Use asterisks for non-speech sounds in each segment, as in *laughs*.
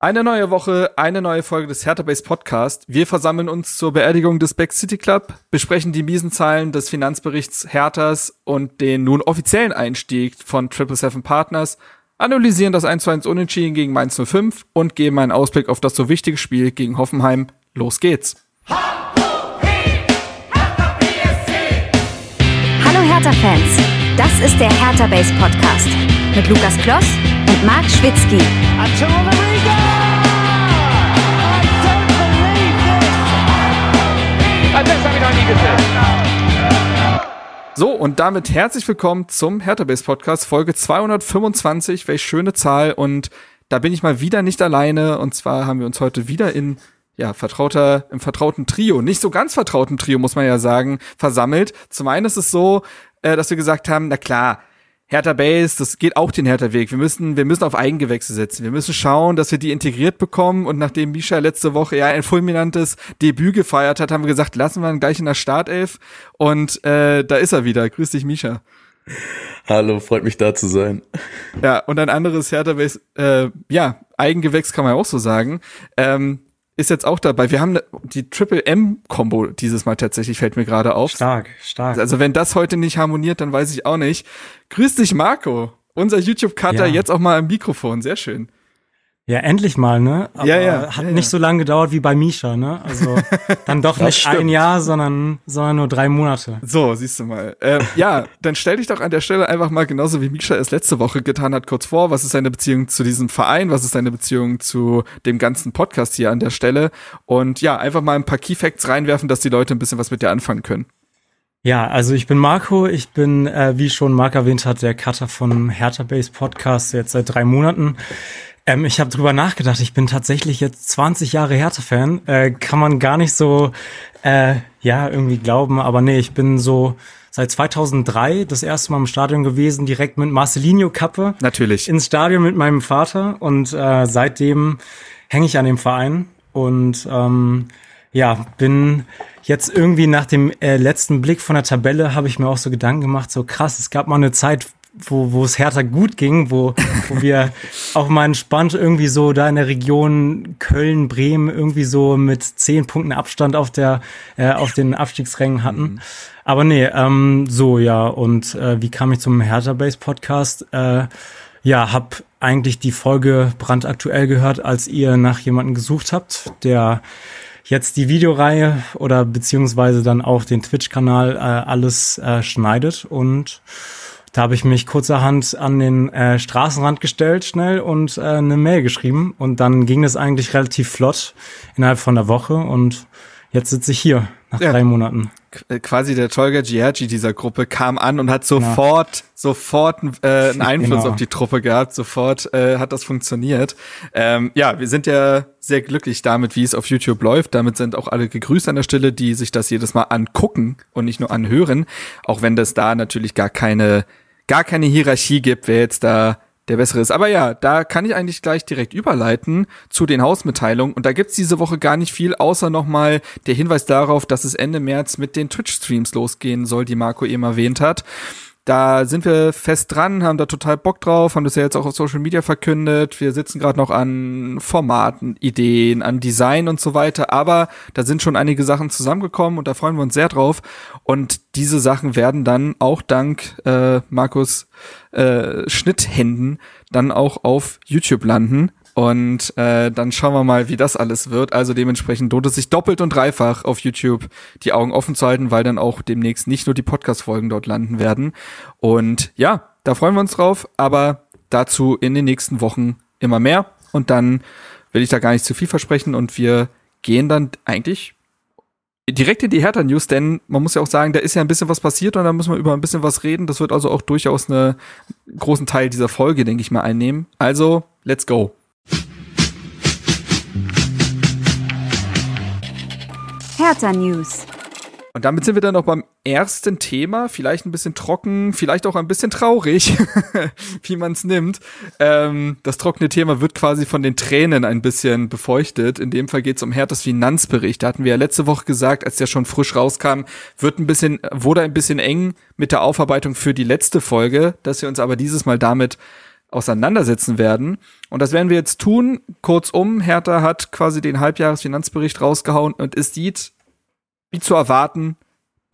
Eine neue Woche, eine neue Folge des Hertha Base Podcast. Wir versammeln uns zur Beerdigung des Back City Club, besprechen die miesen Zahlen des Finanzberichts Herthas und den nun offiziellen Einstieg von Triple Seven Partners, analysieren das 1 zu 1 Unentschieden gegen Mainz 05 und geben einen Ausblick auf das so wichtige Spiel gegen Hoffenheim. Los geht's! Hallo Hertha-Fans, das ist der Hertha Base Podcast mit Lukas Kloss und Marc Schwitzky. So, und damit herzlich willkommen zum Hertha Base Podcast, Folge 225. Welch schöne Zahl. Und da bin ich mal wieder nicht alleine. Und zwar haben wir uns heute wieder in ja, vertrauter, im vertrauten Trio, nicht so ganz vertrauten Trio, muss man ja sagen, versammelt. Zum einen ist es so, äh, dass wir gesagt haben, na klar, Hertha Base, das geht auch den Hertha-Weg. Wir müssen, wir müssen auf Eigengewächse setzen. Wir müssen schauen, dass wir die integriert bekommen. Und nachdem Misha letzte Woche ja ein fulminantes Debüt gefeiert hat, haben wir gesagt, lassen wir ihn gleich in der Startelf. Und äh, da ist er wieder. Grüß dich, Misha. Hallo, freut mich da zu sein. Ja, und ein anderes Hertha Base, äh, ja, Eigengewächs kann man ja auch so sagen. Ähm, ist jetzt auch dabei. Wir haben ne, die Triple M Combo dieses Mal tatsächlich fällt mir gerade auf. Stark, stark. Also wenn das heute nicht harmoniert, dann weiß ich auch nicht. Grüß dich Marco, unser YouTube Cutter ja. jetzt auch mal am Mikrofon, sehr schön. Ja, endlich mal, ne? Aber ja, ja. Hat ja, nicht ja. so lange gedauert wie bei Misha, ne? Also *laughs* dann doch nicht stimmt. ein Jahr, sondern, sondern nur drei Monate. So, siehst du mal. Äh, ja, dann stell dich doch an der Stelle einfach mal genauso wie Misha es letzte Woche getan hat, kurz vor. Was ist deine Beziehung zu diesem Verein? Was ist deine Beziehung zu dem ganzen Podcast hier an der Stelle? Und ja, einfach mal ein paar Key Facts reinwerfen, dass die Leute ein bisschen was mit dir anfangen können. Ja, also ich bin Marco, ich bin, äh, wie schon Marc erwähnt hat, der Cutter vom Hertha Base Podcast jetzt seit drei Monaten. Ähm, ich habe drüber nachgedacht, ich bin tatsächlich jetzt 20 Jahre Hertha-Fan. Äh, kann man gar nicht so, äh, ja, irgendwie glauben, aber nee, ich bin so seit 2003 das erste Mal im Stadion gewesen, direkt mit Marcelinho-Kappe. Natürlich. Ins Stadion mit meinem Vater und äh, seitdem hänge ich an dem Verein und ähm, ja, bin jetzt irgendwie nach dem äh, letzten Blick von der Tabelle habe ich mir auch so Gedanken gemacht, so krass, es gab mal eine Zeit, wo, wo es Hertha gut ging, wo, wo wir *laughs* auch mal entspannt irgendwie so da in der Region Köln, Bremen irgendwie so mit zehn Punkten Abstand auf der, äh, auf den Abstiegsrängen hatten. Mhm. Aber nee, ähm, so ja, und äh, wie kam ich zum Hertha Base Podcast? Äh, ja, hab eigentlich die Folge brandaktuell gehört, als ihr nach jemanden gesucht habt, der jetzt die Videoreihe oder beziehungsweise dann auch den Twitch-Kanal äh, alles äh, schneidet und da habe ich mich kurzerhand an den äh, Straßenrand gestellt, schnell und äh, eine Mail geschrieben. Und dann ging es eigentlich relativ flott innerhalb von der Woche. Und jetzt sitze ich hier nach ja. drei Monaten. Quasi der Tolga Giargi dieser Gruppe kam an und hat sofort, ja. sofort äh, einen *laughs* Einfluss genau. auf die Truppe gehabt. Sofort äh, hat das funktioniert. Ähm, ja, wir sind ja sehr glücklich damit, wie es auf YouTube läuft. Damit sind auch alle gegrüßt an der Stelle, die sich das jedes Mal angucken und nicht nur anhören. Auch wenn das da natürlich gar keine gar keine Hierarchie gibt, wer jetzt da der bessere ist. Aber ja, da kann ich eigentlich gleich direkt überleiten zu den Hausmitteilungen. Und da gibt's diese Woche gar nicht viel, außer nochmal der Hinweis darauf, dass es Ende März mit den Twitch-Streams losgehen soll, die Marco eben erwähnt hat. Da sind wir fest dran, haben da total Bock drauf, haben das ja jetzt auch auf Social Media verkündet. Wir sitzen gerade noch an Formaten, Ideen, an Design und so weiter. Aber da sind schon einige Sachen zusammengekommen und da freuen wir uns sehr drauf. Und diese Sachen werden dann auch dank äh, Markus äh, Schnitthänden dann auch auf YouTube landen. Und äh, dann schauen wir mal, wie das alles wird. Also dementsprechend lohnt es sich doppelt und dreifach auf YouTube die Augen offen zu halten, weil dann auch demnächst nicht nur die Podcast-Folgen dort landen werden. Und ja, da freuen wir uns drauf, aber dazu in den nächsten Wochen immer mehr. Und dann will ich da gar nicht zu viel versprechen und wir gehen dann eigentlich direkt in die Hertha News, denn man muss ja auch sagen, da ist ja ein bisschen was passiert und da müssen wir über ein bisschen was reden. Das wird also auch durchaus einen großen Teil dieser Folge, denke ich mal, einnehmen. Also, let's go. Hertha News. Und damit sind wir dann noch beim ersten Thema, vielleicht ein bisschen trocken, vielleicht auch ein bisschen traurig, *laughs* wie man es nimmt. Ähm, das trockene Thema wird quasi von den Tränen ein bisschen befeuchtet. In dem Fall geht es um Herthas Finanzbericht. Da hatten wir ja letzte Woche gesagt, als der schon frisch rauskam, wird ein bisschen, wurde ein bisschen eng mit der Aufarbeitung für die letzte Folge, dass wir uns aber dieses Mal damit auseinandersetzen werden. Und das werden wir jetzt tun. Kurzum, Hertha hat quasi den Halbjahresfinanzbericht rausgehauen und es sieht, wie zu erwarten,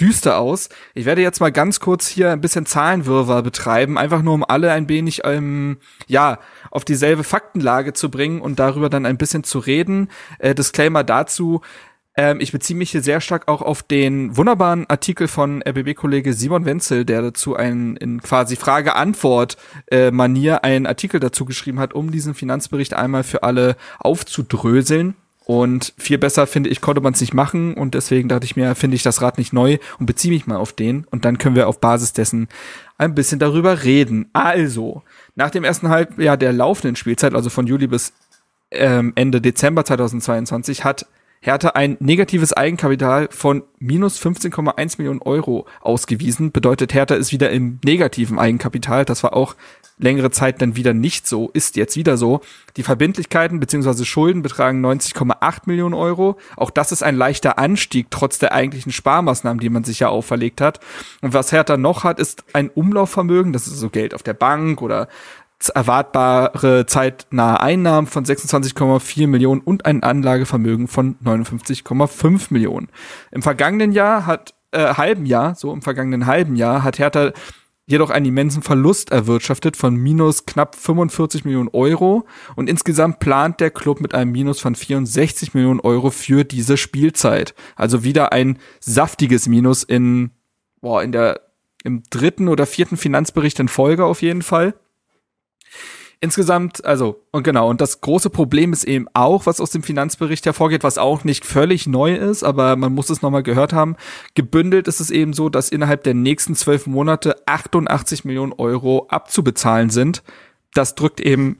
düster aus. Ich werde jetzt mal ganz kurz hier ein bisschen Zahlenwirrwarr betreiben, einfach nur um alle ein wenig ähm, ja auf dieselbe Faktenlage zu bringen und darüber dann ein bisschen zu reden. Äh, Disclaimer dazu. Ähm, ich beziehe mich hier sehr stark auch auf den wunderbaren Artikel von RBB-Kollege Simon Wenzel, der dazu ein in quasi Frage-Antwort-Manier äh, einen Artikel dazu geschrieben hat, um diesen Finanzbericht einmal für alle aufzudröseln. Und viel besser, finde ich, konnte man es nicht machen. Und deswegen dachte ich mir, finde ich das Rad nicht neu und beziehe mich mal auf den. Und dann können wir auf Basis dessen ein bisschen darüber reden. Also, nach dem ersten Halbjahr der laufenden Spielzeit, also von Juli bis ähm, Ende Dezember 2022, hat Hertha ein negatives Eigenkapital von minus 15,1 Millionen Euro ausgewiesen. Bedeutet, Hertha ist wieder im negativen Eigenkapital. Das war auch längere Zeit dann wieder nicht so, ist jetzt wieder so. Die Verbindlichkeiten bzw. Schulden betragen 90,8 Millionen Euro. Auch das ist ein leichter Anstieg, trotz der eigentlichen Sparmaßnahmen, die man sich ja auferlegt hat. Und was Hertha noch hat, ist ein Umlaufvermögen, das ist so Geld auf der Bank oder erwartbare zeitnahe Einnahmen von 26,4 Millionen und ein Anlagevermögen von 59,5 Millionen. Im vergangenen Jahr hat äh, halben Jahr, so im vergangenen halben Jahr hat Hertha jedoch einen immensen Verlust erwirtschaftet von minus knapp 45 Millionen Euro und insgesamt plant der Club mit einem Minus von 64 Millionen Euro für diese Spielzeit. Also wieder ein saftiges Minus in, boah, in der, im dritten oder vierten Finanzbericht in Folge auf jeden Fall. Insgesamt, also, und genau, und das große Problem ist eben auch, was aus dem Finanzbericht hervorgeht, was auch nicht völlig neu ist, aber man muss es nochmal gehört haben. Gebündelt ist es eben so, dass innerhalb der nächsten zwölf Monate 88 Millionen Euro abzubezahlen sind. Das drückt eben,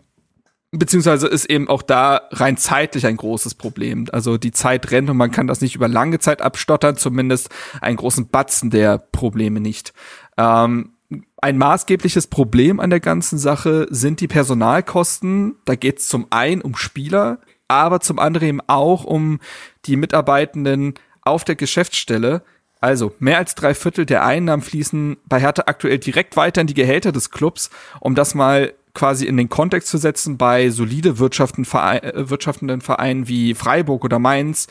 beziehungsweise ist eben auch da rein zeitlich ein großes Problem. Also die Zeit rennt und man kann das nicht über lange Zeit abstottern, zumindest einen großen Batzen der Probleme nicht. Ähm, ein maßgebliches Problem an der ganzen Sache sind die Personalkosten. Da geht es zum einen um Spieler, aber zum anderen eben auch um die Mitarbeitenden auf der Geschäftsstelle. Also mehr als drei Viertel der Einnahmen fließen bei Hertha aktuell direkt weiter in die Gehälter des Clubs, um das mal quasi in den Kontext zu setzen bei solide wirtschaftenden Vereinen wie Freiburg oder Mainz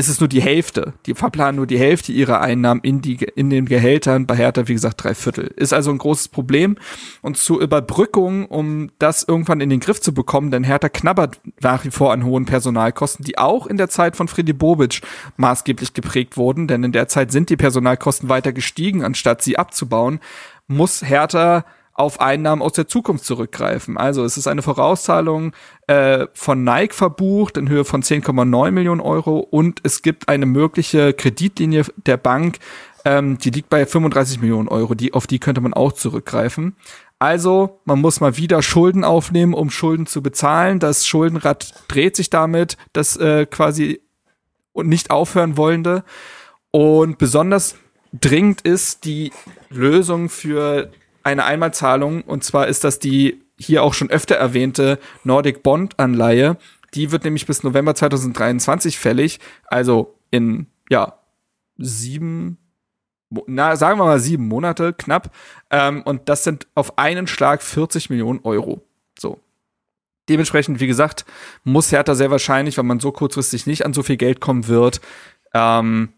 ist es nur die Hälfte. Die verplanen nur die Hälfte ihrer Einnahmen in, die, in den Gehältern. Bei Hertha, wie gesagt, drei Viertel. Ist also ein großes Problem. Und zur Überbrückung, um das irgendwann in den Griff zu bekommen, denn Hertha knabbert nach wie vor an hohen Personalkosten, die auch in der Zeit von Freddy Bobic maßgeblich geprägt wurden, denn in der Zeit sind die Personalkosten weiter gestiegen, anstatt sie abzubauen, muss Hertha auf Einnahmen aus der Zukunft zurückgreifen. Also es ist eine Vorauszahlung äh, von Nike verbucht in Höhe von 10,9 Millionen Euro und es gibt eine mögliche Kreditlinie der Bank, ähm, die liegt bei 35 Millionen Euro. Die, auf die könnte man auch zurückgreifen. Also, man muss mal wieder Schulden aufnehmen, um Schulden zu bezahlen. Das Schuldenrad dreht sich damit, das äh, quasi und nicht aufhören wollende. Und besonders dringend ist die Lösung für eine Einmalzahlung und zwar ist das die hier auch schon öfter erwähnte Nordic Bond Anleihe. Die wird nämlich bis November 2023 fällig, also in ja sieben, na sagen wir mal sieben Monate knapp. Ähm, und das sind auf einen Schlag 40 Millionen Euro. So. Dementsprechend, wie gesagt, muss Hertha sehr wahrscheinlich, wenn man so kurzfristig nicht an so viel Geld kommen wird, ähm,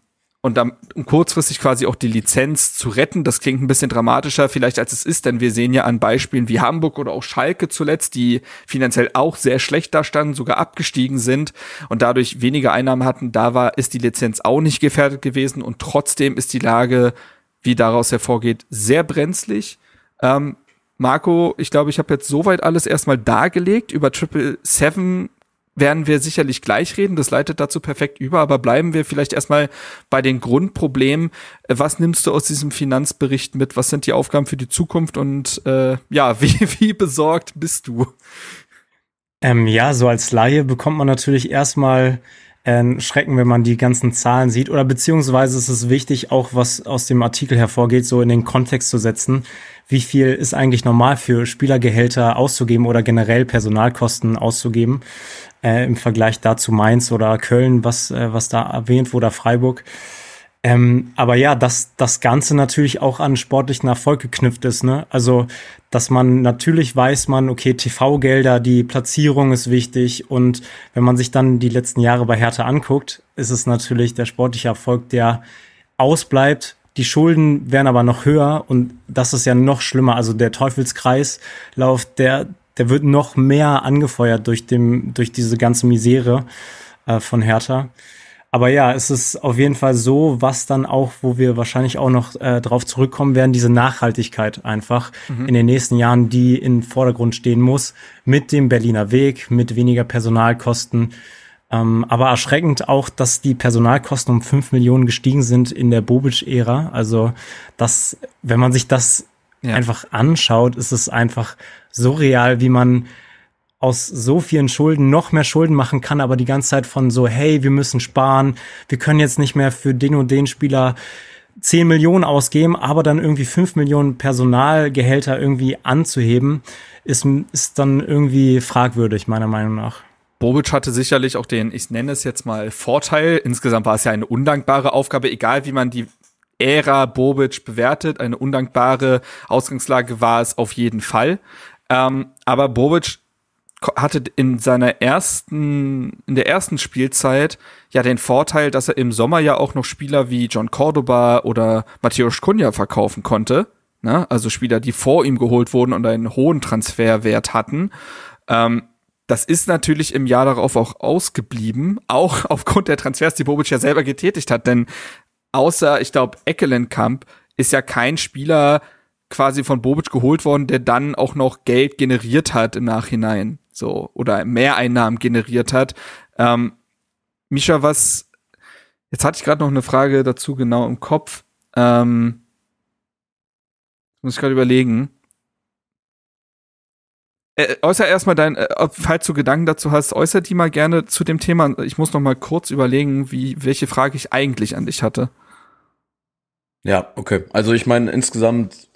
und dann um kurzfristig quasi auch die Lizenz zu retten. Das klingt ein bisschen dramatischer vielleicht als es ist, denn wir sehen ja an Beispielen wie Hamburg oder auch Schalke zuletzt, die finanziell auch sehr schlecht dastanden, sogar abgestiegen sind und dadurch weniger Einnahmen hatten. Da war ist die Lizenz auch nicht gefährdet gewesen und trotzdem ist die Lage, wie daraus hervorgeht, sehr brenzlig. Ähm, Marco, ich glaube, ich habe jetzt soweit alles erstmal dargelegt. Über Triple Seven werden wir sicherlich gleich reden. Das leitet dazu perfekt über. Aber bleiben wir vielleicht erstmal bei den Grundproblemen. Äh, was nimmst du aus diesem Finanzbericht mit? Was sind die Aufgaben für die Zukunft? Und äh, ja, *laughs* wie, wie besorgt bist du? Ähm, ja, so als Laie bekommt man natürlich erstmal äh, Schrecken, wenn man die ganzen Zahlen sieht. Oder beziehungsweise ist es wichtig, auch was aus dem Artikel hervorgeht, so in den Kontext zu setzen. Wie viel ist eigentlich normal für Spielergehälter auszugeben oder generell Personalkosten auszugeben? Äh, im Vergleich dazu Mainz oder Köln, was, äh, was da erwähnt wurde, Freiburg. Ähm, aber ja, dass das Ganze natürlich auch an sportlichen Erfolg geknüpft ist. Ne? Also, dass man natürlich weiß man, okay, TV-Gelder, die Platzierung ist wichtig. Und wenn man sich dann die letzten Jahre bei Hertha anguckt, ist es natürlich der sportliche Erfolg, der ausbleibt. Die Schulden werden aber noch höher und das ist ja noch schlimmer. Also der Teufelskreislauf, der, der wird noch mehr angefeuert durch, dem, durch diese ganze Misere äh, von Hertha. Aber ja, es ist auf jeden Fall so, was dann auch, wo wir wahrscheinlich auch noch äh, drauf zurückkommen werden, diese Nachhaltigkeit einfach mhm. in den nächsten Jahren, die im Vordergrund stehen muss, mit dem Berliner Weg, mit weniger Personalkosten. Ähm, aber erschreckend auch, dass die Personalkosten um fünf Millionen gestiegen sind in der Bobic-Ära. Also, das, wenn man sich das ja. einfach anschaut, ist es einfach so real, wie man aus so vielen Schulden noch mehr Schulden machen kann, aber die ganze Zeit von so, hey, wir müssen sparen, wir können jetzt nicht mehr für den und den Spieler 10 Millionen ausgeben, aber dann irgendwie 5 Millionen Personalgehälter irgendwie anzuheben, ist, ist dann irgendwie fragwürdig, meiner Meinung nach. Bobic hatte sicherlich auch den, ich nenne es jetzt mal Vorteil. Insgesamt war es ja eine undankbare Aufgabe, egal wie man die Ära Bobic bewertet. Eine undankbare Ausgangslage war es auf jeden Fall. Ähm, aber Bobic hatte in seiner ersten, in der ersten Spielzeit ja den Vorteil, dass er im Sommer ja auch noch Spieler wie John Cordoba oder Matthäus Kunja verkaufen konnte. Ne? Also Spieler, die vor ihm geholt wurden und einen hohen Transferwert hatten. Ähm, das ist natürlich im Jahr darauf auch ausgeblieben, auch *laughs* aufgrund der Transfers, die Bobic ja selber getätigt hat. Denn außer, ich glaube, Eckelenkamp ist ja kein Spieler quasi von Bobic geholt worden, der dann auch noch Geld generiert hat im Nachhinein so oder Mehreinnahmen generiert hat. Ähm, Misha, was jetzt hatte ich gerade noch eine Frage dazu genau im Kopf. Ähm, muss ich gerade überlegen. Äh, äußer erstmal dein, äh, falls du Gedanken dazu hast, äußer die mal gerne zu dem Thema. Ich muss noch mal kurz überlegen, wie, welche Frage ich eigentlich an dich hatte. Ja, okay. Also ich meine, insgesamt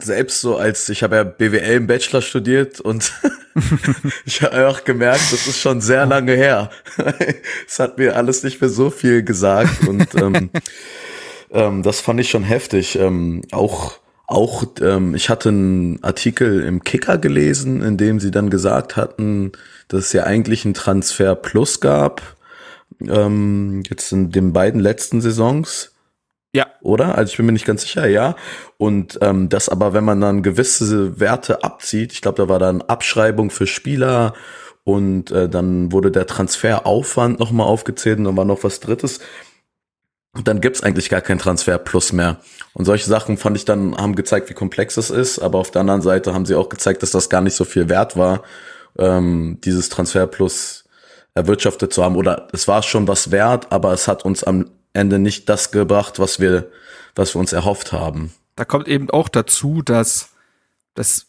selbst so als ich habe ja BWL im Bachelor studiert und *laughs* ich habe auch gemerkt, das ist schon sehr lange her. *laughs* Es hat mir alles nicht mehr so viel gesagt und ähm, *laughs* ähm, das fand ich schon heftig. Ähm, auch auch ähm, ich hatte einen Artikel im Kicker gelesen, in dem sie dann gesagt hatten, dass es ja eigentlich einen Transfer Plus gab. Ähm, jetzt in den beiden letzten Saisons ja. Oder? Also ich bin mir nicht ganz sicher, ja. Und ähm, das aber, wenn man dann gewisse Werte abzieht, ich glaube, da war dann Abschreibung für Spieler und äh, dann wurde der Transferaufwand nochmal aufgezählt und dann war noch was Drittes. Und dann gibt's eigentlich gar kein Transfer plus mehr. Und solche Sachen fand ich dann, haben gezeigt, wie komplex es ist, aber auf der anderen Seite haben sie auch gezeigt, dass das gar nicht so viel wert war, ähm, dieses Transfer plus erwirtschaftet zu haben. Oder es war schon was wert, aber es hat uns am Ende nicht das gebracht, was wir, was wir uns erhofft haben. Da kommt eben auch dazu, dass das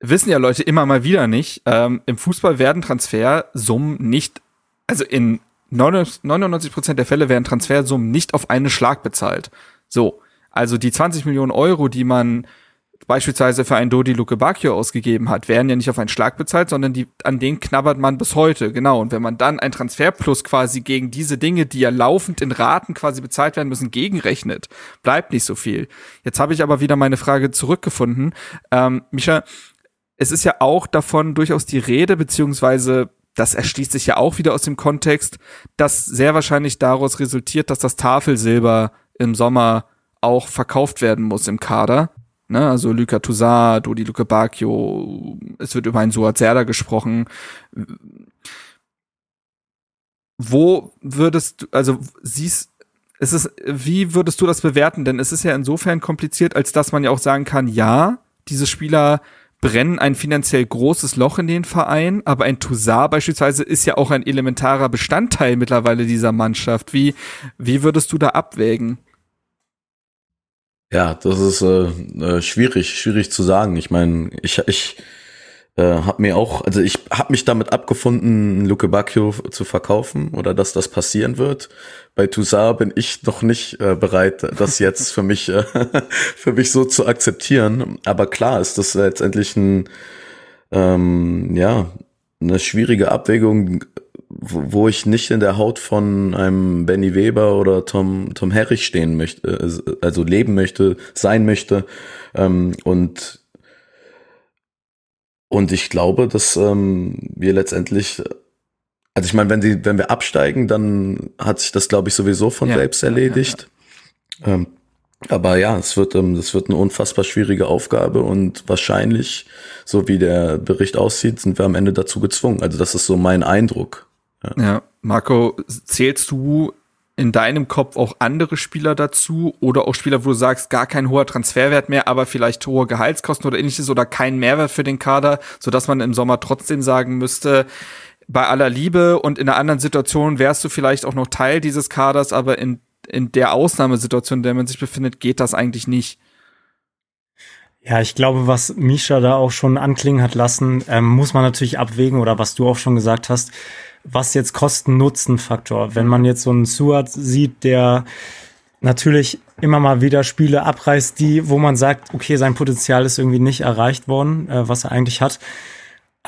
wissen ja Leute immer mal wieder nicht. Ähm, Im Fußball werden Transfersummen nicht, also in 99 Prozent der Fälle werden Transfersummen nicht auf einen Schlag bezahlt. So, also die 20 Millionen Euro, die man beispielsweise für einen Dodi Luke Bacchio ausgegeben hat, werden ja nicht auf einen Schlag bezahlt, sondern die, an den knabbert man bis heute, genau. Und wenn man dann ein Transferplus quasi gegen diese Dinge, die ja laufend in Raten quasi bezahlt werden müssen, gegenrechnet, bleibt nicht so viel. Jetzt habe ich aber wieder meine Frage zurückgefunden. Ähm, Micha, es ist ja auch davon durchaus die Rede, beziehungsweise das erschließt sich ja auch wieder aus dem Kontext, dass sehr wahrscheinlich daraus resultiert, dass das Tafelsilber im Sommer auch verkauft werden muss im Kader. Ne, also Luca Toussaint, Dodi Luke Bacchio, es wird über einen Suat gesprochen. Wo würdest du, also siehst, es ist, wie würdest du das bewerten? Denn es ist ja insofern kompliziert, als dass man ja auch sagen kann, ja, diese Spieler brennen ein finanziell großes Loch in den Verein, aber ein Toussaint beispielsweise ist ja auch ein elementarer Bestandteil mittlerweile dieser Mannschaft. Wie, wie würdest du da abwägen? Ja, das ist äh, äh, schwierig, schwierig zu sagen. Ich meine, ich, ich äh, habe mir auch, also ich habe mich damit abgefunden, Luke Bacchio zu verkaufen oder dass das passieren wird. Bei Toussaint bin ich noch nicht äh, bereit, das jetzt für mich äh, *laughs* für mich so zu akzeptieren. Aber klar ist das letztendlich ein ähm, ja eine schwierige Abwägung wo, wo ich nicht in der Haut von einem Benny Weber oder Tom, Tom Herrich stehen möchte, äh, also leben möchte, sein möchte. Ähm, und, und ich glaube, dass ähm, wir letztendlich also ich meine, wenn sie, wenn wir absteigen, dann hat sich das, glaube ich, sowieso von ja, selbst erledigt. Ja, ja, ähm, aber ja, es wird, ähm, das wird eine unfassbar schwierige Aufgabe und wahrscheinlich, so wie der Bericht aussieht, sind wir am Ende dazu gezwungen. Also das ist so mein Eindruck. Ja, ja. Marco, zählst du in deinem Kopf auch andere Spieler dazu oder auch Spieler, wo du sagst, gar kein hoher Transferwert mehr, aber vielleicht hohe Gehaltskosten oder ähnliches oder kein Mehrwert für den Kader, so dass man im Sommer trotzdem sagen müsste, bei aller Liebe und in einer anderen Situation wärst du vielleicht auch noch Teil dieses Kaders, aber in, in der Ausnahmesituation, in der man sich befindet, geht das eigentlich nicht. Ja, ich glaube, was Misha da auch schon anklingen hat lassen, ähm, muss man natürlich abwägen oder was du auch schon gesagt hast, was jetzt Kosten-Nutzen-Faktor. Wenn man jetzt so einen Suat sieht, der natürlich immer mal wieder Spiele abreißt, die, wo man sagt, okay, sein Potenzial ist irgendwie nicht erreicht worden, äh, was er eigentlich hat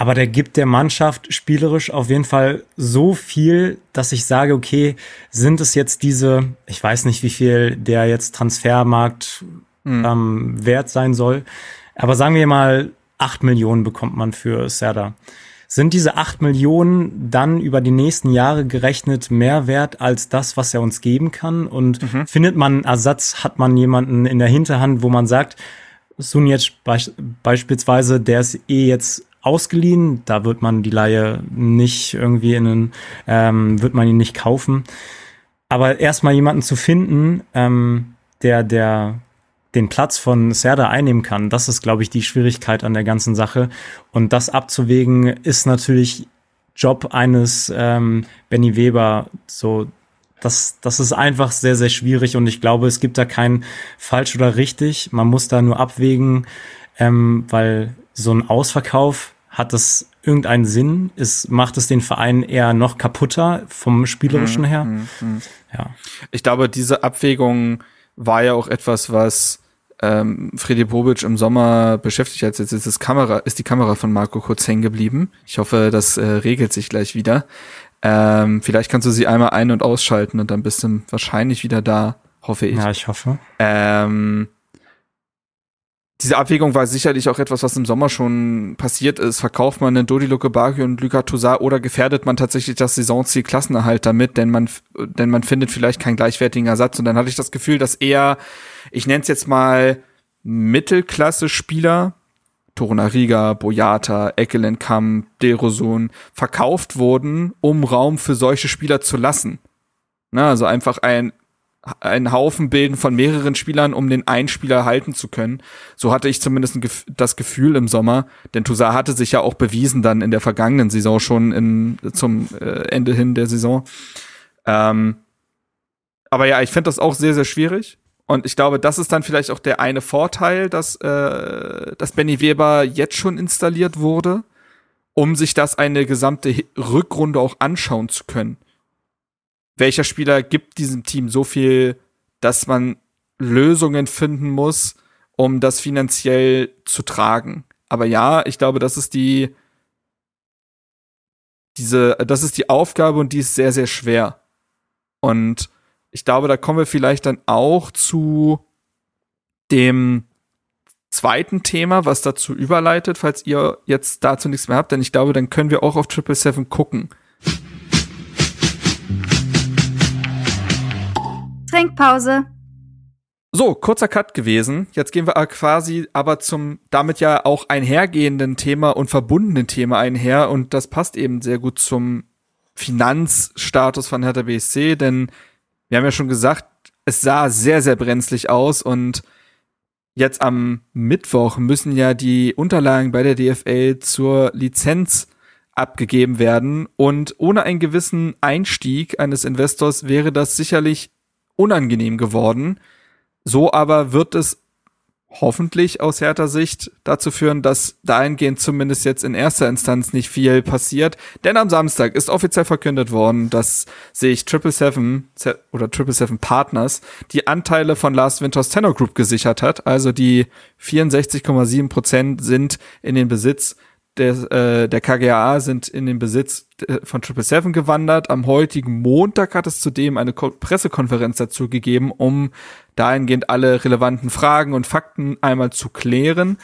aber der gibt der Mannschaft spielerisch auf jeden Fall so viel, dass ich sage, okay, sind es jetzt diese, ich weiß nicht, wie viel der jetzt Transfermarkt mhm. ähm, wert sein soll, aber sagen wir mal, acht Millionen bekommt man für Serda. Sind diese acht Millionen dann über die nächsten Jahre gerechnet mehr wert als das, was er uns geben kann? Und mhm. findet man Ersatz, hat man jemanden in der Hinterhand, wo man sagt, Sunjic beispielsweise, der ist eh jetzt ausgeliehen. Da wird man die Laie nicht irgendwie in einen, ähm, wird man ihn nicht kaufen. Aber erstmal jemanden zu finden, ähm, der, der den Platz von Serda einnehmen kann, das ist, glaube ich, die Schwierigkeit an der ganzen Sache. Und das abzuwägen, ist natürlich Job eines ähm, Benny Weber. So, das, das ist einfach sehr, sehr schwierig und ich glaube, es gibt da kein falsch oder richtig. Man muss da nur abwägen, ähm, weil so ein Ausverkauf, hat das irgendeinen Sinn? Ist, macht es den Verein eher noch kaputter vom Spielerischen her? Mm, mm, Ja. Ich glaube, diese Abwägung war ja auch etwas, was ähm, Freddy Bobic im Sommer beschäftigt hat. Jetzt ist, das Kamera, ist die Kamera von Marco kurz hängen geblieben. Ich hoffe, das äh, regelt sich gleich wieder. Ähm, vielleicht kannst du sie einmal ein- und ausschalten und dann bist du wahrscheinlich wieder da, hoffe ich. Ja, ich hoffe. Ähm, diese Abwägung war sicherlich auch etwas, was im Sommer schon passiert ist. Verkauft man einen Dodi Lukebaki und Luka Toussaint oder gefährdet man tatsächlich das Saisonziel Klassenerhalt damit, denn man, denn man findet vielleicht keinen gleichwertigen Ersatz. Und dann hatte ich das Gefühl, dass eher, ich nenne es jetzt mal Mittelklasse-Spieler, Torunariga, Boyata, Ekelenkamp, Derosun, verkauft wurden, um Raum für solche Spieler zu lassen. Na, also einfach ein einen Haufen bilden von mehreren Spielern, um den einen Spieler halten zu können. So hatte ich zumindest das Gefühl im Sommer, denn Toussaint hatte sich ja auch bewiesen dann in der vergangenen Saison schon in, zum äh, Ende hin der Saison. Ähm, aber ja, ich finde das auch sehr, sehr schwierig. Und ich glaube, das ist dann vielleicht auch der eine Vorteil, dass, äh, dass Benny Weber jetzt schon installiert wurde, um sich das eine gesamte Rückrunde auch anschauen zu können welcher Spieler gibt diesem Team so viel, dass man Lösungen finden muss, um das finanziell zu tragen. Aber ja, ich glaube, das ist die diese, das ist die Aufgabe und die ist sehr, sehr schwer. Und ich glaube, da kommen wir vielleicht dann auch zu dem zweiten Thema, was dazu überleitet, falls ihr jetzt dazu nichts mehr habt, denn ich glaube, dann können wir auch auf Triple Seven gucken. Trinkpause. So, kurzer Cut gewesen. Jetzt gehen wir quasi aber zum damit ja auch einhergehenden Thema und verbundenen Thema einher und das passt eben sehr gut zum Finanzstatus von Hertha BSC, denn wir haben ja schon gesagt, es sah sehr, sehr brenzlig aus und jetzt am Mittwoch müssen ja die Unterlagen bei der DFL zur Lizenz abgegeben werden und ohne einen gewissen Einstieg eines Investors wäre das sicherlich unangenehm geworden. So aber wird es hoffentlich aus härter Sicht dazu führen, dass dahingehend zumindest jetzt in erster Instanz nicht viel passiert. Denn am Samstag ist offiziell verkündet worden, dass sich Triple Seven oder Triple Seven Partners die Anteile von Last Winters Tenor Group gesichert hat. Also die 64,7 Prozent sind in den Besitz der, äh, der KGAA sind in den Besitz von Triple Seven gewandert. Am heutigen Montag hat es zudem eine Ko Pressekonferenz dazu gegeben, um dahingehend alle relevanten Fragen und Fakten einmal zu klären.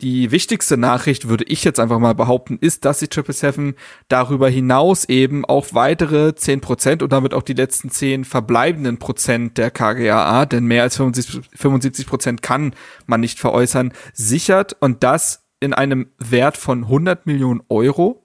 Die wichtigste Nachricht, würde ich jetzt einfach mal behaupten, ist, dass die Triple Seven darüber hinaus eben auch weitere zehn Prozent und damit auch die letzten zehn verbleibenden Prozent der KGAA, denn mehr als 75 Prozent kann man nicht veräußern, sichert und das in einem Wert von 100 Millionen Euro.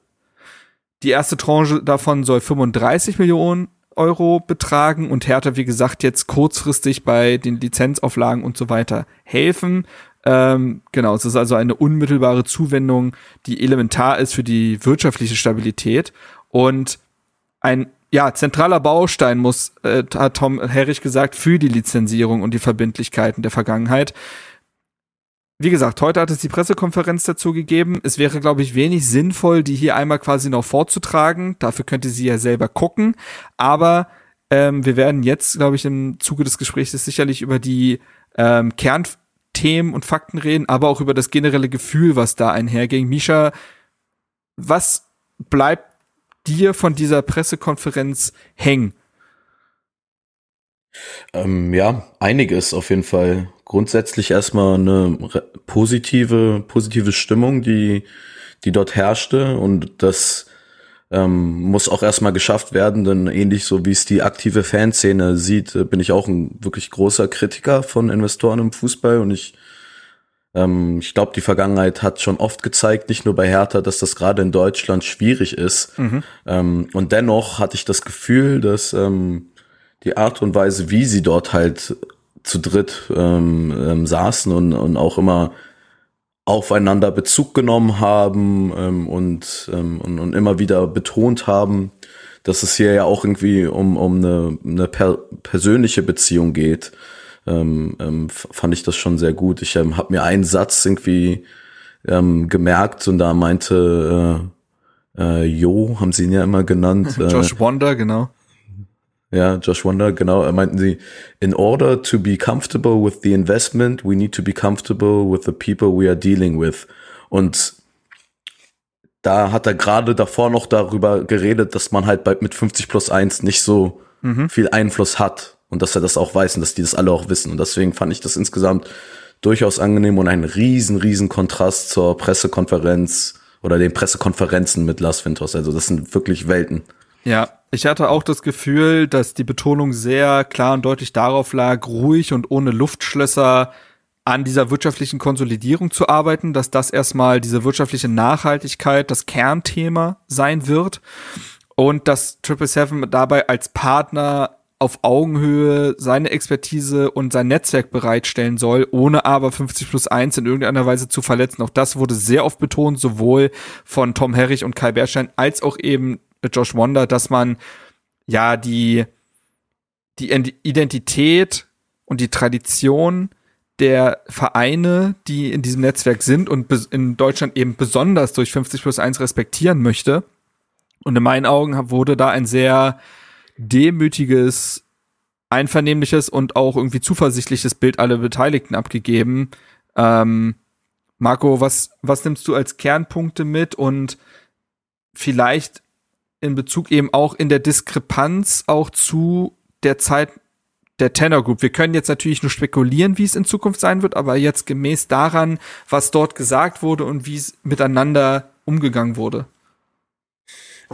Die erste Tranche davon soll 35 Millionen Euro betragen und Hertha, wie gesagt, jetzt kurzfristig bei den Lizenzauflagen und so weiter helfen. Ähm, genau, es ist also eine unmittelbare Zuwendung, die elementar ist für die wirtschaftliche Stabilität. Und ein ja, zentraler Baustein muss, äh, hat Tom Herrich gesagt, für die Lizenzierung und die Verbindlichkeiten der Vergangenheit. Wie gesagt, heute hat es die Pressekonferenz dazu gegeben. Es wäre, glaube ich, wenig sinnvoll, die hier einmal quasi noch vorzutragen. Dafür könnte sie ja selber gucken. Aber ähm, wir werden jetzt, glaube ich, im Zuge des Gesprächs sicherlich über die ähm, Kernthemen und Fakten reden, aber auch über das generelle Gefühl, was da einherging. Misha, was bleibt dir von dieser Pressekonferenz hängen? Ähm, ja, einiges auf jeden Fall grundsätzlich erstmal eine positive, positive Stimmung, die, die dort herrschte und das ähm, muss auch erstmal geschafft werden, denn ähnlich so wie es die aktive Fanszene sieht, äh, bin ich auch ein wirklich großer Kritiker von Investoren im Fußball und ich ähm, ich glaube, die Vergangenheit hat schon oft gezeigt, nicht nur bei Hertha, dass das gerade in Deutschland schwierig ist. Mhm. Ähm, und dennoch hatte ich das Gefühl, dass ähm, die Art und Weise, wie sie dort halt zu dritt ähm, ähm, saßen und, und auch immer aufeinander Bezug genommen haben ähm, und, ähm, und, und immer wieder betont haben, dass es hier ja auch irgendwie um, um eine, eine per persönliche Beziehung geht, ähm, ähm, fand ich das schon sehr gut. Ich ähm, habe mir einen Satz irgendwie ähm, gemerkt und da meinte äh, äh, Jo, haben sie ihn ja immer genannt. *laughs* Äh, Josh Wonder, genau. Ja, Josh Wonder, genau. Er meinten sie, in order to be comfortable with the investment, we need to be comfortable with the people we are dealing with. Und da hat er gerade davor noch darüber geredet, dass man halt bei, mit 50 plus 1 nicht so mhm. viel Einfluss hat und dass er das auch weiß und dass die das alle auch wissen. Und deswegen fand ich das insgesamt durchaus angenehm und ein riesen, riesen Kontrast zur Pressekonferenz oder den Pressekonferenzen mit Las Ventos. Also das sind wirklich Welten. Ja, ich hatte auch das Gefühl, dass die Betonung sehr klar und deutlich darauf lag, ruhig und ohne Luftschlösser an dieser wirtschaftlichen Konsolidierung zu arbeiten, dass das erstmal diese wirtschaftliche Nachhaltigkeit das Kernthema sein wird und dass Triple Seven dabei als Partner auf Augenhöhe seine Expertise und sein Netzwerk bereitstellen soll, ohne aber 50 plus 1 in irgendeiner Weise zu verletzen. Auch das wurde sehr oft betont, sowohl von Tom Herrich und Kai Bernstein als auch eben Josh Wonder, dass man ja die, die Identität und die Tradition der Vereine, die in diesem Netzwerk sind und in Deutschland eben besonders durch 50 plus 1 respektieren möchte. Und in meinen Augen wurde da ein sehr demütiges, einvernehmliches und auch irgendwie zuversichtliches Bild aller Beteiligten abgegeben. Ähm, Marco, was, was nimmst du als Kernpunkte mit und vielleicht in Bezug eben auch in der Diskrepanz auch zu der Zeit der Tenor Group. Wir können jetzt natürlich nur spekulieren, wie es in Zukunft sein wird, aber jetzt gemäß daran, was dort gesagt wurde und wie es miteinander umgegangen wurde.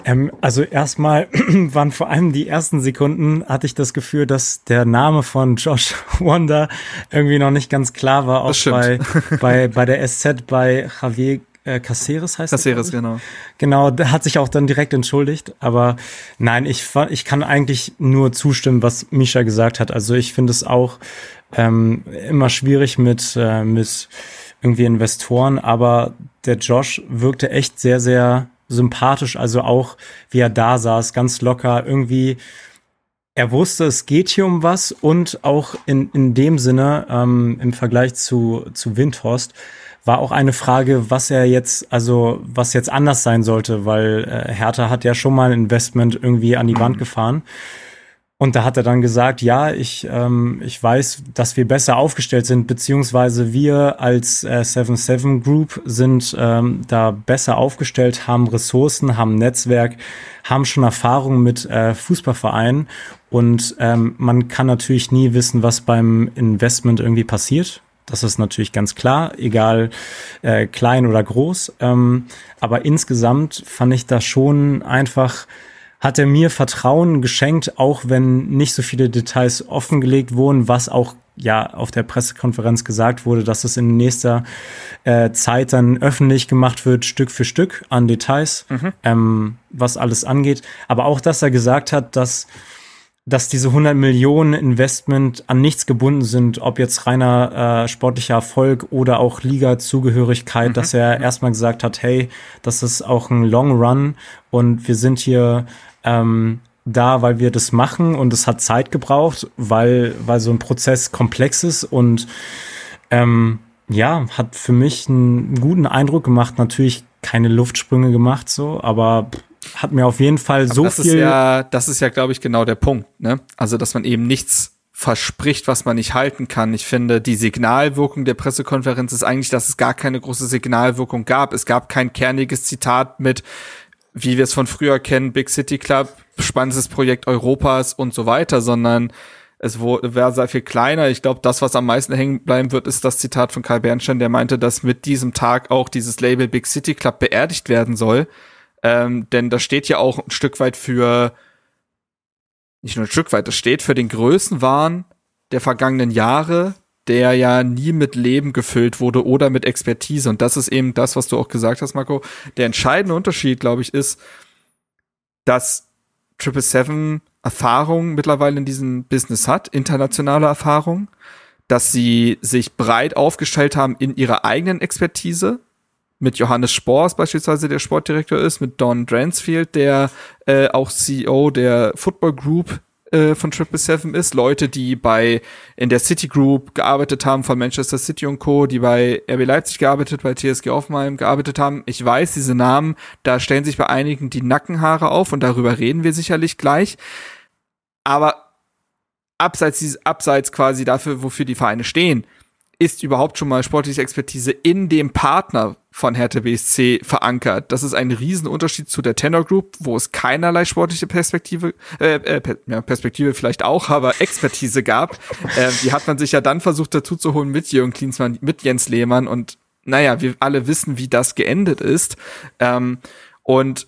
Ähm, also erstmal *clears throat* waren vor allem die ersten Sekunden, hatte ich das Gefühl, dass der Name von Josh *laughs* Wonder irgendwie noch nicht ganz klar war, auch bei, bei, bei der SZ bei Javier äh, Caceres heißt Caceres, genau. Genau, der hat sich auch dann direkt entschuldigt. Aber nein, ich, ich kann eigentlich nur zustimmen, was Misha gesagt hat. Also ich finde es auch ähm, immer schwierig mit, äh, mit irgendwie Investoren, aber der Josh wirkte echt sehr, sehr sympathisch. Also auch, wie er da saß, ganz locker, irgendwie er wusste, es geht hier um was und auch in, in dem Sinne, ähm, im Vergleich zu, zu Windhorst, war auch eine Frage, was er jetzt, also was jetzt anders sein sollte, weil äh, Hertha hat ja schon mal ein Investment irgendwie an die Wand gefahren. Und da hat er dann gesagt, ja, ich, ähm, ich weiß, dass wir besser aufgestellt sind, beziehungsweise wir als äh, 7-7 Group sind ähm, da besser aufgestellt, haben Ressourcen, haben Netzwerk, haben schon Erfahrung mit äh, Fußballvereinen und ähm, man kann natürlich nie wissen, was beim Investment irgendwie passiert. Das ist natürlich ganz klar, egal äh, klein oder groß. Ähm, aber insgesamt fand ich das schon einfach hat er mir Vertrauen geschenkt, auch wenn nicht so viele Details offengelegt wurden, was auch ja auf der Pressekonferenz gesagt wurde, dass es in nächster äh, Zeit dann öffentlich gemacht wird, Stück für Stück an Details, mhm. ähm, was alles angeht. Aber auch, dass er gesagt hat, dass dass diese 100 Millionen Investment an nichts gebunden sind, ob jetzt reiner äh, sportlicher Erfolg oder auch Liga-Zugehörigkeit, mhm. dass er erstmal gesagt hat, hey, das ist auch ein Long Run und wir sind hier ähm, da, weil wir das machen und es hat Zeit gebraucht, weil, weil so ein Prozess komplex ist und ähm, ja, hat für mich einen guten Eindruck gemacht. Natürlich keine Luftsprünge gemacht, so, aber hat mir auf jeden Fall so das viel. Ist ja, das ist ja, glaube ich, genau der Punkt. Ne? Also, dass man eben nichts verspricht, was man nicht halten kann. Ich finde, die Signalwirkung der Pressekonferenz ist eigentlich, dass es gar keine große Signalwirkung gab. Es gab kein kerniges Zitat mit, wie wir es von früher kennen, Big City Club, spannendes Projekt Europas und so weiter, sondern es wäre sehr viel kleiner. Ich glaube, das, was am meisten hängen bleiben wird, ist das Zitat von Karl Bernstein, der meinte, dass mit diesem Tag auch dieses Label Big City Club beerdigt werden soll. Ähm, denn das steht ja auch ein Stück weit für, nicht nur ein Stück weit, das steht für den Größenwahn der vergangenen Jahre, der ja nie mit Leben gefüllt wurde oder mit Expertise. Und das ist eben das, was du auch gesagt hast, Marco. Der entscheidende Unterschied, glaube ich, ist, dass Triple Seven Erfahrung mittlerweile in diesem Business hat, internationale Erfahrung, dass sie sich breit aufgestellt haben in ihrer eigenen Expertise, mit Johannes Spors beispielsweise, der Sportdirektor ist, mit Don Dransfield, der äh, auch CEO der Football Group äh, von Triple Seven ist, Leute, die bei in der City Group gearbeitet haben von Manchester City und Co., die bei RB Leipzig gearbeitet, bei TSG Offenheim gearbeitet haben. Ich weiß, diese Namen, da stellen sich bei einigen die Nackenhaare auf und darüber reden wir sicherlich gleich. Aber abseits dieses, abseits quasi dafür, wofür die Vereine stehen, ist überhaupt schon mal sportliche Expertise in dem Partner von Hertha BSC verankert. Das ist ein Riesenunterschied zu der Tenor Group, wo es keinerlei sportliche Perspektive, äh, äh, Perspektive vielleicht auch, aber Expertise gab. *laughs* äh, die hat man sich ja dann versucht dazu zu holen mit Jürgen Klinsmann, mit Jens Lehmann und naja, wir alle wissen, wie das geendet ist. Ähm, und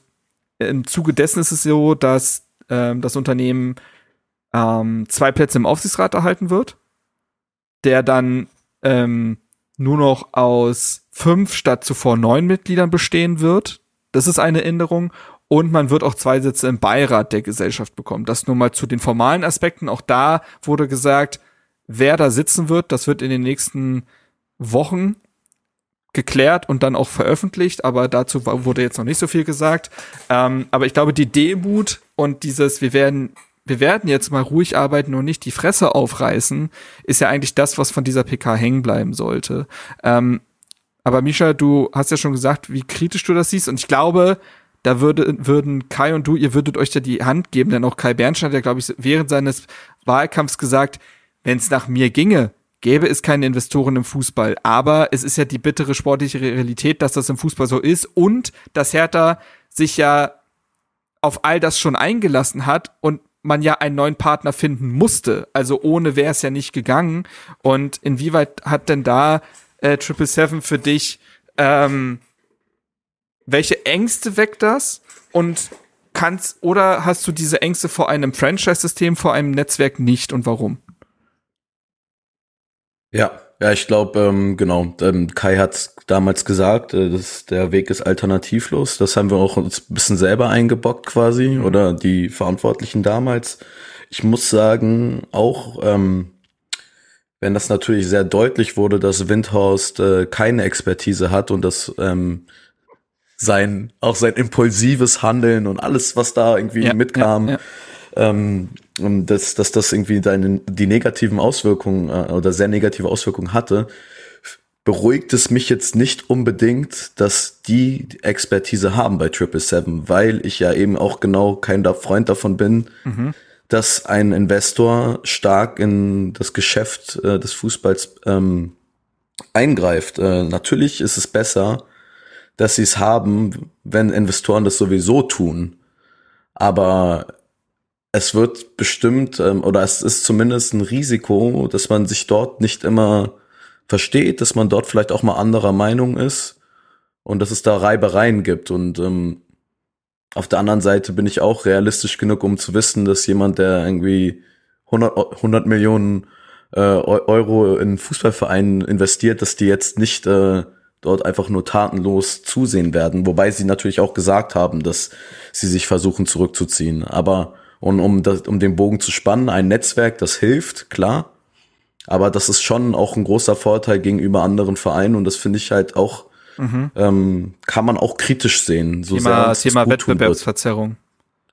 im Zuge dessen ist es so, dass ähm, das Unternehmen ähm, zwei Plätze im Aufsichtsrat erhalten wird, der dann ähm, nur noch aus fünf statt zuvor neun Mitgliedern bestehen wird. Das ist eine Änderung. Und man wird auch zwei Sitze im Beirat der Gesellschaft bekommen. Das nur mal zu den formalen Aspekten. Auch da wurde gesagt, wer da sitzen wird, das wird in den nächsten Wochen geklärt und dann auch veröffentlicht, aber dazu wurde jetzt noch nicht so viel gesagt. Ähm, aber ich glaube, die Demut und dieses, wir werden wir werden jetzt mal ruhig arbeiten und nicht die Fresse aufreißen, ist ja eigentlich das, was von dieser PK hängen bleiben sollte. Ähm, aber Misha, du hast ja schon gesagt, wie kritisch du das siehst und ich glaube, da würde, würden Kai und du, ihr würdet euch da die Hand geben, denn auch Kai Bernstein hat ja, glaube ich, während seines Wahlkampfs gesagt, wenn es nach mir ginge, gäbe es keine Investoren im Fußball. Aber es ist ja die bittere sportliche Realität, dass das im Fußball so ist und dass Hertha sich ja auf all das schon eingelassen hat und man ja einen neuen Partner finden musste. Also ohne wäre es ja nicht gegangen. Und inwieweit hat denn da äh, Triple Seven für dich ähm, welche Ängste weckt das? Und kannst oder hast du diese Ängste vor einem Franchise-System, vor einem Netzwerk nicht und warum? Ja, ja, ich glaube, ähm, genau, ähm, Kai hat damals gesagt, äh, dass der Weg ist alternativlos. Das haben wir auch uns ein bisschen selber eingebockt quasi mhm. oder die Verantwortlichen damals. Ich muss sagen, auch ähm, wenn das natürlich sehr deutlich wurde, dass Windhorst äh, keine Expertise hat und dass ähm, sein auch sein impulsives Handeln und alles, was da irgendwie ja, mitkam, ja, ja ähm, dass, dass das irgendwie deine, die negativen Auswirkungen äh, oder sehr negative Auswirkungen hatte, beruhigt es mich jetzt nicht unbedingt, dass die Expertise haben bei Triple Seven, weil ich ja eben auch genau kein Freund davon bin, mhm. dass ein Investor stark in das Geschäft äh, des Fußballs ähm, eingreift. Äh, natürlich ist es besser, dass sie es haben, wenn Investoren das sowieso tun. Aber es wird bestimmt, ähm, oder es ist zumindest ein Risiko, dass man sich dort nicht immer versteht, dass man dort vielleicht auch mal anderer Meinung ist und dass es da Reibereien gibt. Und ähm, auf der anderen Seite bin ich auch realistisch genug, um zu wissen, dass jemand, der irgendwie 100, 100 Millionen äh, Euro in Fußballvereinen investiert, dass die jetzt nicht äh, dort einfach nur tatenlos zusehen werden. Wobei sie natürlich auch gesagt haben, dass sie sich versuchen zurückzuziehen. Aber und um, das, um den Bogen zu spannen, ein Netzwerk, das hilft, klar. Aber das ist schon auch ein großer Vorteil gegenüber anderen Vereinen und das finde ich halt auch, mhm. ähm, kann man auch kritisch sehen. So Thema, Thema Wettbewerbsverzerrung.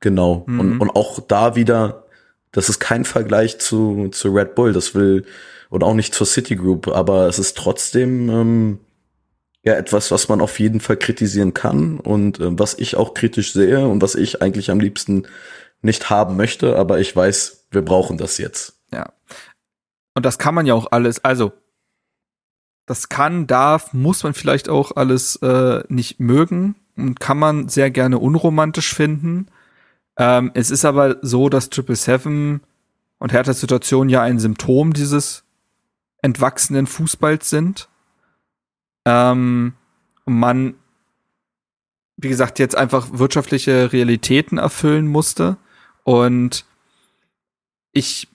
Genau. Mhm. Und, und auch da wieder, das ist kein Vergleich zu, zu Red Bull, das will, und auch nicht zur Citigroup, aber es ist trotzdem ähm, ja etwas, was man auf jeden Fall kritisieren kann und äh, was ich auch kritisch sehe und was ich eigentlich am liebsten nicht haben möchte, aber ich weiß, wir brauchen das jetzt. Ja. Und das kann man ja auch alles, also das kann, darf, muss man vielleicht auch alles äh, nicht mögen und kann man sehr gerne unromantisch finden. Ähm, es ist aber so, dass Triple Seven und Herthas Situation ja ein Symptom dieses entwachsenen Fußballs sind. Ähm, man, wie gesagt, jetzt einfach wirtschaftliche Realitäten erfüllen musste. Und ich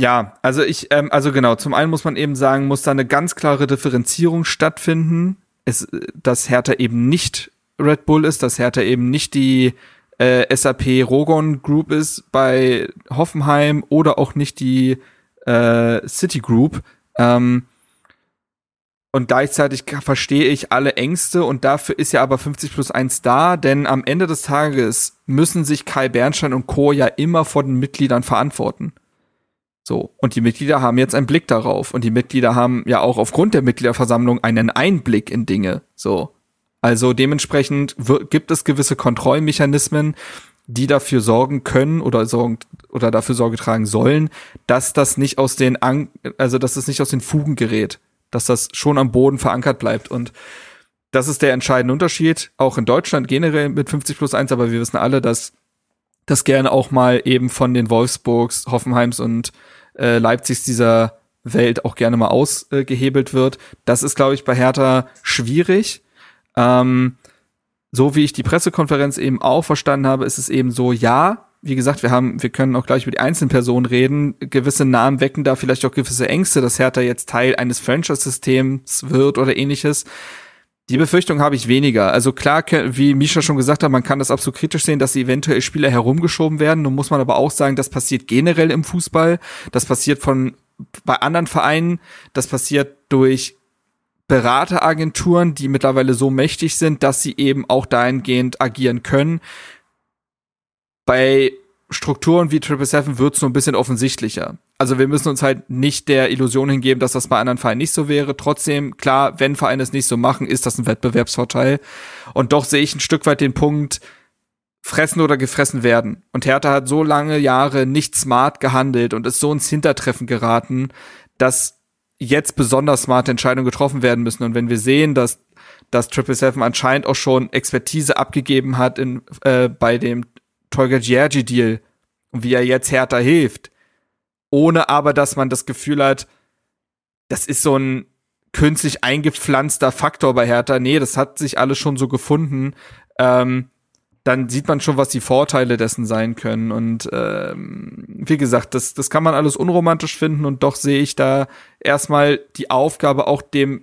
ja, also ich, ähm, also genau, zum einen muss man eben sagen, muss da eine ganz klare Differenzierung stattfinden. Es, dass Hertha eben nicht Red Bull ist, dass Hertha eben nicht die äh, SAP Rogon Group ist bei Hoffenheim oder auch nicht die äh, City Group. Ähm, und gleichzeitig verstehe ich alle Ängste und dafür ist ja aber 50 plus 1 da, denn am Ende des Tages müssen sich Kai Bernstein und Co. ja immer vor den Mitgliedern verantworten. So. Und die Mitglieder haben jetzt einen Blick darauf. Und die Mitglieder haben ja auch aufgrund der Mitgliederversammlung einen Einblick in Dinge. So. Also dementsprechend gibt es gewisse Kontrollmechanismen, die dafür sorgen können oder sorgen oder dafür Sorge tragen sollen, dass das nicht aus den An also dass es nicht aus den Fugen gerät dass das schon am Boden verankert bleibt. Und das ist der entscheidende Unterschied, auch in Deutschland generell mit 50 plus 1, aber wir wissen alle, dass das gerne auch mal eben von den Wolfsburgs, Hoffenheims und äh, Leipzigs dieser Welt auch gerne mal ausgehebelt äh, wird. Das ist, glaube ich, bei Hertha schwierig. Ähm, so wie ich die Pressekonferenz eben auch verstanden habe, ist es eben so, ja, wie gesagt, wir haben, wir können auch gleich über die einzelnen Personen reden. Gewisse Namen wecken da vielleicht auch gewisse Ängste, dass Hertha jetzt Teil eines Franchise-Systems wird oder ähnliches. Die Befürchtung habe ich weniger. Also klar, wie Misha schon gesagt hat, man kann das absolut kritisch sehen, dass eventuell Spieler herumgeschoben werden. Nun muss man aber auch sagen, das passiert generell im Fußball. Das passiert von bei anderen Vereinen. Das passiert durch Berateragenturen, die mittlerweile so mächtig sind, dass sie eben auch dahingehend agieren können bei Strukturen wie Triple Seven wird es nur ein bisschen offensichtlicher. Also wir müssen uns halt nicht der Illusion hingeben, dass das bei anderen Vereinen nicht so wäre. Trotzdem, klar, wenn Vereine es nicht so machen, ist das ein Wettbewerbsvorteil. Und doch sehe ich ein Stück weit den Punkt, fressen oder gefressen werden. Und Hertha hat so lange Jahre nicht smart gehandelt und ist so ins Hintertreffen geraten, dass jetzt besonders smarte Entscheidungen getroffen werden müssen. Und wenn wir sehen, dass dass Triple Seven anscheinend auch schon Expertise abgegeben hat in, äh, bei dem Tolga Giergi-Deal und wie er jetzt Hertha hilft, ohne aber, dass man das Gefühl hat, das ist so ein künstlich eingepflanzter Faktor bei Hertha. Nee, das hat sich alles schon so gefunden. Ähm, dann sieht man schon, was die Vorteile dessen sein können. Und ähm, wie gesagt, das, das kann man alles unromantisch finden und doch sehe ich da erstmal die Aufgabe, auch dem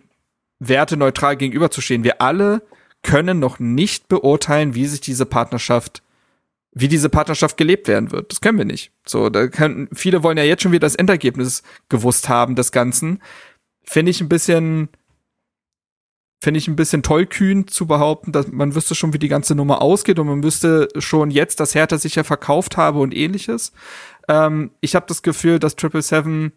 Werte neutral gegenüberzustehen. Wir alle können noch nicht beurteilen, wie sich diese Partnerschaft wie diese Partnerschaft gelebt werden wird. Das können wir nicht. So, da können, viele wollen ja jetzt schon wieder das Endergebnis gewusst haben des Ganzen. Finde ich ein bisschen, finde ich ein bisschen tollkühn zu behaupten, dass man wüsste schon, wie die ganze Nummer ausgeht und man wüsste schon jetzt, dass Hertha sich ja verkauft habe und ähnliches. Ähm, ich habe das Gefühl, dass Triple Seven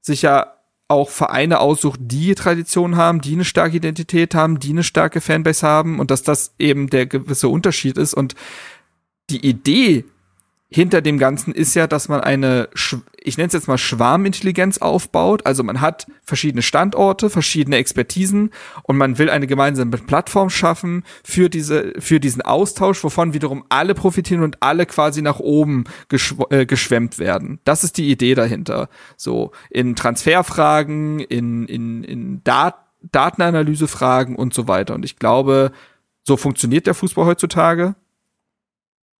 sich ja auch Vereine aussucht, die Tradition haben, die eine starke Identität haben, die eine starke Fanbase haben und dass das eben der gewisse Unterschied ist und die Idee, hinter dem Ganzen ist ja, dass man eine, ich nenne es jetzt mal Schwarmintelligenz aufbaut. Also man hat verschiedene Standorte, verschiedene Expertisen und man will eine gemeinsame Plattform schaffen für diese, für diesen Austausch, wovon wiederum alle profitieren und alle quasi nach oben geschw äh, geschwemmt werden. Das ist die Idee dahinter. So in Transferfragen, in in in Dat Datenanalysefragen und so weiter. Und ich glaube, so funktioniert der Fußball heutzutage.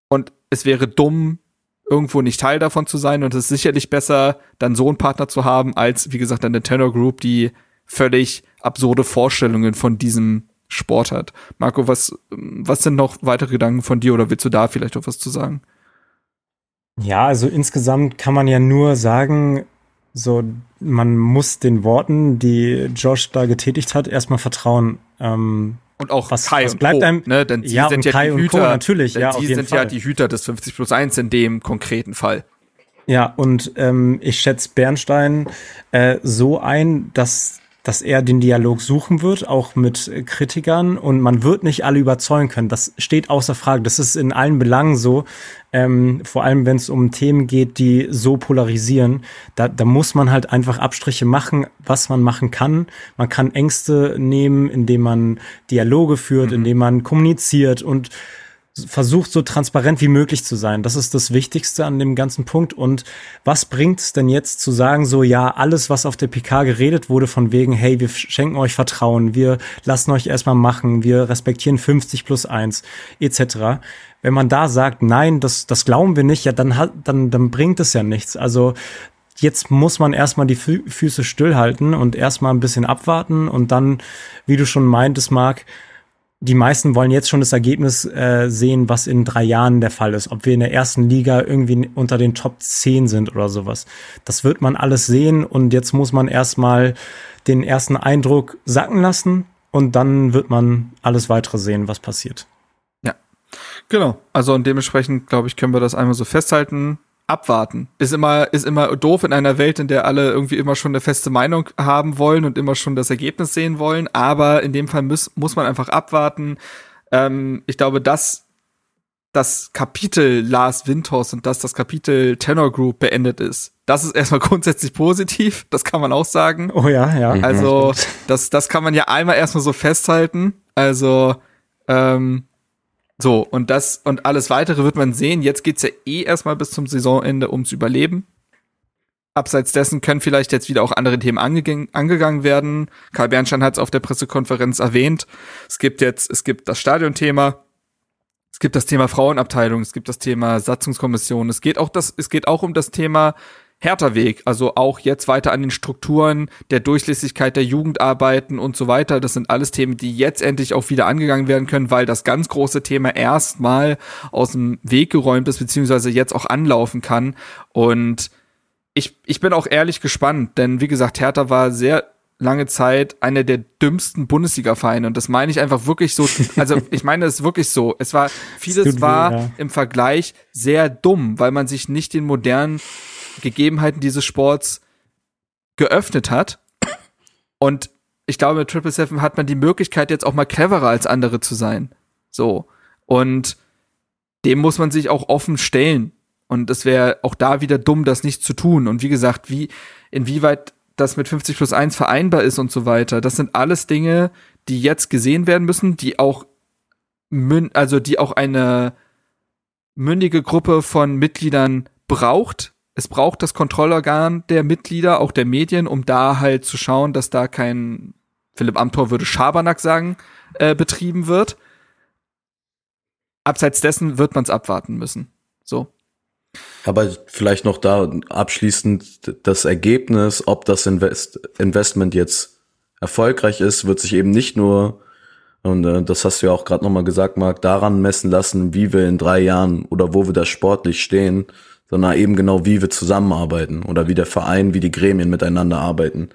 Und es wäre dumm, irgendwo nicht Teil davon zu sein und es ist sicherlich besser, dann so einen Partner zu haben, als, wie gesagt, eine Tenor Group, die völlig absurde Vorstellungen von diesem Sport hat. Marco, was, was sind noch weitere Gedanken von dir oder willst du da vielleicht noch was zu sagen? Ja, also insgesamt kann man ja nur sagen, so, man muss den Worten, die Josh da getätigt hat, erstmal vertrauen. Ähm, und auch was, Kai was und bleibt Co, einem, ne? Denn die ja, sind ja Kai die Hüter, Co, natürlich, denn ja, die sind Fall. ja die Hüter des 50 plus 1 in dem konkreten Fall. Ja, und ähm, ich schätze Bernstein äh, so ein, dass dass er den Dialog suchen wird, auch mit Kritikern. Und man wird nicht alle überzeugen können. Das steht außer Frage. Das ist in allen Belangen so. Ähm, vor allem, wenn es um Themen geht, die so polarisieren. Da, da muss man halt einfach Abstriche machen, was man machen kann. Man kann Ängste nehmen, indem man Dialoge führt, mhm. indem man kommuniziert und versucht so transparent wie möglich zu sein. Das ist das Wichtigste an dem ganzen Punkt. Und was bringt es denn jetzt zu sagen, so ja, alles, was auf der PK geredet wurde, von wegen, hey, wir schenken euch Vertrauen, wir lassen euch erstmal machen, wir respektieren 50 plus 1, etc. Wenn man da sagt, nein, das, das glauben wir nicht, ja, dann hat, dann, dann bringt es ja nichts. Also jetzt muss man erstmal die Fü Füße stillhalten und erstmal ein bisschen abwarten und dann, wie du schon meintest, Marc, die meisten wollen jetzt schon das Ergebnis äh, sehen, was in drei Jahren der Fall ist. Ob wir in der ersten Liga irgendwie unter den Top 10 sind oder sowas. Das wird man alles sehen und jetzt muss man erstmal den ersten Eindruck sacken lassen und dann wird man alles weitere sehen, was passiert. Ja, genau. Also und dementsprechend, glaube ich, können wir das einmal so festhalten abwarten. Ist immer, ist immer doof in einer Welt, in der alle irgendwie immer schon eine feste Meinung haben wollen und immer schon das Ergebnis sehen wollen. Aber in dem Fall muss, muss man einfach abwarten. Ähm, ich glaube, dass das Kapitel Lars Windhorst und dass das Kapitel Tenor Group beendet ist. Das ist erstmal *laughs* grundsätzlich positiv, das kann man auch sagen. Oh ja, ja. Also, das, das kann man ja einmal erstmal so festhalten. Also, ähm, so, und das und alles weitere wird man sehen. Jetzt geht's ja eh erstmal bis zum Saisonende ums Überleben. Abseits dessen können vielleicht jetzt wieder auch andere Themen angegangen, angegangen werden. Karl Bernstein hat es auf der Pressekonferenz erwähnt. Es gibt jetzt, es gibt das Stadionthema, es gibt das Thema Frauenabteilung, es gibt das Thema Satzungskommission, es geht auch das, es geht auch um das Thema härter Weg, also auch jetzt weiter an den Strukturen der Durchlässigkeit der Jugendarbeiten und so weiter. Das sind alles Themen, die jetzt endlich auch wieder angegangen werden können, weil das ganz große Thema erstmal aus dem Weg geräumt ist, beziehungsweise jetzt auch anlaufen kann. Und ich, ich bin auch ehrlich gespannt, denn wie gesagt, Hertha war sehr lange Zeit einer der dümmsten Bundesliga-Vereine. Und das meine ich einfach wirklich so, also *laughs* ich meine es wirklich so. Es war, vieles war im Vergleich sehr dumm, weil man sich nicht den modernen Gegebenheiten dieses Sports geöffnet hat. Und ich glaube, mit Triple Seven hat man die Möglichkeit, jetzt auch mal cleverer als andere zu sein. So. Und dem muss man sich auch offen stellen. Und es wäre auch da wieder dumm, das nicht zu tun. Und wie gesagt, wie, inwieweit das mit 50 plus 1 vereinbar ist und so weiter, das sind alles Dinge, die jetzt gesehen werden müssen, die auch, also die auch eine mündige Gruppe von Mitgliedern braucht, es braucht das Kontrollorgan der Mitglieder, auch der Medien, um da halt zu schauen, dass da kein, Philipp Amthor würde Schabernack sagen, äh, betrieben wird. Abseits dessen wird man es abwarten müssen. So. Aber vielleicht noch da abschließend das Ergebnis, ob das Invest Investment jetzt erfolgreich ist, wird sich eben nicht nur, und äh, das hast du ja auch gerade nochmal gesagt, Marc, daran messen lassen, wie wir in drei Jahren oder wo wir da sportlich stehen, sondern eben genau, wie wir zusammenarbeiten oder wie der Verein, wie die Gremien miteinander arbeiten.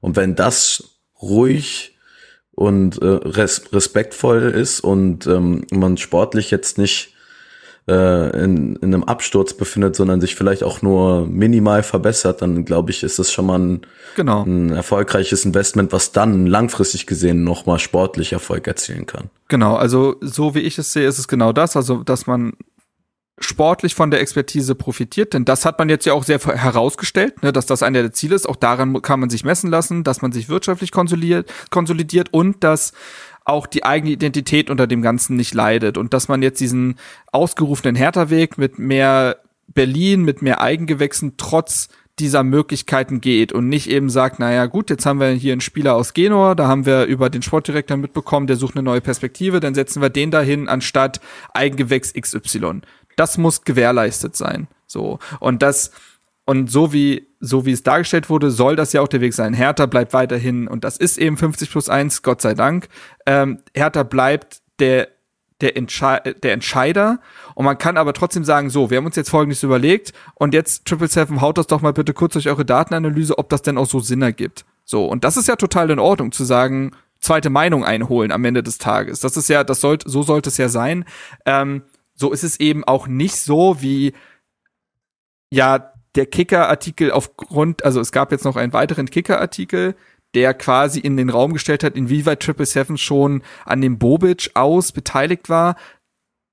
Und wenn das ruhig und äh, res respektvoll ist und ähm, man sportlich jetzt nicht äh, in, in einem Absturz befindet, sondern sich vielleicht auch nur minimal verbessert, dann glaube ich, ist das schon mal ein, genau. ein erfolgreiches Investment, was dann langfristig gesehen nochmal sportlich Erfolg erzielen kann. Genau, also so wie ich es sehe, ist es genau das, also dass man sportlich von der Expertise profitiert, denn das hat man jetzt ja auch sehr herausgestellt, ne, dass das einer der Ziele ist. Auch daran kann man sich messen lassen, dass man sich wirtschaftlich konsolidiert, konsolidiert und dass auch die eigene Identität unter dem Ganzen nicht leidet und dass man jetzt diesen ausgerufenen Hertha-Weg mit mehr Berlin, mit mehr Eigengewächsen trotz dieser Möglichkeiten geht und nicht eben sagt, naja gut, jetzt haben wir hier einen Spieler aus Genua, da haben wir über den Sportdirektor mitbekommen, der sucht eine neue Perspektive, dann setzen wir den dahin anstatt Eigengewächs XY. Das muss gewährleistet sein. So. Und das, und so wie, so wie es dargestellt wurde, soll das ja auch der Weg sein. Hertha bleibt weiterhin, und das ist eben 50 plus 1, Gott sei Dank. Ähm, Hertha bleibt der, der, Entschei der Entscheider. Und man kann aber trotzdem sagen, so, wir haben uns jetzt folgendes überlegt und jetzt Triple Seven, haut das doch mal bitte kurz durch eure Datenanalyse, ob das denn auch so Sinn ergibt. So, und das ist ja total in Ordnung zu sagen, zweite Meinung einholen am Ende des Tages. Das ist ja, das sollte, so sollte es ja sein. Ähm, so ist es eben auch nicht so, wie ja der Kicker-Artikel aufgrund, also es gab jetzt noch einen weiteren Kicker-Artikel, der quasi in den Raum gestellt hat, inwieweit Triple Seven schon an dem Bobic aus beteiligt war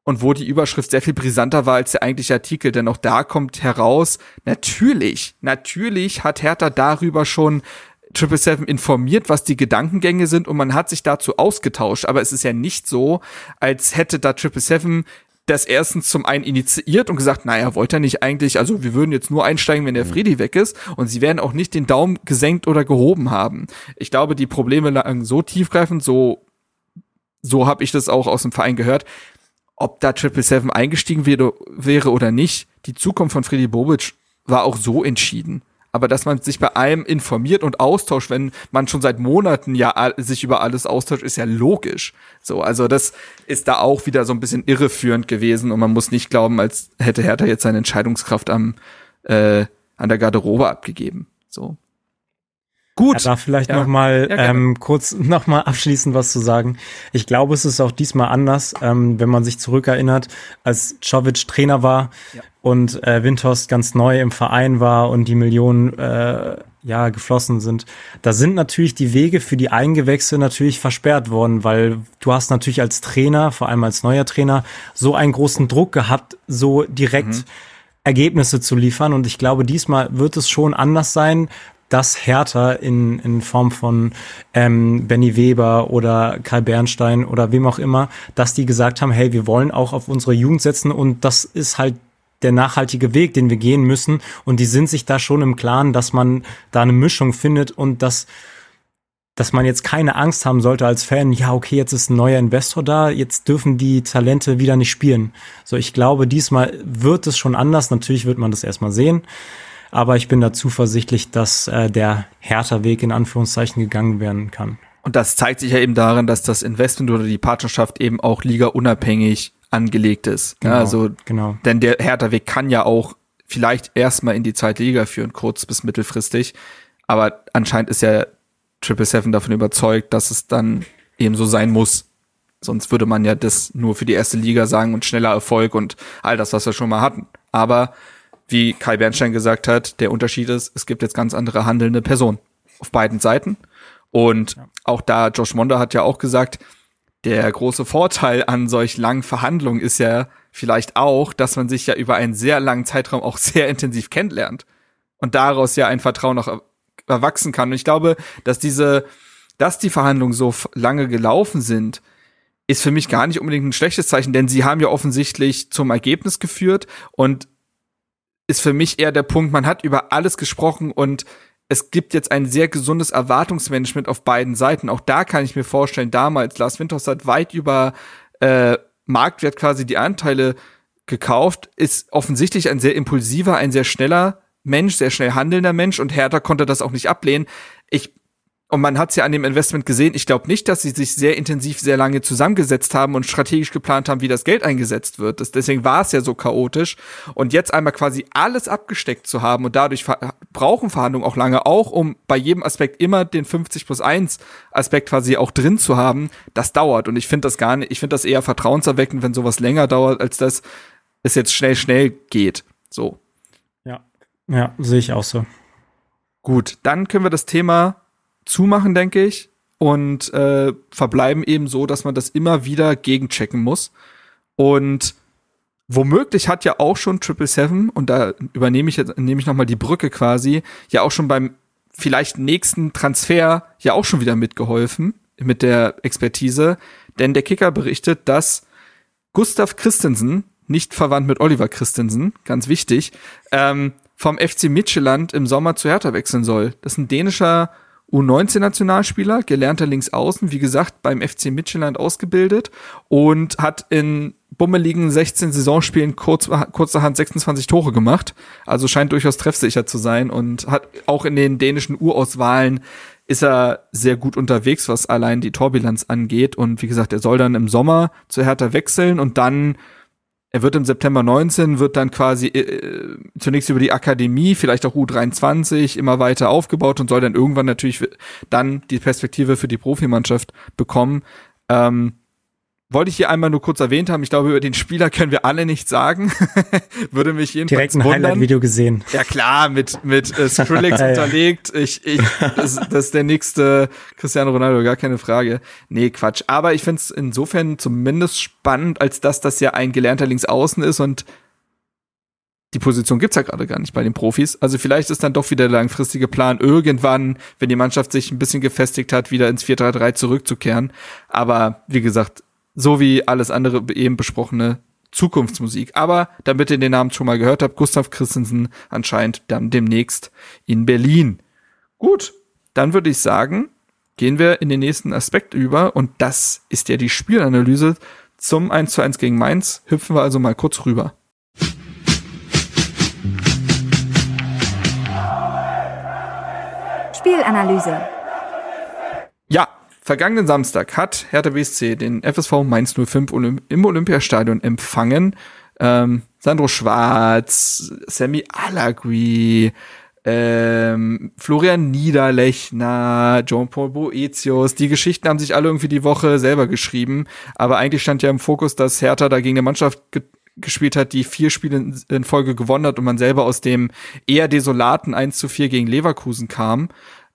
und wo die Überschrift sehr viel brisanter war als der eigentliche Artikel, denn auch da kommt heraus, natürlich, natürlich hat Hertha darüber schon Triple Seven informiert, was die Gedankengänge sind und man hat sich dazu ausgetauscht. Aber es ist ja nicht so, als hätte da Triple Seven das erstens zum einen initiiert und gesagt, naja, wollte er nicht eigentlich, also wir würden jetzt nur einsteigen, wenn der mhm. Freddy weg ist und sie werden auch nicht den Daumen gesenkt oder gehoben haben. Ich glaube, die Probleme lagen so tiefgreifend, so, so habe ich das auch aus dem Verein gehört, ob da Triple Seven eingestiegen wäre, wäre oder nicht, die Zukunft von Freddy Bobic war auch so entschieden aber dass man sich bei allem informiert und austauscht, wenn man schon seit Monaten ja sich über alles austauscht, ist ja logisch. So, also das ist da auch wieder so ein bisschen irreführend gewesen und man muss nicht glauben, als hätte Hertha jetzt seine Entscheidungskraft am äh, an der Garderobe abgegeben. So. Gut. Ja, da vielleicht ja. noch mal ja, ähm, kurz noch mal abschließend was zu sagen. Ich glaube, es ist auch diesmal anders, ähm, wenn man sich zurückerinnert, als Czovic Trainer war ja. Und äh, Windhorst ganz neu im Verein war und die Millionen äh, ja geflossen sind. Da sind natürlich die Wege für die Eingewächse natürlich versperrt worden, weil du hast natürlich als Trainer, vor allem als neuer Trainer, so einen großen Druck gehabt, so direkt mhm. Ergebnisse zu liefern. Und ich glaube, diesmal wird es schon anders sein, dass Hertha in, in Form von ähm, Benny Weber oder Karl Bernstein oder wem auch immer, dass die gesagt haben, hey, wir wollen auch auf unsere Jugend setzen und das ist halt der nachhaltige Weg, den wir gehen müssen. Und die sind sich da schon im Klaren, dass man da eine Mischung findet und dass dass man jetzt keine Angst haben sollte als Fan, ja, okay, jetzt ist ein neuer Investor da, jetzt dürfen die Talente wieder nicht spielen. So, ich glaube, diesmal wird es schon anders. Natürlich wird man das erstmal sehen. Aber ich bin da zuversichtlich, dass äh, der härter Weg in Anführungszeichen gegangen werden kann. Und das zeigt sich ja eben darin, dass das Investment oder die Partnerschaft eben auch liga-unabhängig angelegt ist. Genau, ja, also, genau. Denn der härter Weg kann ja auch vielleicht erstmal in die zweite Liga führen, kurz bis mittelfristig. Aber anscheinend ist ja Triple Seven davon überzeugt, dass es dann eben so sein muss. Sonst würde man ja das nur für die erste Liga sagen und schneller Erfolg und all das, was wir schon mal hatten. Aber wie Kai Bernstein gesagt hat, der Unterschied ist, es gibt jetzt ganz andere handelnde Personen auf beiden Seiten. Und auch da, Josh Monder hat ja auch gesagt, der große Vorteil an solch langen Verhandlungen ist ja vielleicht auch, dass man sich ja über einen sehr langen Zeitraum auch *laughs* sehr intensiv kennenlernt und daraus ja ein Vertrauen auch erwachsen kann. Und ich glaube, dass diese, dass die Verhandlungen so lange gelaufen sind, ist für mich gar nicht unbedingt ein schlechtes Zeichen, denn sie haben ja offensichtlich zum Ergebnis geführt und ist für mich eher der Punkt, man hat über alles gesprochen und es gibt jetzt ein sehr gesundes Erwartungsmanagement auf beiden Seiten. Auch da kann ich mir vorstellen, damals, Lars Winters hat weit über äh, Marktwert quasi die Anteile gekauft, ist offensichtlich ein sehr impulsiver, ein sehr schneller Mensch, sehr schnell handelnder Mensch und Hertha konnte das auch nicht ablehnen. Ich und man hat es ja an dem Investment gesehen. Ich glaube nicht, dass sie sich sehr intensiv, sehr lange zusammengesetzt haben und strategisch geplant haben, wie das Geld eingesetzt wird. Das, deswegen war es ja so chaotisch. Und jetzt einmal quasi alles abgesteckt zu haben und dadurch brauchen Verhandlungen auch lange, auch um bei jedem Aspekt immer den 50 plus 1 Aspekt quasi auch drin zu haben, das dauert. Und ich finde das gar nicht, ich finde das eher vertrauenserweckend, wenn sowas länger dauert, als dass es jetzt schnell, schnell geht. So. Ja. Ja, sehe ich auch so. Gut, dann können wir das Thema zumachen, denke ich, und äh, verbleiben eben so, dass man das immer wieder gegenchecken muss. Und womöglich hat ja auch schon Triple Seven, und da übernehme ich jetzt, nehme ich nochmal die Brücke quasi, ja auch schon beim vielleicht nächsten Transfer ja auch schon wieder mitgeholfen mit der Expertise. Denn der Kicker berichtet, dass Gustav Christensen, nicht verwandt mit Oliver Christensen, ganz wichtig, ähm, vom FC Midtjylland im Sommer zu Hertha wechseln soll. Das ist ein dänischer U19-Nationalspieler, gelernter Linksaußen, wie gesagt, beim FC Midtjylland ausgebildet und hat in bummeligen 16 Saisonspielen kurz, kurzerhand 26 Tore gemacht. Also scheint durchaus treffsicher zu sein und hat auch in den dänischen Urauswahlen ist er sehr gut unterwegs, was allein die Torbilanz angeht. Und wie gesagt, er soll dann im Sommer zu Hertha wechseln und dann er wird im September 19, wird dann quasi äh, zunächst über die Akademie, vielleicht auch U23, immer weiter aufgebaut und soll dann irgendwann natürlich dann die Perspektive für die Profimannschaft bekommen. Ähm, wollte ich hier einmal nur kurz erwähnt haben. Ich glaube, über den Spieler können wir alle nichts sagen. *laughs* Würde mich jedenfalls Direkt ein Highlight-Video gesehen. Ja klar, mit mit äh, Skrillex *laughs* unterlegt. Ich, ich, das, das ist der nächste Cristiano Ronaldo, gar keine Frage. Nee, Quatsch. Aber ich finde es insofern zumindest spannend, als dass das ja ein gelernter Linksaußen ist und die Position gibt's ja gerade gar nicht bei den Profis. Also vielleicht ist dann doch wieder der langfristige Plan, irgendwann, wenn die Mannschaft sich ein bisschen gefestigt hat, wieder ins 4-3-3 zurückzukehren. Aber wie gesagt, so wie alles andere eben besprochene Zukunftsmusik. Aber damit ihr den Namen schon mal gehört habt, Gustav Christensen anscheinend dann demnächst in Berlin. Gut, dann würde ich sagen, gehen wir in den nächsten Aspekt über und das ist ja die Spielanalyse zum 1 zu 1 gegen Mainz. Hüpfen wir also mal kurz rüber. Spielanalyse. Vergangenen Samstag hat Hertha BSC den FSV Mainz 05 im Olympiastadion empfangen. Ähm, Sandro Schwarz, Sammy Alagui, ähm, Florian Niederlechner, Jean-Paul Boetius, die Geschichten haben sich alle irgendwie die Woche selber geschrieben, aber eigentlich stand ja im Fokus, dass Hertha da gegen eine Mannschaft ge gespielt hat, die vier Spiele in, in Folge gewonnen hat und man selber aus dem eher desolaten 1 zu 4 gegen Leverkusen kam.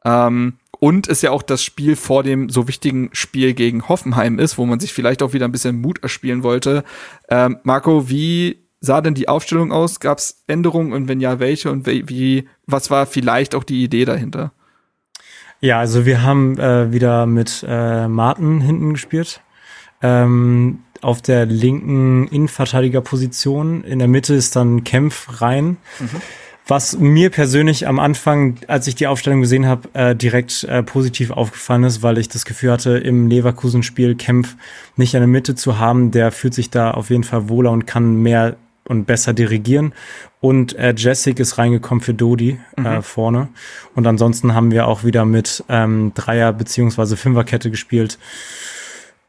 Ähm, und es ja auch das Spiel vor dem so wichtigen Spiel gegen Hoffenheim ist, wo man sich vielleicht auch wieder ein bisschen Mut erspielen wollte. Ähm, Marco, wie sah denn die Aufstellung aus? Gab es Änderungen und wenn ja, welche und wie, was war vielleicht auch die Idee dahinter? Ja, also wir haben äh, wieder mit äh, Martin hinten gespielt. Ähm, auf der linken Innenverteidigerposition. In der Mitte ist dann Kempf rein. Mhm. Was mir persönlich am Anfang, als ich die Aufstellung gesehen habe, äh, direkt äh, positiv aufgefallen ist, weil ich das Gefühl hatte, im Leverkusen-Spiel Kempf nicht in der Mitte zu haben, der fühlt sich da auf jeden Fall wohler und kann mehr und besser dirigieren. Und äh, Jessic ist reingekommen für Dodi äh, mhm. äh, vorne. Und ansonsten haben wir auch wieder mit ähm, Dreier- beziehungsweise Fünferkette gespielt.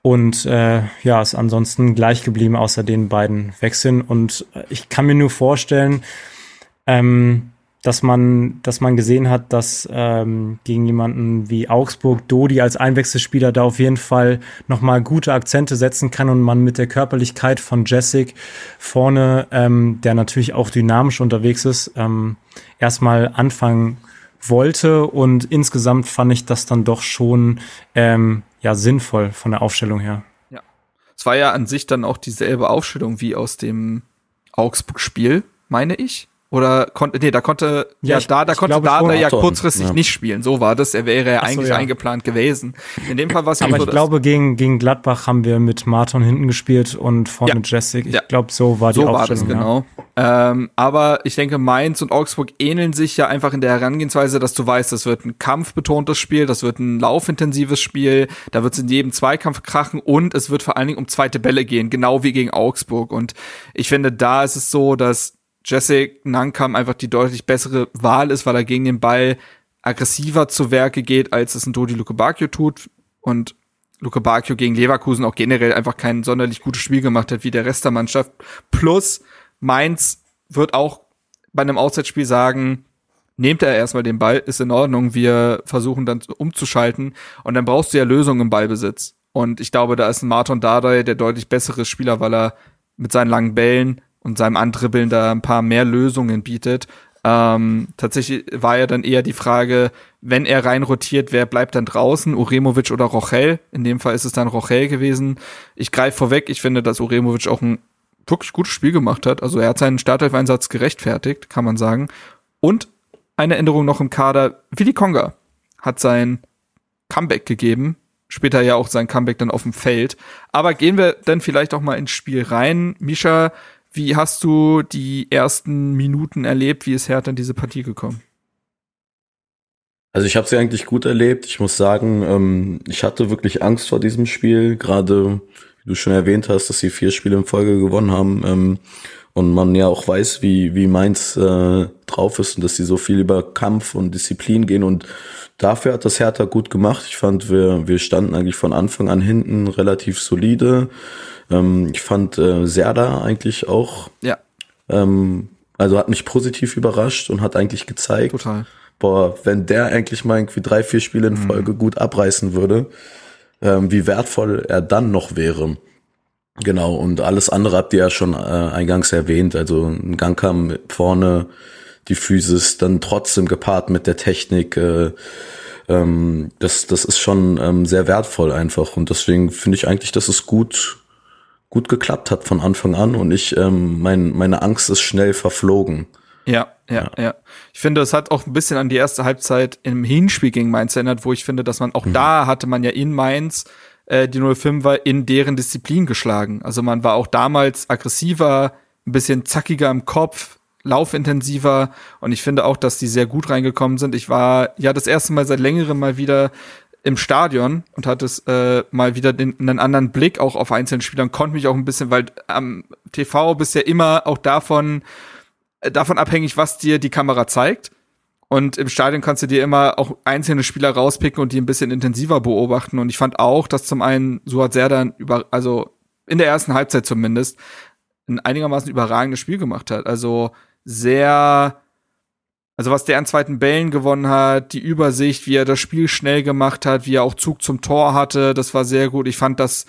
Und äh, ja, ist ansonsten gleich geblieben, außer den beiden Wechseln. Und äh, ich kann mir nur vorstellen, ähm, dass man, dass man gesehen hat, dass ähm, gegen jemanden wie Augsburg Dodi als Einwechselspieler da auf jeden Fall nochmal gute Akzente setzen kann und man mit der Körperlichkeit von Jessic vorne, ähm, der natürlich auch dynamisch unterwegs ist, ähm, erstmal anfangen wollte und insgesamt fand ich das dann doch schon ähm, ja sinnvoll von der Aufstellung her. Ja, es war ja an sich dann auch dieselbe Aufstellung wie aus dem Augsburg-Spiel, meine ich. Oder konnte, nee, da konnte, ja, ja da, da konnte Dada ja kurzfristig ja. nicht spielen. So war das. Er wäre ja so, eigentlich ja. eingeplant gewesen. In dem Fall war es Aber so, ich glaube, gegen, gegen Gladbach haben wir mit Marton hinten gespielt und vorne mit Jessic. Ich glaube, so war die so Aufstellung. So war das, genau. Ähm, aber ich denke, Mainz und Augsburg ähneln sich ja einfach in der Herangehensweise, dass du weißt, das wird ein kampfbetontes Spiel, das wird ein laufintensives Spiel, da wird es in jedem Zweikampf krachen und es wird vor allen Dingen um zweite Bälle gehen, genau wie gegen Augsburg. Und ich finde, da ist es so, dass Jesse Nankam einfach die deutlich bessere Wahl ist, weil er gegen den Ball aggressiver zu Werke geht, als es ein Dodi Luke Bacchio tut. Und Luke Bacchio gegen Leverkusen auch generell einfach kein sonderlich gutes Spiel gemacht hat wie der Rest der Mannschaft. Plus Mainz wird auch bei einem Auswärtsspiel sagen, nehmt er erstmal den Ball, ist in Ordnung, wir versuchen dann umzuschalten und dann brauchst du ja Lösungen im Ballbesitz. Und ich glaube, da ist ein Martin Dardai der deutlich bessere Spieler, weil er mit seinen langen Bällen und seinem Antribbeln da ein paar mehr Lösungen bietet. Ähm, tatsächlich war ja dann eher die Frage, wenn er rein rotiert, wer bleibt dann draußen, Uremovic oder Rochel? In dem Fall ist es dann Rochel gewesen. Ich greife vorweg, ich finde, dass Uremovic auch ein wirklich gutes Spiel gemacht hat. Also er hat seinen Startelf-Einsatz gerechtfertigt, kann man sagen. Und eine Änderung noch im Kader. Willi Konga hat sein Comeback gegeben. Später ja auch sein Comeback dann auf dem Feld. Aber gehen wir dann vielleicht auch mal ins Spiel rein. Misha, wie hast du die ersten Minuten erlebt? Wie ist Hertha in diese Partie gekommen? Also ich habe sie eigentlich gut erlebt. Ich muss sagen, ähm, ich hatte wirklich Angst vor diesem Spiel. Gerade, wie du schon erwähnt hast, dass sie vier Spiele in Folge gewonnen haben. Ähm, und man ja auch weiß, wie, wie Mainz äh, drauf ist und dass sie so viel über Kampf und Disziplin gehen und dafür hat das Hertha gut gemacht. Ich fand, wir, wir standen eigentlich von Anfang an hinten relativ solide. Ähm, ich fand äh, Serda eigentlich auch. Ja. Ähm, also hat mich positiv überrascht und hat eigentlich gezeigt, Total. boah, wenn der eigentlich mal irgendwie drei, vier Spiele in mhm. Folge mhm. gut abreißen würde, ähm, wie wertvoll er dann noch wäre. Genau, und alles andere habt ihr ja schon äh, eingangs erwähnt. Also ein Gang kam vorne, die Physis dann trotzdem gepaart mit der Technik. Äh, ähm, das, das ist schon ähm, sehr wertvoll einfach. Und deswegen finde ich eigentlich, dass es gut, gut geklappt hat von Anfang an und ich, ähm, mein, meine Angst ist schnell verflogen. Ja, ja, ja, ja. Ich finde, es hat auch ein bisschen an die erste Halbzeit im Hinspiel gegen Mainz erinnert, wo ich finde, dass man auch mhm. da hatte man ja in Mainz äh, die 05er in deren Disziplin geschlagen. Also man war auch damals aggressiver, ein bisschen zackiger im Kopf, laufintensiver und ich finde auch, dass die sehr gut reingekommen sind. Ich war ja das erste Mal seit längerem mal wieder im Stadion und hatte es äh, mal wieder den, einen anderen Blick auch auf einzelne Spieler und konnte mich auch ein bisschen, weil am TV bist ja immer auch davon äh, davon abhängig, was dir die Kamera zeigt. Und im Stadion kannst du dir immer auch einzelne Spieler rauspicken und die ein bisschen intensiver beobachten. Und ich fand auch, dass zum einen Suat Serdan über, also in der ersten Halbzeit zumindest, ein einigermaßen überragendes Spiel gemacht hat. Also sehr, also was der an zweiten Bällen gewonnen hat, die Übersicht, wie er das Spiel schnell gemacht hat, wie er auch Zug zum Tor hatte, das war sehr gut. Ich fand, dass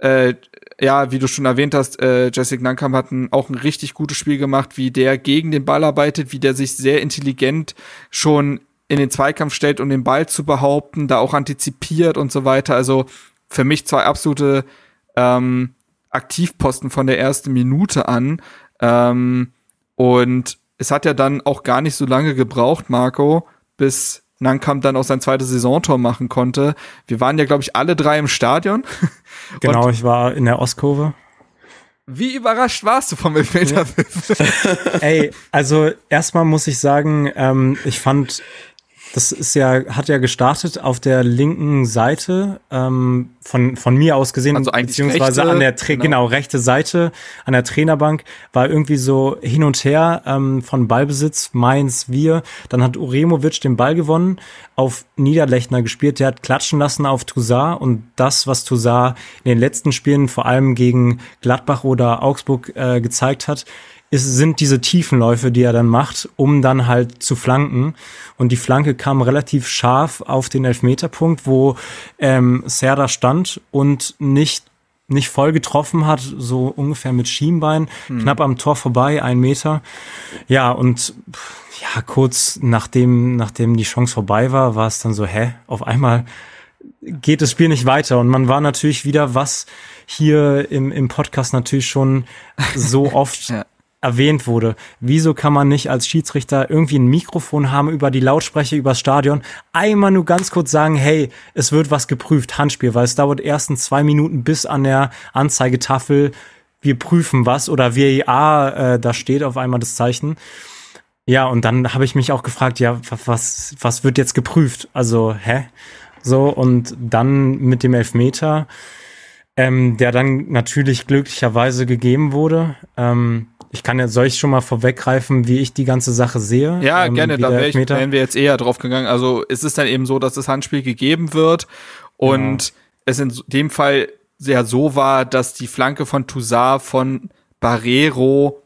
äh, ja, wie du schon erwähnt hast, äh, Jessic Nankam hat ein, auch ein richtig gutes Spiel gemacht, wie der gegen den Ball arbeitet, wie der sich sehr intelligent schon in den Zweikampf stellt, um den Ball zu behaupten, da auch antizipiert und so weiter. Also für mich zwei absolute ähm, Aktivposten von der ersten Minute an. Ähm, und es hat ja dann auch gar nicht so lange gebraucht, Marco, bis Nankam dann auch sein zweites Saisontor machen konnte. Wir waren ja, glaube ich, alle drei im Stadion. *laughs* Genau, ich war in der Ostkurve. Wie überrascht warst du vom Elfmeterpfiff? *laughs* Ey, also erstmal muss ich sagen, ähm, ich fand das ist ja, hat ja gestartet auf der linken Seite, ähm, von, von mir aus gesehen, also beziehungsweise rechte, an der, Tra genau. genau. rechte Seite an der Trainerbank, war irgendwie so hin und her ähm, von Ballbesitz, Mainz, wir. Dann hat Uremovic den Ball gewonnen, auf Niederlechner gespielt, der hat klatschen lassen auf Toussaint und das, was Toussaint in den letzten Spielen vor allem gegen Gladbach oder Augsburg äh, gezeigt hat, ist, sind diese Tiefenläufe, die er dann macht, um dann halt zu flanken. Und die Flanke kam relativ scharf auf den Elfmeterpunkt, wo ähm, Serda stand und nicht nicht voll getroffen hat, so ungefähr mit Schienbein, hm. knapp am Tor vorbei, ein Meter. Ja, und ja, kurz nachdem, nachdem die Chance vorbei war, war es dann so, hä, auf einmal geht das Spiel nicht weiter. Und man war natürlich wieder, was hier im, im Podcast natürlich schon so *laughs* oft ja erwähnt wurde. Wieso kann man nicht als Schiedsrichter irgendwie ein Mikrofon haben über die Lautsprecher übers Stadion, einmal nur ganz kurz sagen, hey, es wird was geprüft, Handspiel, weil es dauert erstens zwei Minuten bis an der Anzeigetafel, wir prüfen was oder VAR, äh, da steht auf einmal das Zeichen. Ja, und dann habe ich mich auch gefragt, ja, was, was wird jetzt geprüft? Also, hä? So, und dann mit dem Elfmeter, ähm, der dann natürlich glücklicherweise gegeben wurde. Ähm, ich kann ja, soll ich schon mal vorweggreifen, wie ich die ganze Sache sehe? Ja, ähm, gerne, da wär wären wir jetzt eher drauf gegangen. Also es ist dann eben so, dass das Handspiel gegeben wird und ja. es in dem Fall sehr so war, dass die Flanke von Toussaint von Barrero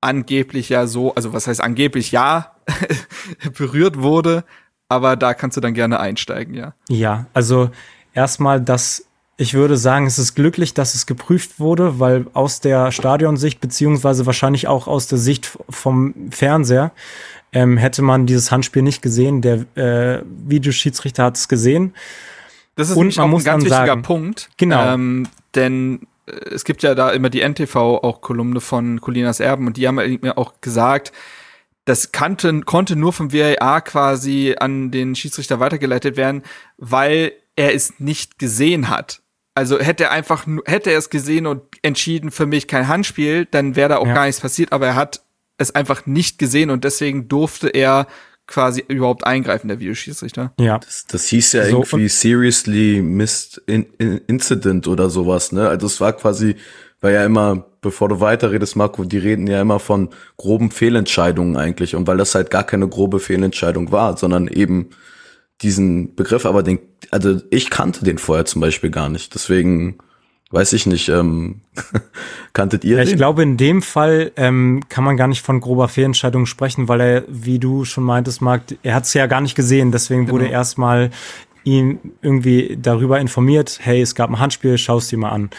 angeblich ja so, also was heißt angeblich ja, *laughs* berührt wurde, aber da kannst du dann gerne einsteigen, ja. Ja, also erstmal, dass ich würde sagen, es ist glücklich, dass es geprüft wurde, weil aus der Stadionsicht beziehungsweise wahrscheinlich auch aus der Sicht vom Fernseher ähm, hätte man dieses Handspiel nicht gesehen. Der äh, Videoschiedsrichter hat es gesehen. Das ist Und man muss ein ganz wichtiger sagen, Punkt. Genau. Ähm, denn es gibt ja da immer die NTV auch Kolumne von Colinas Erben und die haben mir auch gesagt, das kannte, konnte nur vom VAR quasi an den Schiedsrichter weitergeleitet werden, weil er es nicht gesehen hat. Also hätte er einfach, hätte er es gesehen und entschieden für mich kein Handspiel, dann wäre da auch ja. gar nichts passiert, aber er hat es einfach nicht gesehen und deswegen durfte er quasi überhaupt eingreifen, der Videoschiedsrichter. Ja. Das, das hieß ja so, irgendwie seriously missed in, in incident oder sowas, ne? Also es war quasi, weil ja immer, bevor du weiterredest, Marco, die reden ja immer von groben Fehlentscheidungen eigentlich. Und weil das halt gar keine grobe Fehlentscheidung war, sondern eben diesen Begriff, aber den, also ich kannte den vorher zum Beispiel gar nicht. Deswegen weiß ich nicht, ähm, *laughs* kanntet ihr ja, den? Ich glaube, in dem Fall ähm, kann man gar nicht von grober Fehlentscheidung sprechen, weil er, wie du schon meintest, Marc, er hat es ja gar nicht gesehen. Deswegen genau. wurde erstmal ihn irgendwie darüber informiert, hey, es gab ein Handspiel, schau es dir mal an.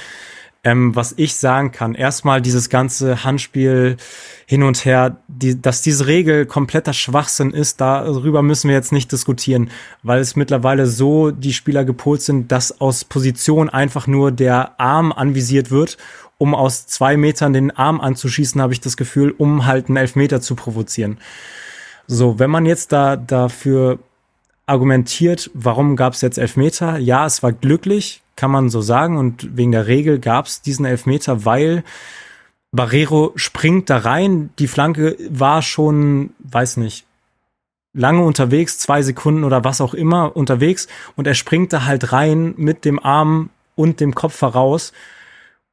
Ähm, was ich sagen kann, erstmal dieses ganze Handspiel hin und her, die, dass diese Regel kompletter Schwachsinn ist, darüber müssen wir jetzt nicht diskutieren, weil es mittlerweile so die Spieler gepolt sind, dass aus Position einfach nur der Arm anvisiert wird, um aus zwei Metern den Arm anzuschießen, habe ich das Gefühl, um halt einen Elfmeter zu provozieren. So, wenn man jetzt da dafür argumentiert, warum gab es jetzt Elfmeter? Ja, es war glücklich, kann man so sagen. Und wegen der Regel gab es diesen Elfmeter, weil Barrero springt da rein. Die Flanke war schon, weiß nicht, lange unterwegs, zwei Sekunden oder was auch immer unterwegs. Und er springt da halt rein mit dem Arm und dem Kopf voraus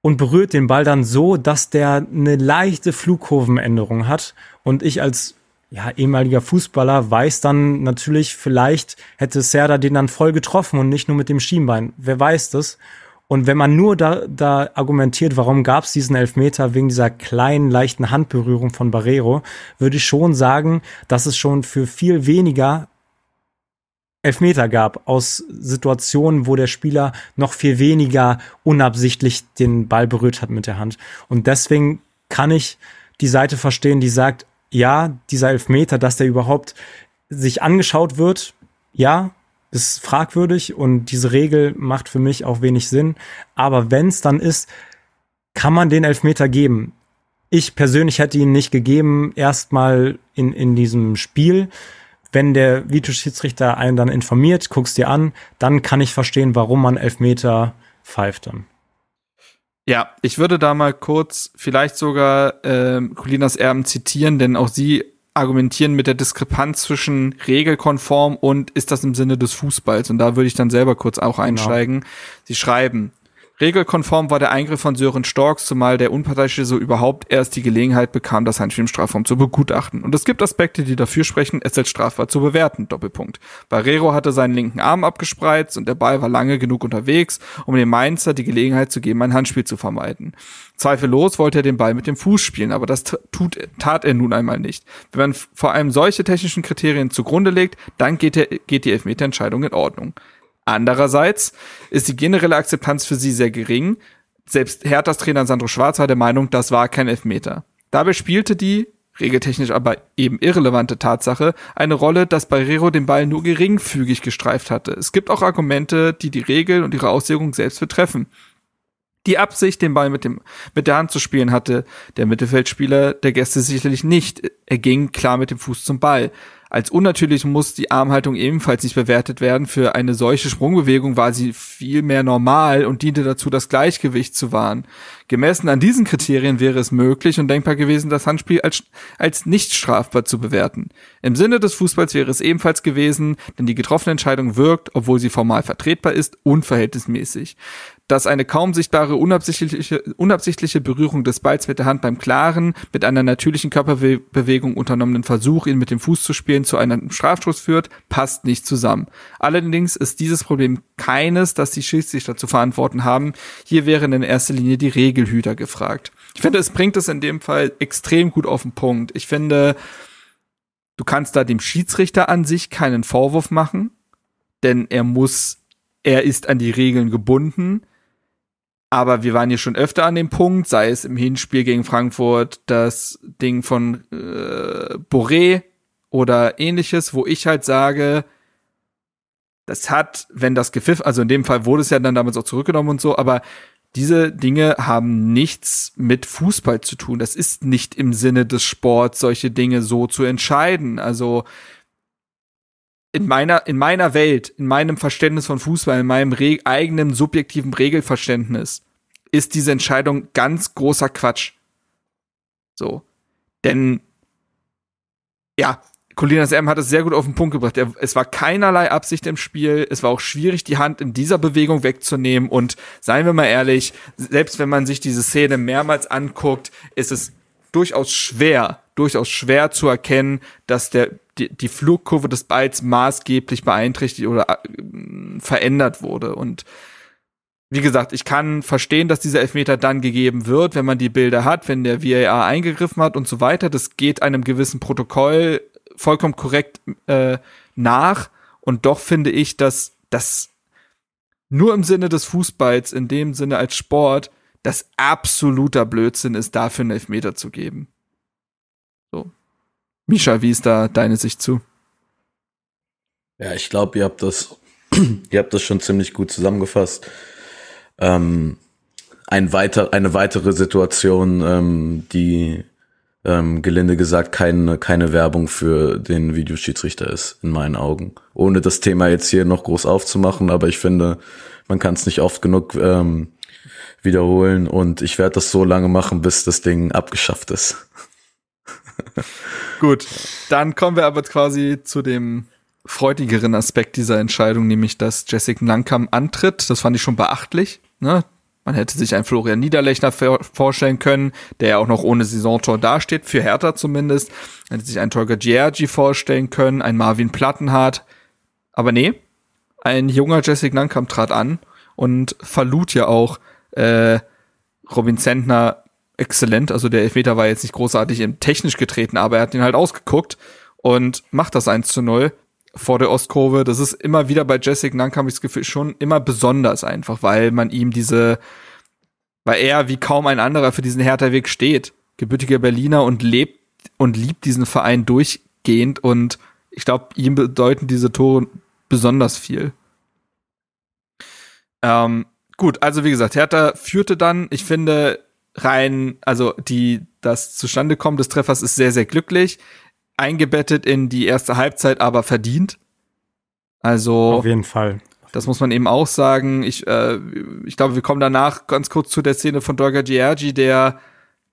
und berührt den Ball dann so, dass der eine leichte Flugkurvenänderung hat. Und ich als ja, ehemaliger Fußballer weiß dann natürlich, vielleicht hätte Serda den dann voll getroffen und nicht nur mit dem Schienbein. Wer weiß das? Und wenn man nur da, da argumentiert, warum gab es diesen Elfmeter wegen dieser kleinen, leichten Handberührung von Barrero, würde ich schon sagen, dass es schon für viel weniger Elfmeter gab aus Situationen, wo der Spieler noch viel weniger unabsichtlich den Ball berührt hat mit der Hand. Und deswegen kann ich die Seite verstehen, die sagt, ja, dieser Elfmeter, dass der überhaupt sich angeschaut wird, ja, ist fragwürdig und diese Regel macht für mich auch wenig Sinn. Aber wenn es dann ist, kann man den Elfmeter geben. Ich persönlich hätte ihn nicht gegeben, erstmal in, in diesem Spiel. Wenn der Videoschiedsrichter einen dann informiert, guckst dir an, dann kann ich verstehen, warum man Elfmeter pfeift dann. Ja, ich würde da mal kurz vielleicht sogar äh, Colinas Erben zitieren, denn auch sie argumentieren mit der Diskrepanz zwischen regelkonform und ist das im Sinne des Fußballs. Und da würde ich dann selber kurz auch genau. einsteigen. Genau. Sie schreiben, Regelkonform war der Eingriff von Sören Storks, zumal der Unparteiische so überhaupt erst die Gelegenheit bekam, das Handspiel im Strafraum zu begutachten. Und es gibt Aspekte, die dafür sprechen, es als strafbar zu bewerten. Doppelpunkt. Barrero hatte seinen linken Arm abgespreizt und der Ball war lange genug unterwegs, um dem Mainzer die Gelegenheit zu geben, ein Handspiel zu vermeiden. Zweifellos wollte er den Ball mit dem Fuß spielen, aber das tut, tat er nun einmal nicht. Wenn man vor allem solche technischen Kriterien zugrunde legt, dann geht, der, geht die Elfmeterentscheidung in Ordnung. Andererseits ist die generelle Akzeptanz für sie sehr gering. Selbst Herthas Trainer Sandro Schwarz war der Meinung, das war kein Elfmeter. Dabei spielte die, regeltechnisch aber eben irrelevante Tatsache, eine Rolle, dass Barrero den Ball nur geringfügig gestreift hatte. Es gibt auch Argumente, die die Regel und ihre Auslegung selbst betreffen. Die Absicht, den Ball mit, dem, mit der Hand zu spielen, hatte der Mittelfeldspieler der Gäste sicherlich nicht. Er ging klar mit dem Fuß zum Ball. Als unnatürlich muss die Armhaltung ebenfalls nicht bewertet werden. Für eine solche Sprungbewegung war sie viel mehr normal und diente dazu, das Gleichgewicht zu wahren. Gemessen an diesen Kriterien wäre es möglich und denkbar gewesen, das Handspiel als, als nicht strafbar zu bewerten. Im Sinne des Fußballs wäre es ebenfalls gewesen, denn die getroffene Entscheidung wirkt, obwohl sie formal vertretbar ist, unverhältnismäßig dass eine kaum sichtbare unabsichtliche, unabsichtliche Berührung des Balls mit der Hand beim klaren, mit einer natürlichen Körperbewegung unternommenen Versuch, ihn mit dem Fuß zu spielen, zu einem Strafstoß führt, passt nicht zusammen. Allerdings ist dieses Problem keines, das die Schiedsrichter zu verantworten haben. Hier wären in erster Linie die Regelhüter gefragt. Ich finde, es bringt es in dem Fall extrem gut auf den Punkt. Ich finde, du kannst da dem Schiedsrichter an sich keinen Vorwurf machen, denn er muss er ist an die Regeln gebunden. Aber wir waren hier schon öfter an dem Punkt, sei es im Hinspiel gegen Frankfurt, das Ding von äh, Boré oder ähnliches, wo ich halt sage, das hat, wenn das gepfiffen, also in dem Fall wurde es ja dann damals auch zurückgenommen und so, aber diese Dinge haben nichts mit Fußball zu tun. Das ist nicht im Sinne des Sports, solche Dinge so zu entscheiden. Also in meiner, in meiner Welt, in meinem Verständnis von Fußball, in meinem eigenen subjektiven Regelverständnis, ist diese Entscheidung ganz großer Quatsch. So. Denn, ja, Colinas M hat es sehr gut auf den Punkt gebracht. Er, es war keinerlei Absicht im Spiel. Es war auch schwierig, die Hand in dieser Bewegung wegzunehmen. Und seien wir mal ehrlich, selbst wenn man sich diese Szene mehrmals anguckt, ist es durchaus schwer, durchaus schwer zu erkennen, dass der, die, die Flugkurve des Balls maßgeblich beeinträchtigt oder äh, verändert wurde. Und wie gesagt, ich kann verstehen, dass dieser Elfmeter dann gegeben wird, wenn man die Bilder hat, wenn der VAR eingegriffen hat und so weiter. Das geht einem gewissen Protokoll vollkommen korrekt äh, nach. Und doch finde ich, dass das nur im Sinne des Fußballs, in dem Sinne als Sport, das absoluter Blödsinn ist, dafür einen Elfmeter zu geben. Misha, wie ist da deine Sicht zu? Ja, ich glaube, ihr habt das, *clears throat* ihr habt das schon ziemlich gut zusammengefasst. Ähm, ein weiter, eine weitere Situation, ähm, die ähm, gelinde gesagt keine, keine Werbung für den Videoschiedsrichter ist, in meinen Augen. Ohne das Thema jetzt hier noch groß aufzumachen, aber ich finde, man kann es nicht oft genug ähm, wiederholen und ich werde das so lange machen, bis das Ding abgeschafft ist. *laughs* Gut, dann kommen wir aber quasi zu dem freudigeren Aspekt dieser Entscheidung, nämlich dass Jessica Langkamp antritt. Das fand ich schon beachtlich. Ne? Man hätte sich einen Florian Niederlechner vorstellen können, der ja auch noch ohne Saisontor dasteht, für Hertha zumindest. Man hätte sich einen Tolga Giergi vorstellen können, ein Marvin Plattenhardt. Aber nee, ein junger Jessic Nankam trat an und verlud ja auch äh, Robin Zentner exzellent. Also der Elfmeter war jetzt nicht großartig technisch getreten, aber er hat ihn halt ausgeguckt und macht das 1 zu 0 vor der Ostkurve. Das ist immer wieder bei Jessic Nank, habe ich das Gefühl, schon immer besonders einfach, weil man ihm diese, weil er wie kaum ein anderer für diesen Hertha-Weg steht. Gebürtiger Berliner und lebt und liebt diesen Verein durchgehend und ich glaube, ihm bedeuten diese Tore besonders viel. Ähm, gut, also wie gesagt, Hertha führte dann, ich finde, rein, also die, das Zustandekommen des Treffers ist sehr, sehr glücklich eingebettet in die erste Halbzeit, aber verdient. Also auf jeden Fall. Das muss man eben auch sagen. Ich, äh, ich glaube, wir kommen danach ganz kurz zu der Szene von Dolga Giergi, der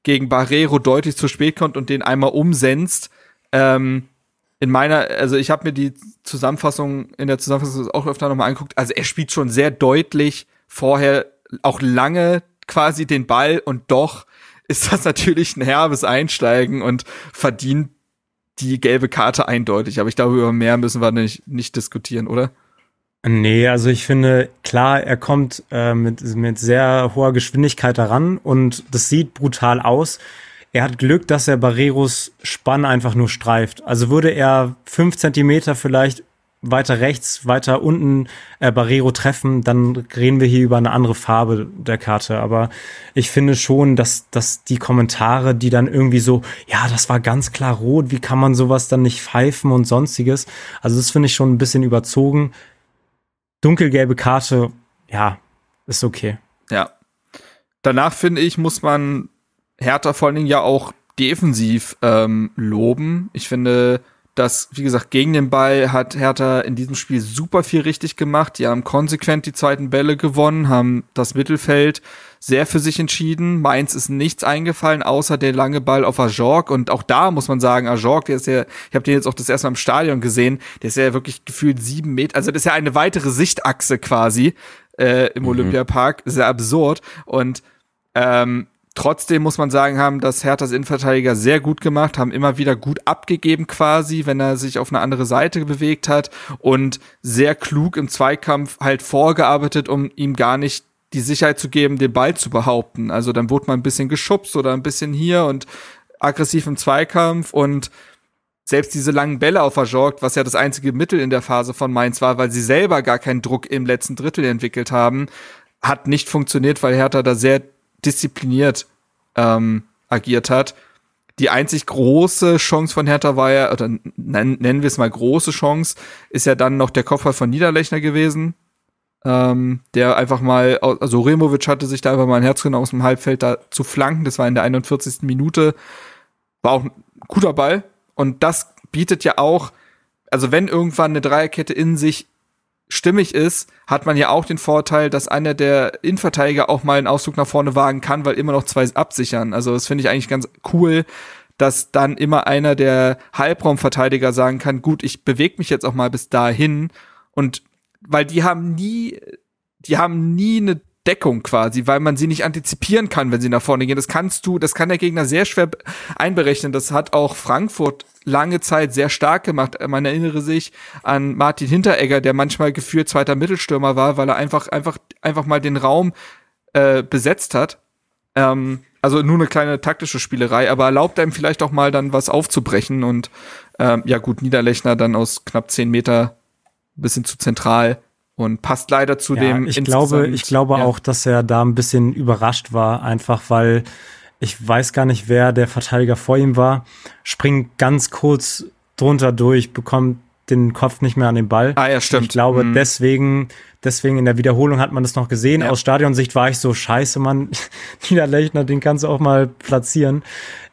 gegen Barrero deutlich zu spät kommt und den einmal umsenzt. Ähm, in meiner, also ich habe mir die Zusammenfassung in der Zusammenfassung auch öfter nochmal angeguckt. Also er spielt schon sehr deutlich vorher auch lange quasi den Ball und doch ist das natürlich ein herbes Einsteigen und verdient die gelbe Karte eindeutig. Aber ich glaube, über mehr müssen wir nicht, nicht diskutieren, oder? Nee, also ich finde, klar, er kommt äh, mit, mit sehr hoher Geschwindigkeit heran und das sieht brutal aus. Er hat Glück, dass er Barreros Spann einfach nur streift. Also würde er fünf Zentimeter vielleicht weiter rechts, weiter unten äh, Barrero treffen, dann reden wir hier über eine andere Farbe der Karte. Aber ich finde schon, dass, dass die Kommentare, die dann irgendwie so, ja, das war ganz klar rot, wie kann man sowas dann nicht pfeifen und sonstiges. Also das finde ich schon ein bisschen überzogen. Dunkelgelbe Karte, ja, ist okay. Ja. Danach finde ich, muss man Hertha vor allen Dingen ja auch defensiv ähm, loben. Ich finde, dass, wie gesagt, gegen den Ball hat Hertha in diesem Spiel super viel richtig gemacht. Die haben konsequent die zweiten Bälle gewonnen, haben das Mittelfeld sehr für sich entschieden. Mainz ist nichts eingefallen, außer der lange Ball auf Ajorg. Und auch da muss man sagen, Ajorg, der ist ja, ich habe den jetzt auch das erste Mal im Stadion gesehen, der ist ja wirklich gefühlt sieben Meter, also das ist ja eine weitere Sichtachse quasi äh, im mhm. Olympiapark. Sehr absurd. Und ähm, Trotzdem muss man sagen, haben das Herthas Innenverteidiger sehr gut gemacht, haben immer wieder gut abgegeben quasi, wenn er sich auf eine andere Seite bewegt hat und sehr klug im Zweikampf halt vorgearbeitet, um ihm gar nicht die Sicherheit zu geben, den Ball zu behaupten. Also dann wurde man ein bisschen geschubst oder ein bisschen hier und aggressiv im Zweikampf und selbst diese langen Bälle auf Ajorg, was ja das einzige Mittel in der Phase von Mainz war, weil sie selber gar keinen Druck im letzten Drittel entwickelt haben, hat nicht funktioniert, weil Hertha da sehr diszipliniert ähm, agiert hat. Die einzig große Chance von Hertha war ja, oder nennen, wir es mal große Chance, ist ja dann noch der Kopfball von Niederlechner gewesen. ähm, der einfach mal, also Removic hatte sich da einfach mal ein Herz genommen aus dem Halbfeld da zu flanken. Das war in der 41. Minute. War auch ein guter Ball. Und das bietet ja auch, also wenn irgendwann eine Dreierkette in sich stimmig ist, hat man ja auch den Vorteil, dass einer der Innenverteidiger auch mal einen Ausflug nach vorne wagen kann, weil immer noch zwei absichern. Also das finde ich eigentlich ganz cool, dass dann immer einer der Halbraumverteidiger sagen kann, gut, ich bewege mich jetzt auch mal bis dahin und weil die haben nie, die haben nie eine Deckung quasi, weil man sie nicht antizipieren kann, wenn sie nach vorne gehen. Das kannst du, das kann der Gegner sehr schwer einberechnen. Das hat auch Frankfurt lange Zeit sehr stark gemacht. Man erinnere sich an Martin Hinteregger, der manchmal gefühlt zweiter Mittelstürmer war, weil er einfach, einfach, einfach mal den Raum äh, besetzt hat. Ähm, also nur eine kleine taktische Spielerei, aber erlaubt einem vielleicht auch mal dann was aufzubrechen und ähm, ja gut, Niederlechner dann aus knapp zehn Meter bisschen zu zentral und passt leider zu ja, dem. Ich glaube, ich glaube ja. auch, dass er da ein bisschen überrascht war, einfach weil ich weiß gar nicht, wer der Verteidiger vor ihm war, springt ganz kurz drunter durch, bekommt den Kopf nicht mehr an den Ball. Ah ja, stimmt. Ich glaube, mhm. deswegen, deswegen in der Wiederholung hat man das noch gesehen. Ja. Aus Stadionsicht war ich so scheiße, Mann. *laughs* Niederlechner, den kannst du auch mal platzieren.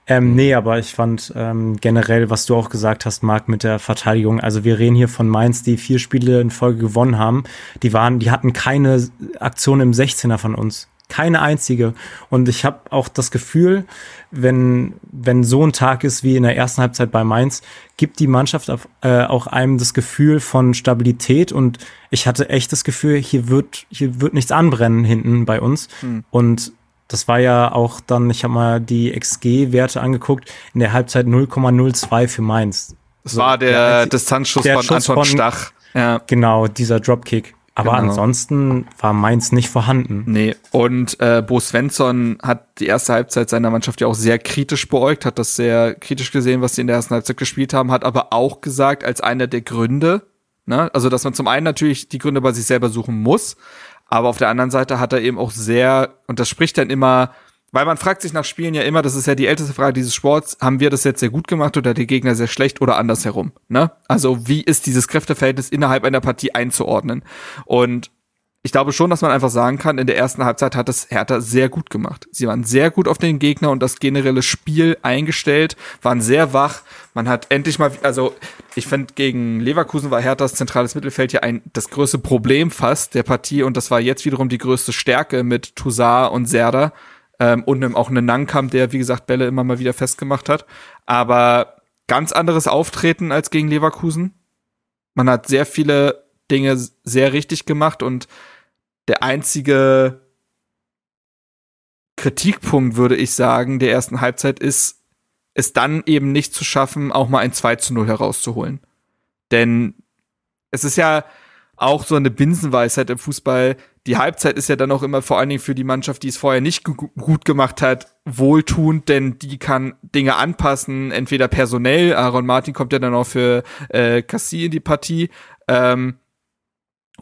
Ähm, nee, aber ich fand ähm, generell, was du auch gesagt hast, Marc, mit der Verteidigung. Also wir reden hier von Mainz, die vier Spiele in Folge gewonnen haben. Die waren, die hatten keine Aktion im 16er von uns. Keine einzige. Und ich habe auch das Gefühl, wenn, wenn so ein Tag ist wie in der ersten Halbzeit bei Mainz, gibt die Mannschaft auf, äh, auch einem das Gefühl von Stabilität. Und ich hatte echt das Gefühl, hier wird, hier wird nichts anbrennen hinten bei uns. Hm. Und das war ja auch dann, ich habe mal die XG-Werte angeguckt, in der Halbzeit 0,02 für Mainz. Das war der, der Distanzschuss der von Schuss Anton von, Stach. Ja. Genau, dieser Dropkick. Aber genau. ansonsten war Mainz nicht vorhanden. Nee, und äh, Bo Svensson hat die erste Halbzeit seiner Mannschaft ja auch sehr kritisch beäugt, hat das sehr kritisch gesehen, was sie in der ersten Halbzeit gespielt haben, hat aber auch gesagt, als einer der Gründe, ne, also dass man zum einen natürlich die Gründe bei sich selber suchen muss, aber auf der anderen Seite hat er eben auch sehr, und das spricht dann immer, weil man fragt sich nach Spielen ja immer, das ist ja die älteste Frage dieses Sports, haben wir das jetzt sehr gut gemacht oder der Gegner sehr schlecht oder andersherum, ne? Also wie ist dieses Kräfteverhältnis innerhalb einer Partie einzuordnen? Und ich glaube schon, dass man einfach sagen kann, in der ersten Halbzeit hat es Hertha sehr gut gemacht. Sie waren sehr gut auf den Gegner und das generelle Spiel eingestellt, waren sehr wach. Man hat endlich mal, also ich finde, gegen Leverkusen war Herthas zentrales Mittelfeld ja ein, das größte Problem fast der Partie und das war jetzt wiederum die größte Stärke mit Toussaint und Serda ähm, und auch einen Nankam, der, wie gesagt, Bälle immer mal wieder festgemacht hat. Aber ganz anderes Auftreten als gegen Leverkusen. Man hat sehr viele Dinge sehr richtig gemacht und der einzige Kritikpunkt, würde ich sagen, der ersten Halbzeit ist, es dann eben nicht zu schaffen, auch mal ein 2 zu 0 herauszuholen. Denn es ist ja auch so eine Binsenweisheit im Fußball. Die Halbzeit ist ja dann auch immer vor allen Dingen für die Mannschaft, die es vorher nicht gut gemacht hat, wohltuend, denn die kann Dinge anpassen, entweder personell, Aaron Martin kommt ja dann auch für äh, Cassie in die Partie, ähm,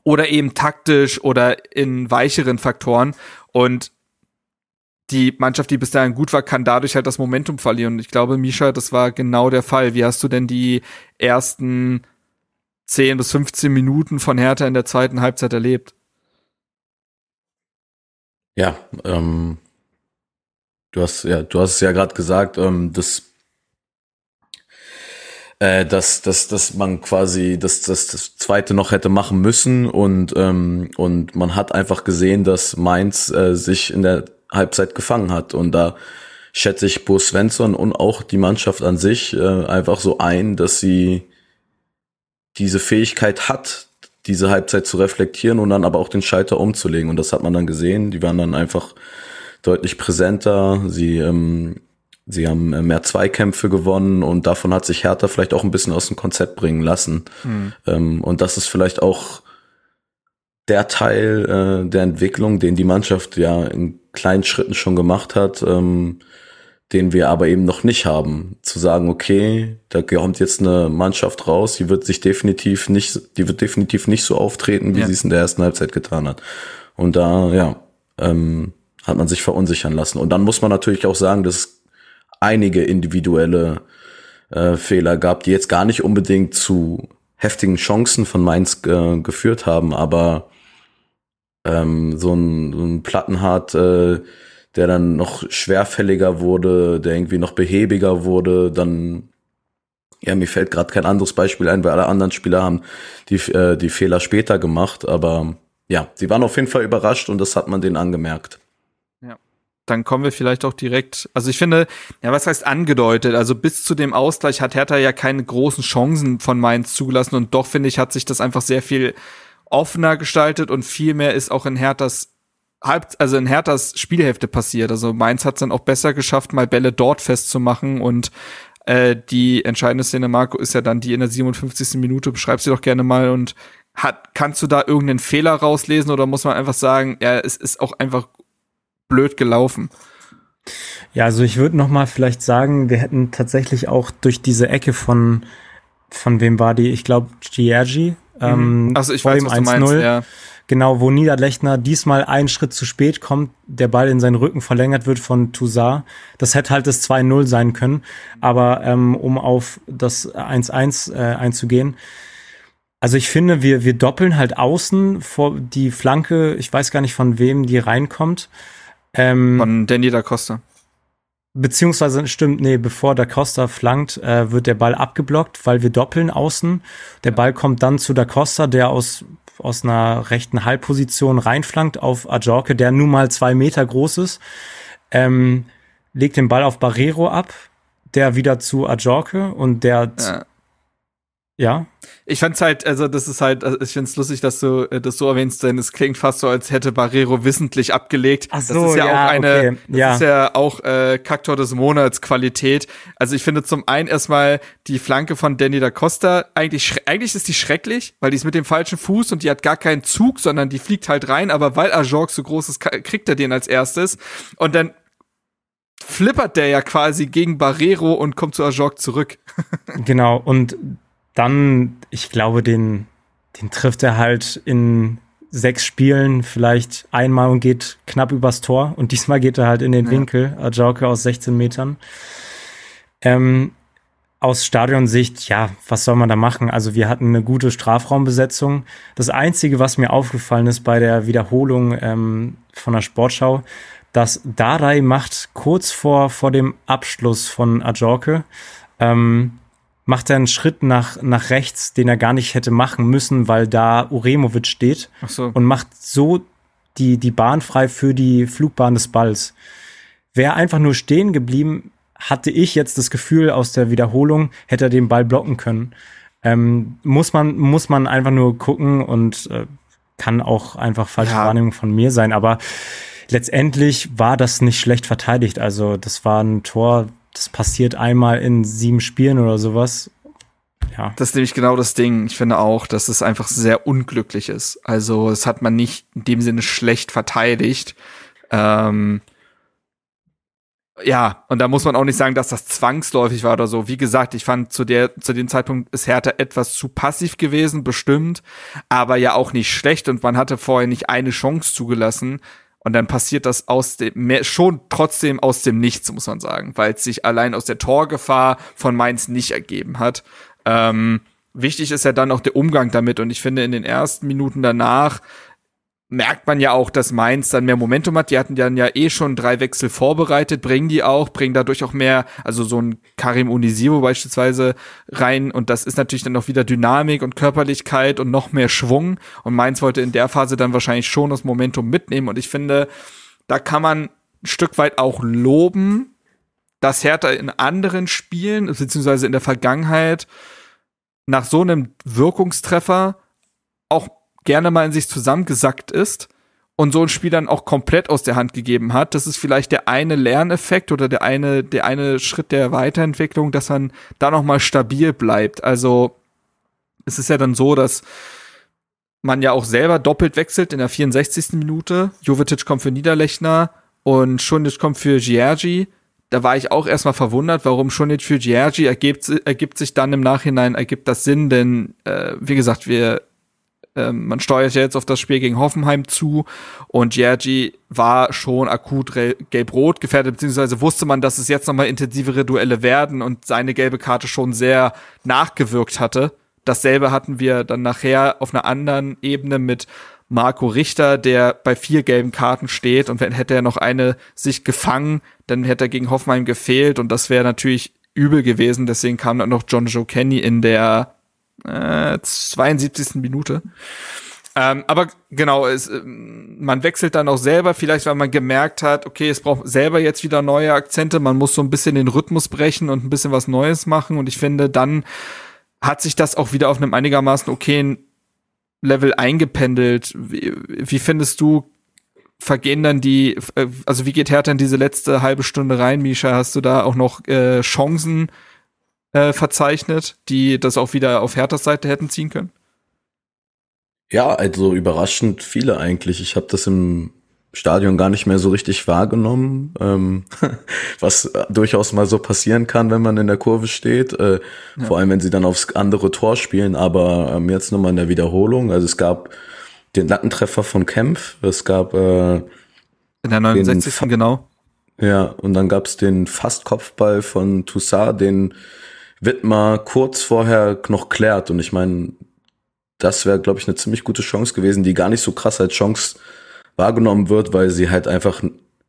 oder eben taktisch oder in weicheren Faktoren. Und die Mannschaft, die bis dahin gut war, kann dadurch halt das Momentum verlieren. Und ich glaube, Misha, das war genau der Fall. Wie hast du denn die ersten 10 bis 15 Minuten von Hertha in der zweiten Halbzeit erlebt? Ja, ähm, du hast ja, du hast es ja gerade gesagt, ähm, das äh, dass, dass, dass man quasi das, das, das zweite noch hätte machen müssen und, ähm, und man hat einfach gesehen, dass Mainz äh, sich in der Halbzeit gefangen hat und da schätze ich Bo Svensson und auch die Mannschaft an sich äh, einfach so ein, dass sie diese Fähigkeit hat, diese Halbzeit zu reflektieren und dann aber auch den Schalter umzulegen. Und das hat man dann gesehen. Die waren dann einfach deutlich präsenter. Sie ähm, Sie haben äh, mehr Zweikämpfe gewonnen und davon hat sich Hertha vielleicht auch ein bisschen aus dem Konzept bringen lassen. Mhm. Und das ist vielleicht auch der Teil äh, der Entwicklung, den die Mannschaft ja in kleinen Schritten schon gemacht hat, ähm, den wir aber eben noch nicht haben. Zu sagen, okay, da kommt jetzt eine Mannschaft raus, die wird sich definitiv nicht, die wird definitiv nicht so auftreten, wie ja. sie es in der ersten Halbzeit getan hat. Und da, ja, ähm, hat man sich verunsichern lassen. Und dann muss man natürlich auch sagen, dass einige individuelle äh, Fehler gab, die jetzt gar nicht unbedingt zu heftigen Chancen von Mainz äh, geführt haben, aber ähm, so ein, so ein Plattenhart, äh, der dann noch schwerfälliger wurde, der irgendwie noch behäbiger wurde, dann ja, mir fällt gerade kein anderes Beispiel ein, weil alle anderen Spieler haben die, äh, die Fehler später gemacht, aber ja, sie waren auf jeden Fall überrascht und das hat man denen angemerkt. Dann kommen wir vielleicht auch direkt, also ich finde, ja, was heißt angedeutet? Also bis zu dem Ausgleich hat Hertha ja keine großen Chancen von Mainz zugelassen und doch finde ich, hat sich das einfach sehr viel offener gestaltet und viel mehr ist auch in Herthas halb, also in Herthas Spielhälfte passiert. Also Mainz hat es dann auch besser geschafft, mal Bälle dort festzumachen und äh, die entscheidende Szene, Marco, ist ja dann die in der 57. Minute. Beschreib sie doch gerne mal und hat, kannst du da irgendeinen Fehler rauslesen oder muss man einfach sagen, ja, es ist auch einfach blöd gelaufen? Ja, also ich würde noch mal vielleicht sagen, wir hätten tatsächlich auch durch diese Ecke von von wem war die? Ich glaube Giergi. Mhm. Ähm, also ich weiß, was du meinst, ja. Genau, wo Niederlechner diesmal einen Schritt zu spät kommt, der Ball in seinen Rücken verlängert wird von Toussaint. Das hätte halt das 2-0 sein können. Aber ähm, um auf das 1-1 äh, einzugehen, also ich finde, wir, wir doppeln halt außen vor die Flanke, ich weiß gar nicht von wem die reinkommt. Ähm, von Danny da Costa. Beziehungsweise stimmt, nee, bevor Da Costa flankt, äh, wird der Ball abgeblockt, weil wir doppeln außen. Der Ball kommt dann zu Da Costa, der aus aus einer rechten Halbposition reinflankt auf Ajorke, der nun mal zwei Meter groß ist, ähm, legt den Ball auf Barrero ab, der wieder zu Ajorke und der ja. Ja. Ich fand's halt, also das ist halt, also ich find's lustig, dass du äh, das so erwähnst, denn es klingt fast so, als hätte Barrero wissentlich abgelegt. Ach so, das ist ja, ja auch eine, okay. das ja. ist ja auch äh, Kaktor des Monats Qualität. Also ich finde zum einen erstmal die Flanke von Danny da Costa eigentlich, eigentlich ist die schrecklich, weil die ist mit dem falschen Fuß und die hat gar keinen Zug, sondern die fliegt halt rein, aber weil Ajork so groß ist, kriegt er den als erstes und dann flippert der ja quasi gegen Barrero und kommt zu Ajork zurück. *laughs* genau, und dann, ich glaube, den, den trifft er halt in sechs Spielen vielleicht einmal und geht knapp übers Tor. Und diesmal geht er halt in den ja. Winkel, Ajauke aus 16 Metern. Ähm, aus Stadionsicht, ja, was soll man da machen? Also wir hatten eine gute Strafraumbesetzung. Das Einzige, was mir aufgefallen ist bei der Wiederholung ähm, von der Sportschau, dass Darai macht kurz vor, vor dem Abschluss von Ajorke, ähm, macht er einen Schritt nach, nach rechts, den er gar nicht hätte machen müssen, weil da Uremovic steht so. und macht so die, die Bahn frei für die Flugbahn des Balls. Wäre einfach nur stehen geblieben, hatte ich jetzt das Gefühl aus der Wiederholung, hätte er den Ball blocken können. Ähm, muss man, muss man einfach nur gucken und äh, kann auch einfach falsche ja. Wahrnehmung von mir sein, aber letztendlich war das nicht schlecht verteidigt. Also das war ein Tor, das passiert einmal in sieben Spielen oder sowas. Ja. Das ist nämlich genau das Ding. Ich finde auch, dass es einfach sehr unglücklich ist. Also, es hat man nicht in dem Sinne schlecht verteidigt. Ähm, ja, und da muss man auch nicht sagen, dass das zwangsläufig war oder so. Wie gesagt, ich fand zu der, zu dem Zeitpunkt ist Hertha etwas zu passiv gewesen, bestimmt, aber ja auch nicht schlecht und man hatte vorher nicht eine Chance zugelassen. Und dann passiert das aus dem, mehr, schon trotzdem aus dem Nichts, muss man sagen, weil es sich allein aus der Torgefahr von Mainz nicht ergeben hat. Ähm, wichtig ist ja dann auch der Umgang damit. Und ich finde, in den ersten Minuten danach merkt man ja auch, dass Mainz dann mehr Momentum hat. Die hatten dann ja eh schon drei Wechsel vorbereitet, bringen die auch, bringen dadurch auch mehr, also so ein Karim Unisivo beispielsweise rein. Und das ist natürlich dann auch wieder Dynamik und Körperlichkeit und noch mehr Schwung. Und Mainz wollte in der Phase dann wahrscheinlich schon das Momentum mitnehmen. Und ich finde, da kann man ein Stück weit auch loben, dass Hertha in anderen Spielen, beziehungsweise in der Vergangenheit, nach so einem Wirkungstreffer auch gerne mal in sich zusammengesackt ist und so ein Spiel dann auch komplett aus der Hand gegeben hat. Das ist vielleicht der eine Lerneffekt oder der eine, der eine Schritt der Weiterentwicklung, dass man da nochmal stabil bleibt. Also es ist ja dann so, dass man ja auch selber doppelt wechselt in der 64. Minute. Jovetic kommt für Niederlechner und Schunic kommt für Giergi. Da war ich auch erstmal verwundert, warum Schunic für Giergi ergibt, ergibt sich dann im Nachhinein, ergibt das Sinn, denn äh, wie gesagt, wir ähm, man steuert ja jetzt auf das Spiel gegen Hoffenheim zu und Jergy war schon akut gelb-rot gefährdet, beziehungsweise wusste man, dass es jetzt nochmal intensivere Duelle werden und seine gelbe Karte schon sehr nachgewirkt hatte. Dasselbe hatten wir dann nachher auf einer anderen Ebene mit Marco Richter, der bei vier gelben Karten steht und wenn hätte er noch eine sich gefangen, dann hätte er gegen Hoffenheim gefehlt und das wäre natürlich übel gewesen. Deswegen kam dann noch John Joe Kenny in der äh, 72. Minute. Ähm, aber genau, es, äh, man wechselt dann auch selber, vielleicht weil man gemerkt hat, okay, es braucht selber jetzt wieder neue Akzente, man muss so ein bisschen den Rhythmus brechen und ein bisschen was Neues machen. Und ich finde, dann hat sich das auch wieder auf einem einigermaßen okayen Level eingependelt. Wie, wie findest du, vergehen dann die, äh, also wie geht Hertha in diese letzte halbe Stunde rein, Misha? Hast du da auch noch äh, Chancen äh, verzeichnet, die das auch wieder auf Herthas Seite hätten ziehen können? Ja, also überraschend viele eigentlich. Ich habe das im Stadion gar nicht mehr so richtig wahrgenommen, ähm, *laughs* was durchaus mal so passieren kann, wenn man in der Kurve steht, äh, ja. vor allem wenn sie dann aufs andere Tor spielen, aber ähm, jetzt nochmal in der Wiederholung, also es gab den Lattentreffer von Kempf, es gab äh, in der 69. Den, genau. Ja, und dann gab's den Fastkopfball von Toussaint, den Wittmar kurz vorher noch klärt und ich meine, das wäre, glaube ich, eine ziemlich gute Chance gewesen, die gar nicht so krass als Chance wahrgenommen wird, weil sie halt einfach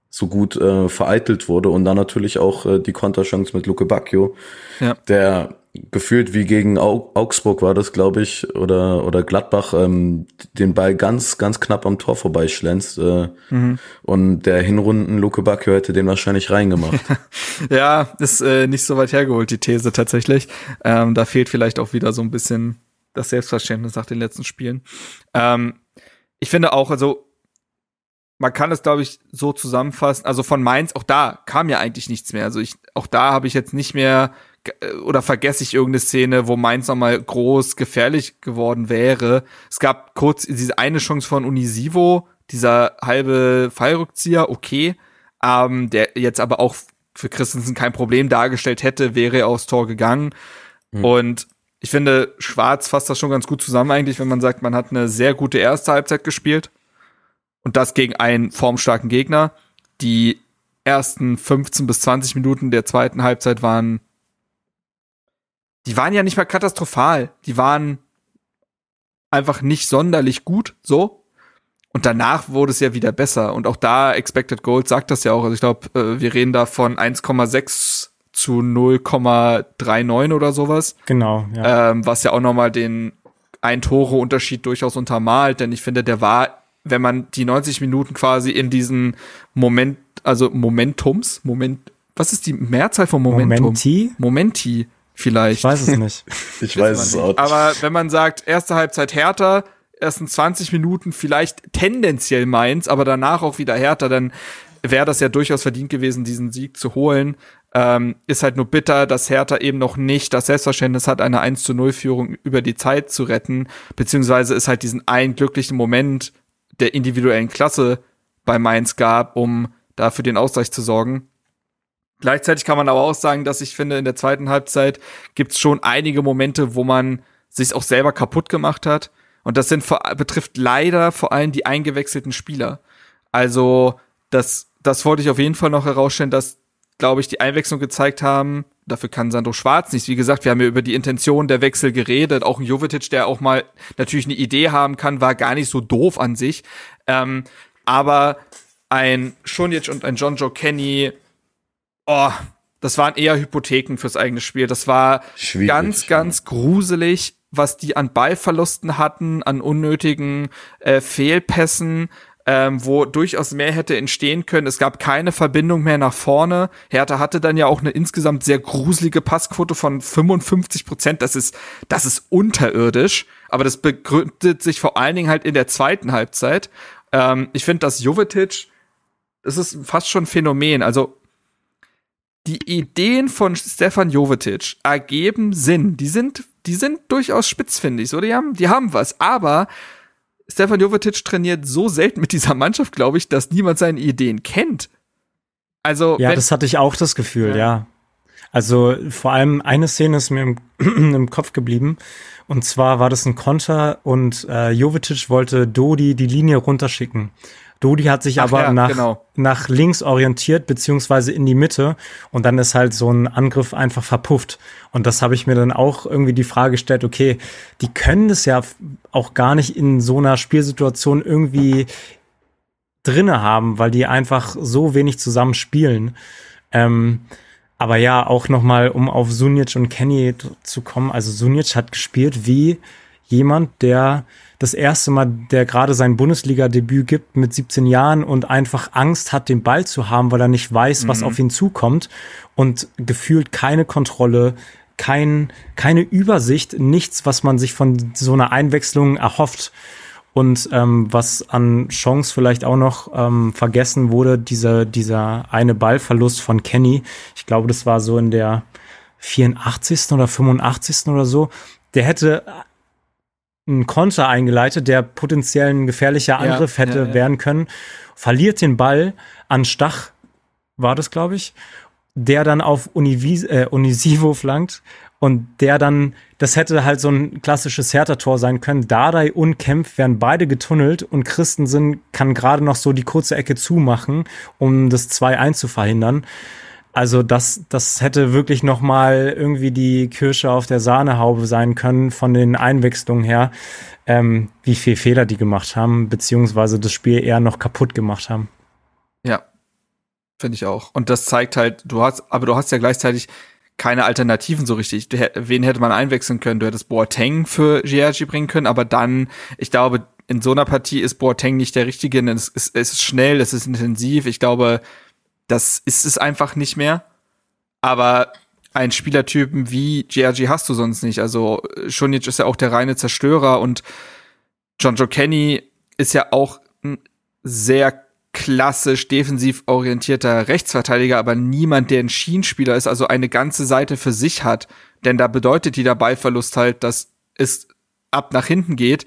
so gut äh, vereitelt wurde und dann natürlich auch äh, die Konterchance mit Luke Bacchio, ja. der gefühlt wie gegen Augsburg war das, glaube ich, oder oder Gladbach ähm, den Ball ganz ganz knapp am Tor vorbeischlänzt äh, mhm. und der Hinrunden Luke Bacchio hätte den wahrscheinlich reingemacht. *laughs* ja, ist äh, nicht so weit hergeholt die These tatsächlich. Ähm, da fehlt vielleicht auch wieder so ein bisschen das Selbstverständnis nach den letzten Spielen. Ähm, ich finde auch, also man kann es, glaube ich, so zusammenfassen. Also von Mainz, auch da kam ja eigentlich nichts mehr. Also ich, auch da habe ich jetzt nicht mehr oder vergesse ich irgendeine Szene, wo Mainz nochmal groß gefährlich geworden wäre. Es gab kurz diese eine Chance von Unisivo, dieser halbe Fallrückzieher, okay, ähm, der jetzt aber auch für Christensen kein Problem dargestellt hätte, wäre er aufs Tor gegangen. Mhm. Und ich finde, Schwarz fasst das schon ganz gut zusammen eigentlich, wenn man sagt, man hat eine sehr gute erste Halbzeit gespielt und das gegen einen formstarken Gegner. Die ersten 15 bis 20 Minuten der zweiten Halbzeit waren, die waren ja nicht mal katastrophal. Die waren einfach nicht sonderlich gut, so. Und danach wurde es ja wieder besser. Und auch da, Expected Gold sagt das ja auch. Also ich glaube, äh, wir reden da von 1,6 zu 0,39 oder sowas. Genau, ja. Ähm, was ja auch nochmal den ein Tore Unterschied durchaus untermalt, denn ich finde, der war, wenn man die 90 Minuten quasi in diesen Moment, also Momentums, Moment, was ist die Mehrzahl von Momentum? Momenti? Momenti, vielleicht. Ich weiß es nicht. *laughs* ich weiß es auch nicht. Aber wenn man sagt, erste Halbzeit härter, ersten 20 Minuten vielleicht tendenziell Mainz, aber danach auch wieder härter, dann wäre das ja durchaus verdient gewesen, diesen Sieg zu holen. Ähm, ist halt nur bitter, dass Hertha eben noch nicht das Selbstverständnis hat, eine 1 zu 0 Führung über die Zeit zu retten, beziehungsweise es halt diesen einen glücklichen Moment der individuellen Klasse bei Mainz gab, um da für den Ausgleich zu sorgen. Gleichzeitig kann man aber auch sagen, dass ich finde, in der zweiten Halbzeit gibt's schon einige Momente, wo man sich auch selber kaputt gemacht hat. Und das sind, betrifft leider vor allem die eingewechselten Spieler. Also, das, das wollte ich auf jeden Fall noch herausstellen, dass glaube ich, die Einwechslung gezeigt haben. Dafür kann Sandro Schwarz nichts. Wie gesagt, wir haben ja über die Intention der Wechsel geredet. Auch ein Jovetic, der auch mal natürlich eine Idee haben kann, war gar nicht so doof an sich. Ähm, aber ein Schunic und ein John Joe Kenny, oh, das waren eher Hypotheken fürs eigene Spiel. Das war Schwierig, ganz, ganz gruselig, was die an Ballverlusten hatten, an unnötigen äh, Fehlpässen ähm, wo durchaus mehr hätte entstehen können. Es gab keine Verbindung mehr nach vorne. Hertha hatte dann ja auch eine insgesamt sehr gruselige Passquote von 55 Prozent. Das ist, das ist unterirdisch. Aber das begründet sich vor allen Dingen halt in der zweiten Halbzeit. Ähm, ich finde, dass Jovetic, das ist fast schon ein Phänomen. Also, die Ideen von Stefan Jovetic ergeben Sinn. Die sind, die sind durchaus spitzfindig, so. Die haben, die haben was. Aber Stefan Jovetic trainiert so selten mit dieser Mannschaft, glaube ich, dass niemand seine Ideen kennt. Also ja, das hatte ich auch das Gefühl, ja. ja. Also vor allem eine Szene ist mir im, *clears throat* im, Kopf geblieben. Und zwar war das ein Konter und äh, Jovetic wollte Dodi die Linie runterschicken. Dodi hat sich Ach aber ja, nach, genau. nach links orientiert, beziehungsweise in die Mitte. Und dann ist halt so ein Angriff einfach verpufft. Und das habe ich mir dann auch irgendwie die Frage gestellt, okay, die können das ja auch gar nicht in so einer Spielsituation irgendwie drinne haben, weil die einfach so wenig zusammen spielen. Ähm, aber ja, auch nochmal, um auf Sunic und Kenny zu kommen. Also Sunic hat gespielt wie jemand, der das erste Mal, der gerade sein Bundesliga-Debüt gibt mit 17 Jahren und einfach Angst hat, den Ball zu haben, weil er nicht weiß, was mhm. auf ihn zukommt und gefühlt keine Kontrolle, kein, keine Übersicht, nichts, was man sich von so einer Einwechslung erhofft. Und ähm, was an Chance vielleicht auch noch ähm, vergessen wurde, dieser, dieser eine Ballverlust von Kenny, ich glaube, das war so in der 84. oder 85. oder so, der hätte einen Konter eingeleitet, der potenziell ein gefährlicher Angriff ja, hätte ja, ja. werden können, verliert den Ball an Stach, war das, glaube ich, der dann auf Univis äh, Unisivo flankt und der dann, das hätte halt so ein klassisches Hertha-Tor sein können. Dardai und Kempf werden beide getunnelt und Christensen kann gerade noch so die kurze Ecke zumachen, um das 2-1 zu verhindern. Also das, das hätte wirklich noch mal irgendwie die Kirsche auf der Sahnehaube sein können von den Einwechslungen her, ähm, wie viel Fehler die gemacht haben, beziehungsweise das Spiel eher noch kaputt gemacht haben. Ja, finde ich auch. Und das zeigt halt, du hast, aber du hast ja gleichzeitig keine Alternativen so richtig. Wen hätte man einwechseln können? Du hättest Boateng für Giorgi bringen können, aber dann, ich glaube, in so einer Partie ist Boateng nicht der Richtige. Es ist, es ist schnell, es ist intensiv. Ich glaube, das ist es einfach nicht mehr. Aber einen Spielertypen wie Giorgi hast du sonst nicht. Also Schunic ist ja auch der reine Zerstörer und John Joe Kenny ist ja auch ein sehr klassisch defensiv orientierter Rechtsverteidiger, aber niemand, der ein Schienenspieler ist, also eine ganze Seite für sich hat. Denn da bedeutet die Ballverlust halt, dass es ab nach hinten geht,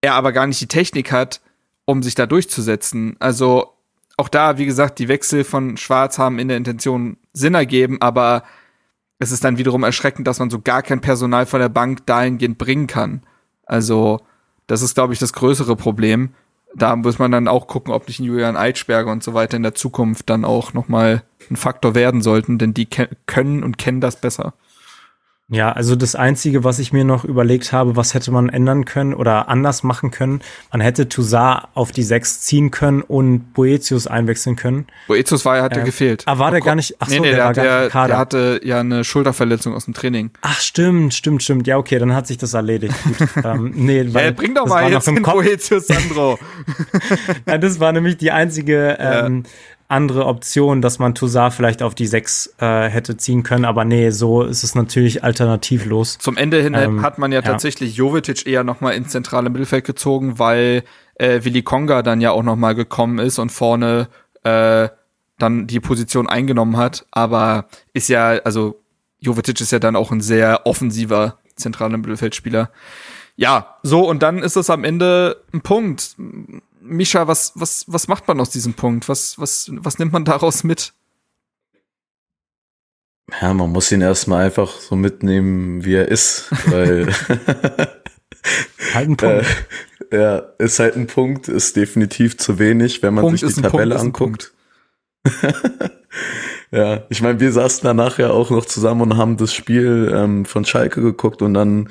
er aber gar nicht die Technik hat, um sich da durchzusetzen. Also auch da, wie gesagt, die Wechsel von Schwarz haben in der Intention Sinn ergeben, aber es ist dann wiederum erschreckend, dass man so gar kein Personal von der Bank dahingehend bringen kann. Also, das ist, glaube ich, das größere Problem da muss man dann auch gucken, ob nicht Julian Eitschberger und so weiter in der Zukunft dann auch nochmal ein Faktor werden sollten, denn die können und kennen das besser. Ja, also das Einzige, was ich mir noch überlegt habe, was hätte man ändern können oder anders machen können, man hätte Toussaint auf die Sechs ziehen können und Boetius einwechseln können. Boetius war, hatte äh, gefehlt. Ah, war der gar nicht, ach so, nee, nee, der, der, der, der, hatte ja eine Schulterverletzung aus dem Training. Ach, stimmt, stimmt, stimmt. Ja, okay, dann hat sich das erledigt. Gut. *laughs* ähm, nee, weil, ja, bring doch mal jetzt den Boetius, Sandro. *laughs* ja, das war nämlich die einzige ähm, ja andere Option, dass man Toussaint vielleicht auf die 6 äh, hätte ziehen können, aber nee, so ist es natürlich alternativlos. Zum Ende hin ähm, hat man ja, ja. tatsächlich Jovetic eher nochmal ins zentrale Mittelfeld gezogen, weil äh, Willi Konga dann ja auch nochmal gekommen ist und vorne äh, dann die Position eingenommen hat, aber ist ja, also Jovetic ist ja dann auch ein sehr offensiver zentraler Mittelfeldspieler. Ja, so und dann ist es am Ende ein Punkt Misha, was, was, was macht man aus diesem Punkt? Was, was, was nimmt man daraus mit? Ja, man muss ihn erstmal einfach so mitnehmen, wie er ist, weil *laughs* halt ein Punkt. Äh, ja, ist halt ein Punkt, ist definitiv zu wenig, wenn man Punkt sich die Tabelle Punkt, anguckt. *laughs* ja, ich meine, wir saßen danach ja auch noch zusammen und haben das Spiel ähm, von Schalke geguckt und dann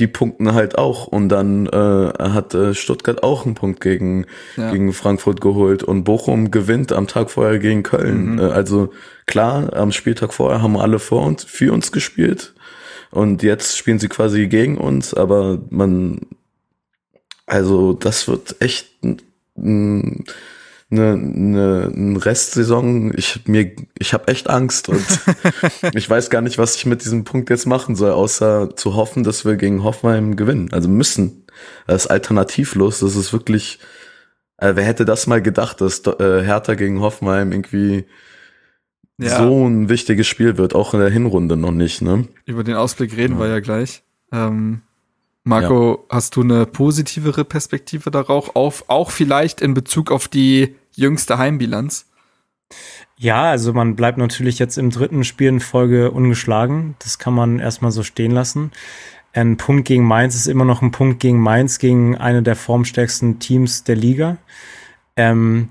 die punkten halt auch und dann äh, hat äh, Stuttgart auch einen Punkt gegen ja. gegen Frankfurt geholt und Bochum gewinnt am Tag vorher gegen Köln. Mhm. Äh, also klar, am Spieltag vorher haben alle vor uns für uns gespielt und jetzt spielen sie quasi gegen uns, aber man also das wird echt ein, eine, eine, eine Restsaison. Ich mir, ich habe echt Angst und *laughs* ich weiß gar nicht, was ich mit diesem Punkt jetzt machen soll, außer zu hoffen, dass wir gegen Hoffenheim gewinnen. Also müssen. Das ist alternativlos. Das ist wirklich. Äh, wer hätte das mal gedacht, dass äh, Hertha gegen Hoffenheim irgendwie ja. so ein wichtiges Spiel wird, auch in der Hinrunde noch nicht. Ne? Über den Ausblick reden ja. wir ja gleich. Ähm, Marco, ja. hast du eine positivere Perspektive darauf, auf, auch vielleicht in Bezug auf die jüngste Heimbilanz? Ja, also man bleibt natürlich jetzt im dritten Spiel in Folge ungeschlagen. Das kann man erstmal so stehen lassen. Ein Punkt gegen Mainz ist immer noch ein Punkt gegen Mainz, gegen eine der formstärksten Teams der Liga. Ähm,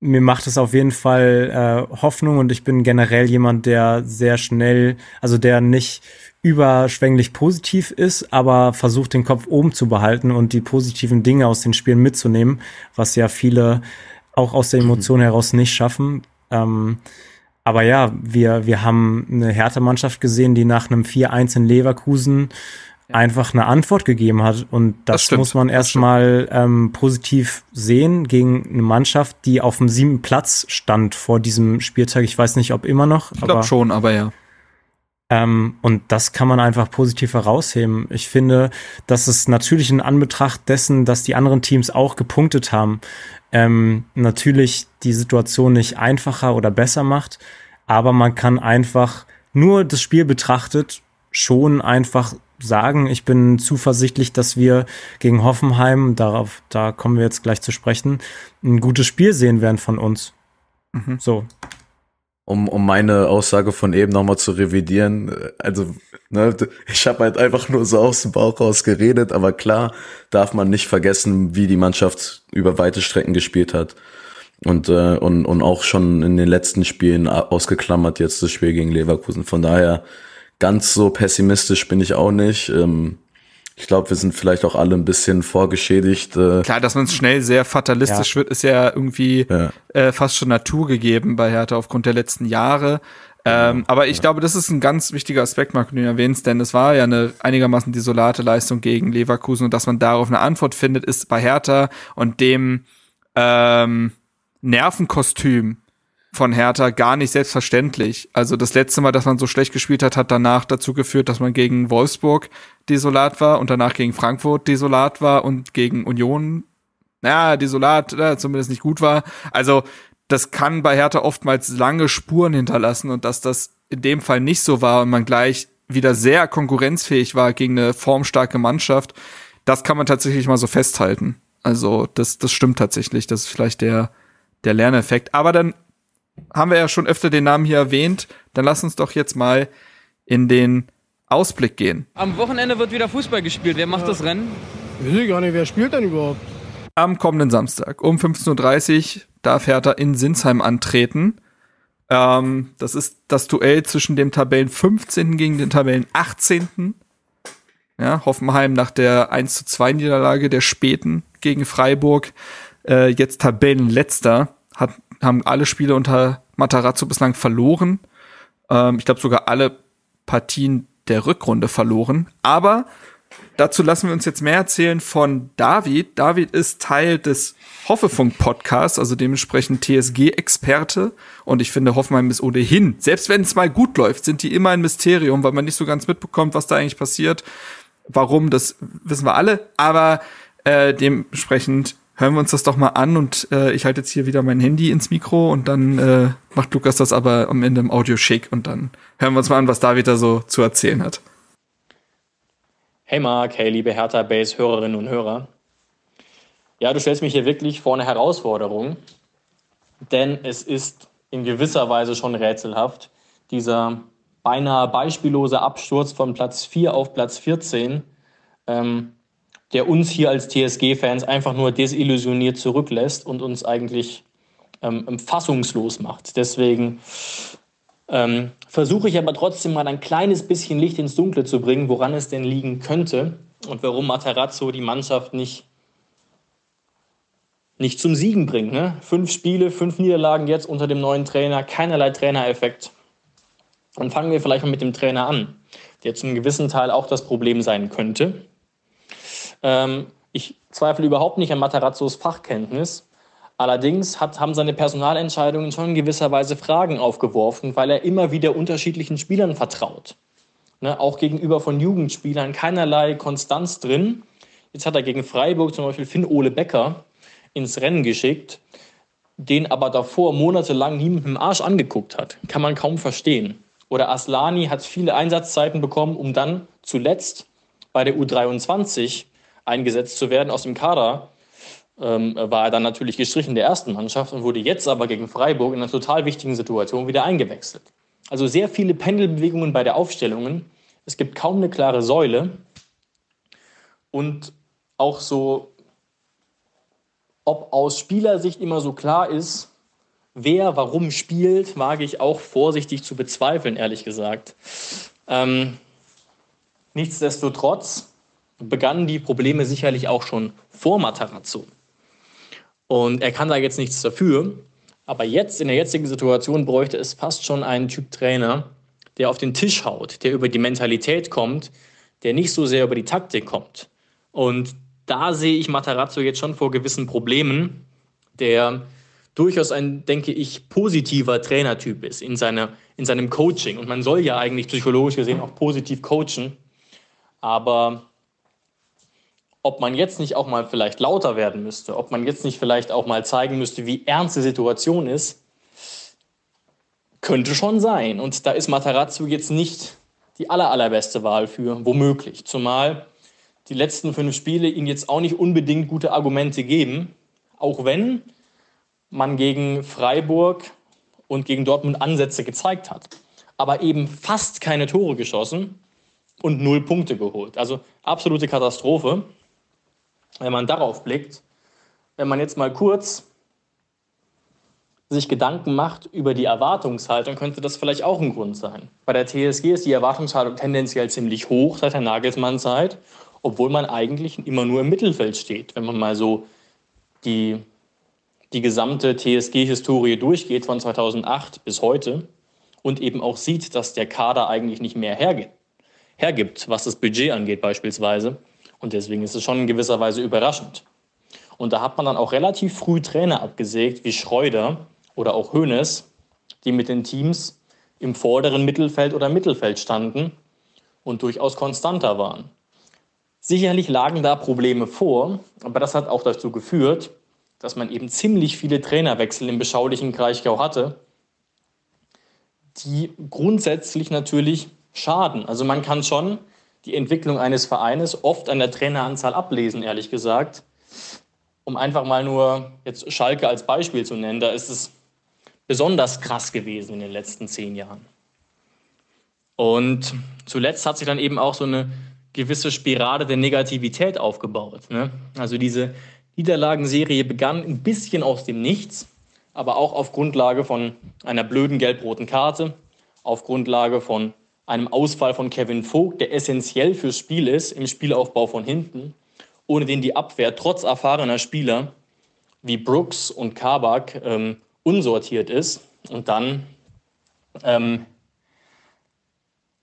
mir macht es auf jeden Fall äh, Hoffnung und ich bin generell jemand, der sehr schnell, also der nicht überschwänglich positiv ist, aber versucht den Kopf oben zu behalten und die positiven Dinge aus den Spielen mitzunehmen, was ja viele auch aus der Emotion heraus nicht schaffen. Ähm, aber ja, wir, wir haben eine Hertha-Mannschaft gesehen, die nach einem 4-1 in Leverkusen einfach eine Antwort gegeben hat. Und das, das muss man erstmal ähm, positiv sehen gegen eine Mannschaft, die auf dem siebten Platz stand vor diesem Spieltag. Ich weiß nicht, ob immer noch. Ich glaube schon, aber ja. Ähm, und das kann man einfach positiv herausheben. Ich finde, dass es natürlich in Anbetracht dessen, dass die anderen Teams auch gepunktet haben, ähm, natürlich die Situation nicht einfacher oder besser macht. Aber man kann einfach nur das Spiel betrachtet schon einfach sagen, ich bin zuversichtlich, dass wir gegen Hoffenheim, darauf, da kommen wir jetzt gleich zu sprechen, ein gutes Spiel sehen werden von uns. Mhm. So. Um, um meine Aussage von eben nochmal zu revidieren, also ne, ich habe halt einfach nur so aus dem Bauch raus geredet, aber klar darf man nicht vergessen, wie die Mannschaft über weite Strecken gespielt hat. Und, äh, und, und auch schon in den letzten Spielen ausgeklammert jetzt das Spiel gegen Leverkusen. Von daher ganz so pessimistisch bin ich auch nicht. Ähm, ich glaube, wir sind vielleicht auch alle ein bisschen vorgeschädigt. Äh. Klar, dass man schnell sehr fatalistisch ja. wird, ist ja irgendwie ja. Äh, fast schon naturgegeben bei Hertha aufgrund der letzten Jahre. Ähm, aber ich ja. glaube, das ist ein ganz wichtiger Aspekt, Marc, den du erwähnst, denn es war ja eine einigermaßen desolate Leistung gegen Leverkusen und dass man darauf eine Antwort findet, ist bei Hertha und dem ähm, Nervenkostüm, von Hertha gar nicht selbstverständlich. Also das letzte Mal, dass man so schlecht gespielt hat, hat danach dazu geführt, dass man gegen Wolfsburg desolat war und danach gegen Frankfurt desolat war und gegen Union, ja, desolat, äh, zumindest nicht gut war. Also das kann bei Hertha oftmals lange Spuren hinterlassen und dass das in dem Fall nicht so war und man gleich wieder sehr konkurrenzfähig war gegen eine formstarke Mannschaft, das kann man tatsächlich mal so festhalten. Also das, das stimmt tatsächlich. Das ist vielleicht der, der Lerneffekt. Aber dann haben wir ja schon öfter den Namen hier erwähnt. Dann lass uns doch jetzt mal in den Ausblick gehen. Am Wochenende wird wieder Fußball gespielt. Wer macht ja. das Rennen? Weiß ich gar nicht, wer spielt denn überhaupt? Am kommenden Samstag um 15.30 Uhr darf Hertha in Sinsheim antreten. Ähm, das ist das Duell zwischen dem Tabellen 15. gegen den Tabellen 18. Ja, Hoffenheim nach der 1 zu 2 Niederlage der Späten gegen Freiburg, äh, jetzt Tabellenletzter, hat haben alle Spiele unter Matarazzo bislang verloren. Ähm, ich glaube sogar alle Partien der Rückrunde verloren. Aber dazu lassen wir uns jetzt mehr erzählen von David. David ist Teil des Hoffefunk-Podcasts, also dementsprechend TSG-Experte. Und ich finde, Hoffenheim ist ohnehin, selbst wenn es mal gut läuft, sind die immer ein Mysterium, weil man nicht so ganz mitbekommt, was da eigentlich passiert. Warum, das wissen wir alle. Aber äh, dementsprechend hören wir uns das doch mal an und äh, ich halte jetzt hier wieder mein Handy ins Mikro und dann äh, macht Lukas das aber am Ende im Audio schick und dann hören wir uns mal an, was David da so zu erzählen hat. Hey Marc, hey liebe Hertha Base Hörerinnen und Hörer. Ja, du stellst mich hier wirklich vor eine Herausforderung, denn es ist in gewisser Weise schon rätselhaft, dieser beinahe beispiellose Absturz von Platz 4 auf Platz 14. Ähm, der uns hier als TSG-Fans einfach nur desillusioniert zurücklässt und uns eigentlich ähm, fassungslos macht. Deswegen ähm, versuche ich aber trotzdem mal ein kleines bisschen Licht ins Dunkle zu bringen, woran es denn liegen könnte und warum Materazzo die Mannschaft nicht, nicht zum Siegen bringt. Ne? Fünf Spiele, fünf Niederlagen jetzt unter dem neuen Trainer, keinerlei Trainereffekt. Dann fangen wir vielleicht mal mit dem Trainer an, der zum gewissen Teil auch das Problem sein könnte. Ähm, ich zweifle überhaupt nicht an Matarazzos Fachkenntnis. Allerdings hat, haben seine Personalentscheidungen schon in gewisser Weise Fragen aufgeworfen, weil er immer wieder unterschiedlichen Spielern vertraut. Ne, auch gegenüber von Jugendspielern keinerlei Konstanz drin. Jetzt hat er gegen Freiburg zum Beispiel Finn Ole Becker ins Rennen geschickt, den aber davor monatelang niemand im Arsch angeguckt hat. Kann man kaum verstehen. Oder Aslani hat viele Einsatzzeiten bekommen, um dann zuletzt bei der U23 eingesetzt zu werden aus dem Kader, ähm, war er dann natürlich gestrichen der ersten Mannschaft und wurde jetzt aber gegen Freiburg in einer total wichtigen Situation wieder eingewechselt. Also sehr viele Pendelbewegungen bei der Aufstellungen. Es gibt kaum eine klare Säule und auch so Ob aus Spielersicht immer so klar ist, wer warum spielt, wage ich auch vorsichtig zu bezweifeln, ehrlich gesagt. Ähm, nichtsdestotrotz begannen die Probleme sicherlich auch schon vor Matarazzo. Und er kann da jetzt nichts dafür. Aber jetzt, in der jetzigen Situation, bräuchte es fast schon einen Typ Trainer, der auf den Tisch haut, der über die Mentalität kommt, der nicht so sehr über die Taktik kommt. Und da sehe ich Matarazzo jetzt schon vor gewissen Problemen, der durchaus ein, denke ich, positiver Trainertyp ist in, seiner, in seinem Coaching. Und man soll ja eigentlich psychologisch gesehen auch positiv coachen. Aber ob man jetzt nicht auch mal vielleicht lauter werden müsste, ob man jetzt nicht vielleicht auch mal zeigen müsste, wie ernst die Situation ist, könnte schon sein. Und da ist Matarazzo jetzt nicht die aller, allerbeste Wahl für, womöglich. Zumal die letzten fünf Spiele ihnen jetzt auch nicht unbedingt gute Argumente geben, auch wenn man gegen Freiburg und gegen Dortmund Ansätze gezeigt hat. Aber eben fast keine Tore geschossen und null Punkte geholt. Also absolute Katastrophe, wenn man darauf blickt. Wenn man jetzt mal kurz sich Gedanken macht über die Erwartungshaltung, könnte das vielleicht auch ein Grund sein. Bei der TSG ist die Erwartungshaltung tendenziell ziemlich hoch seit der Nagelsmann-Zeit, obwohl man eigentlich immer nur im Mittelfeld steht, wenn man mal so die die gesamte TSG-Historie durchgeht von 2008 bis heute und eben auch sieht, dass der Kader eigentlich nicht mehr hergibt, hergibt, was das Budget angeht beispielsweise. Und deswegen ist es schon in gewisser Weise überraschend. Und da hat man dann auch relativ früh Trainer abgesägt, wie Schreuder oder auch Hoeneß, die mit den Teams im vorderen Mittelfeld oder Mittelfeld standen und durchaus konstanter waren. Sicherlich lagen da Probleme vor, aber das hat auch dazu geführt, dass man eben ziemlich viele Trainerwechsel im beschaulichen Kraichgau hatte, die grundsätzlich natürlich schaden. Also man kann schon die Entwicklung eines Vereines oft an der Traineranzahl ablesen, ehrlich gesagt. Um einfach mal nur jetzt Schalke als Beispiel zu nennen, da ist es besonders krass gewesen in den letzten zehn Jahren. Und zuletzt hat sich dann eben auch so eine gewisse Spirale der Negativität aufgebaut. Ne? Also diese Niederlagenserie begann ein bisschen aus dem Nichts, aber auch auf Grundlage von einer blöden gelb-roten Karte, auf Grundlage von einem Ausfall von Kevin Vogt, der essentiell fürs Spiel ist, im Spielaufbau von hinten, ohne den die Abwehr trotz erfahrener Spieler wie Brooks und Kabak ähm, unsortiert ist. Und dann ähm,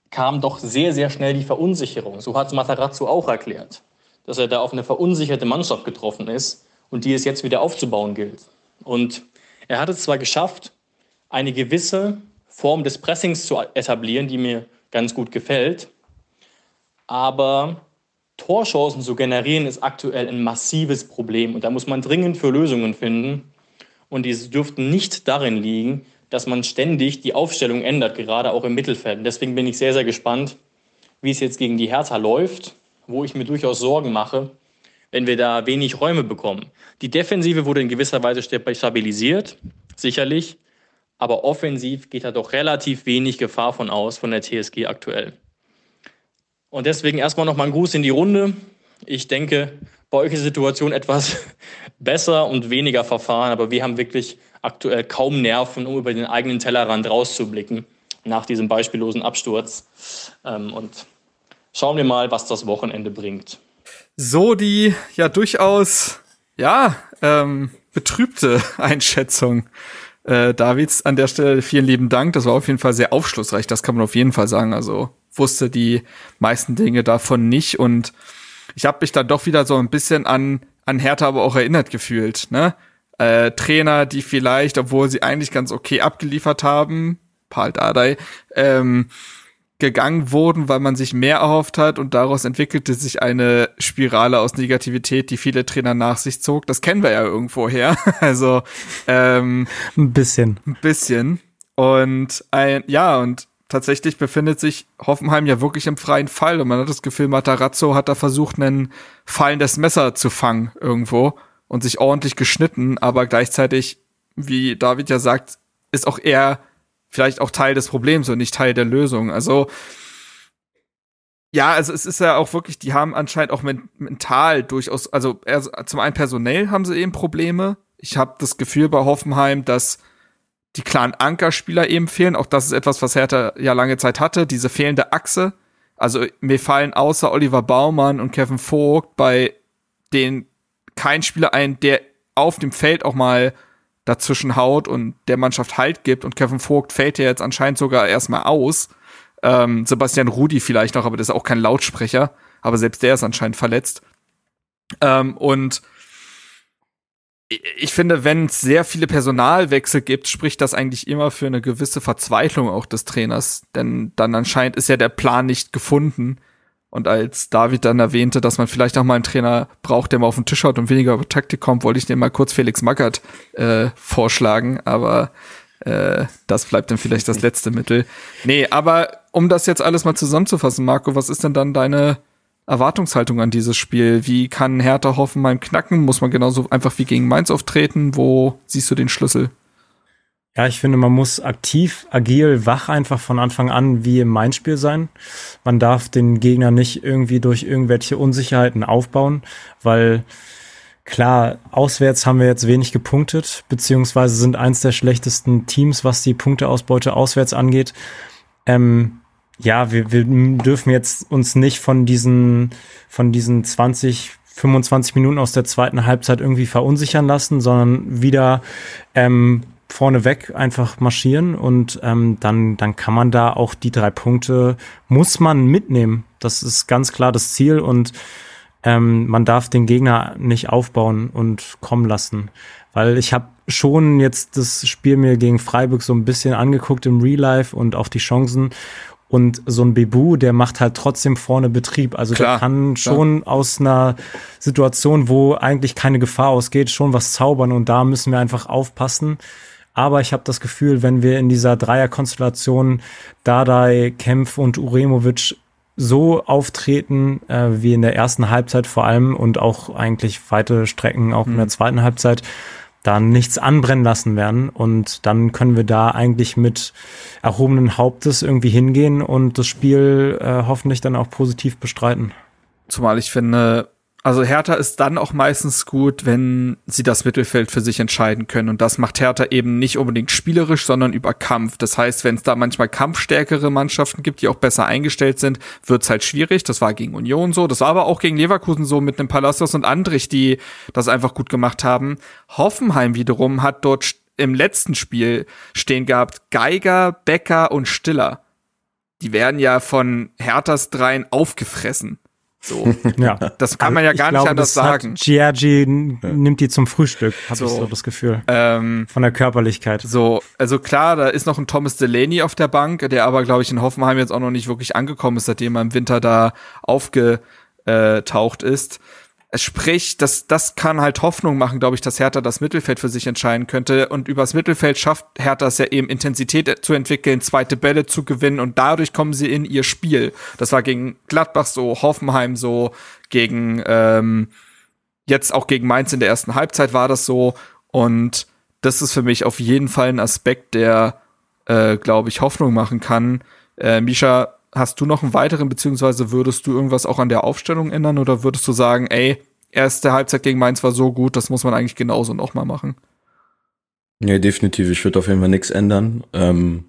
kam doch sehr, sehr schnell die Verunsicherung. So hat es Matarazzo auch erklärt dass er da auf eine verunsicherte Mannschaft getroffen ist und die es jetzt wieder aufzubauen gilt. Und er hat es zwar geschafft, eine gewisse Form des Pressings zu etablieren, die mir ganz gut gefällt, aber Torchancen zu generieren ist aktuell ein massives Problem und da muss man dringend für Lösungen finden. Und diese dürften nicht darin liegen, dass man ständig die Aufstellung ändert, gerade auch im Mittelfeld. Und deswegen bin ich sehr, sehr gespannt, wie es jetzt gegen die Hertha läuft wo ich mir durchaus Sorgen mache, wenn wir da wenig Räume bekommen. Die Defensive wurde in gewisser Weise stabilisiert, sicherlich, aber offensiv geht da doch relativ wenig Gefahr von aus, von der TSG aktuell. Und deswegen erstmal nochmal ein Gruß in die Runde. Ich denke, bei euch ist die Situation *laughs* etwas besser und weniger verfahren, aber wir haben wirklich aktuell kaum Nerven, um über den eigenen Tellerrand rauszublicken nach diesem beispiellosen Absturz. Ähm, und Schauen wir mal, was das Wochenende bringt. So die ja durchaus ja ähm, betrübte *laughs* Einschätzung äh, Davids an der Stelle. Vielen lieben Dank. Das war auf jeden Fall sehr aufschlussreich. Das kann man auf jeden Fall sagen. Also wusste die meisten Dinge davon nicht und ich habe mich dann doch wieder so ein bisschen an an Hertha aber auch erinnert gefühlt. Ne? Äh, Trainer, die vielleicht, obwohl sie eigentlich ganz okay abgeliefert haben, Paul Dardai, ähm, gegangen wurden, weil man sich mehr erhofft hat und daraus entwickelte sich eine Spirale aus Negativität, die viele Trainer nach sich zog. Das kennen wir ja irgendwo her. *laughs* Also ähm, ein bisschen. Ein bisschen. Und ein, ja, und tatsächlich befindet sich Hoffenheim ja wirklich im freien Fall. Und man hat das Gefühl, Matarazzo hat da versucht, ein fallendes Messer zu fangen irgendwo und sich ordentlich geschnitten, aber gleichzeitig, wie David ja sagt, ist auch er vielleicht auch Teil des Problems und nicht Teil der Lösung. Also ja, also es ist ja auch wirklich, die haben anscheinend auch mental durchaus, also zum einen personell haben sie eben Probleme. Ich habe das Gefühl bei Hoffenheim, dass die klaren Ankerspieler eben fehlen. Auch das ist etwas, was Hertha ja lange Zeit hatte, diese fehlende Achse. Also mir fallen außer Oliver Baumann und Kevin Vogt bei den kein Spieler ein, der auf dem Feld auch mal dazwischen haut und der Mannschaft Halt gibt. Und Kevin Vogt fällt ja jetzt anscheinend sogar erstmal aus. Ähm, Sebastian Rudi vielleicht noch, aber das ist auch kein Lautsprecher. Aber selbst der ist anscheinend verletzt. Ähm, und ich finde, wenn es sehr viele Personalwechsel gibt, spricht das eigentlich immer für eine gewisse Verzweiflung auch des Trainers. Denn dann anscheinend ist ja der Plan nicht gefunden. Und als David dann erwähnte, dass man vielleicht auch mal einen Trainer braucht, der mal auf den Tisch haut und weniger über Taktik kommt, wollte ich dir mal kurz Felix Magath äh, vorschlagen. Aber äh, das bleibt dann vielleicht das letzte Mittel. Nee, aber um das jetzt alles mal zusammenzufassen, Marco, was ist denn dann deine Erwartungshaltung an dieses Spiel? Wie kann Hertha Hoffenheim knacken? Muss man genauso einfach wie gegen Mainz auftreten? Wo siehst du den Schlüssel? Ja, ich finde, man muss aktiv, agil, wach einfach von Anfang an wie im Mainz-Spiel sein. Man darf den Gegner nicht irgendwie durch irgendwelche Unsicherheiten aufbauen, weil klar, auswärts haben wir jetzt wenig gepunktet, beziehungsweise sind eins der schlechtesten Teams, was die Punkteausbeute auswärts angeht. Ähm, ja, wir, wir dürfen jetzt uns nicht von diesen, von diesen 20, 25 Minuten aus der zweiten Halbzeit irgendwie verunsichern lassen, sondern wieder ähm, vorneweg einfach marschieren und ähm, dann, dann kann man da auch die drei Punkte, muss man mitnehmen. Das ist ganz klar das Ziel und ähm, man darf den Gegner nicht aufbauen und kommen lassen. Weil ich habe schon jetzt das Spiel mir gegen Freiburg so ein bisschen angeguckt im Real Life und auch die Chancen. Und so ein Bebu, der macht halt trotzdem vorne Betrieb. Also klar, der kann schon klar. aus einer Situation, wo eigentlich keine Gefahr ausgeht, schon was zaubern. Und da müssen wir einfach aufpassen. Aber ich habe das Gefühl, wenn wir in dieser Dreierkonstellation Dardai, Kempf und Uremovic so auftreten äh, wie in der ersten Halbzeit vor allem und auch eigentlich weite Strecken auch mhm. in der mhm. zweiten Halbzeit, dann nichts anbrennen lassen werden. Und dann können wir da eigentlich mit erhobenen Hauptes irgendwie hingehen und das Spiel äh, hoffentlich dann auch positiv bestreiten. Zumal ich finde, also Hertha ist dann auch meistens gut, wenn sie das Mittelfeld für sich entscheiden können. Und das macht Hertha eben nicht unbedingt spielerisch, sondern über Kampf. Das heißt, wenn es da manchmal kampfstärkere Mannschaften gibt, die auch besser eingestellt sind, wird's halt schwierig. Das war gegen Union so. Das war aber auch gegen Leverkusen so mit einem Palacios und Andrich, die das einfach gut gemacht haben. Hoffenheim wiederum hat dort im letzten Spiel stehen gehabt Geiger, Becker und Stiller. Die werden ja von Herthas dreien aufgefressen. So. *laughs* ja. Das kann man ja gar nicht anders sagen. Giorgi nimmt die zum Frühstück, habe so. ich so das Gefühl. Ähm, Von der Körperlichkeit. So, also klar, da ist noch ein Thomas Delaney auf der Bank, der aber, glaube ich, in Hoffenheim jetzt auch noch nicht wirklich angekommen ist, seitdem er im Winter da aufgetaucht ist. Sprich, das, das kann halt Hoffnung machen, glaube ich, dass Hertha das Mittelfeld für sich entscheiden könnte. Und übers Mittelfeld schafft Hertha es ja eben Intensität zu entwickeln, zweite Bälle zu gewinnen und dadurch kommen sie in ihr Spiel. Das war gegen Gladbach so, Hoffenheim so, gegen ähm, jetzt auch gegen Mainz in der ersten Halbzeit war das so. Und das ist für mich auf jeden Fall ein Aspekt, der, äh, glaube ich, Hoffnung machen kann. Äh, Misha, hast du noch einen weiteren, beziehungsweise würdest du irgendwas auch an der Aufstellung ändern oder würdest du sagen, ey, erste Halbzeit gegen Mainz war so gut, das muss man eigentlich genauso nochmal machen? Ja, definitiv. Ich würde auf jeden Fall nichts ändern. Ähm,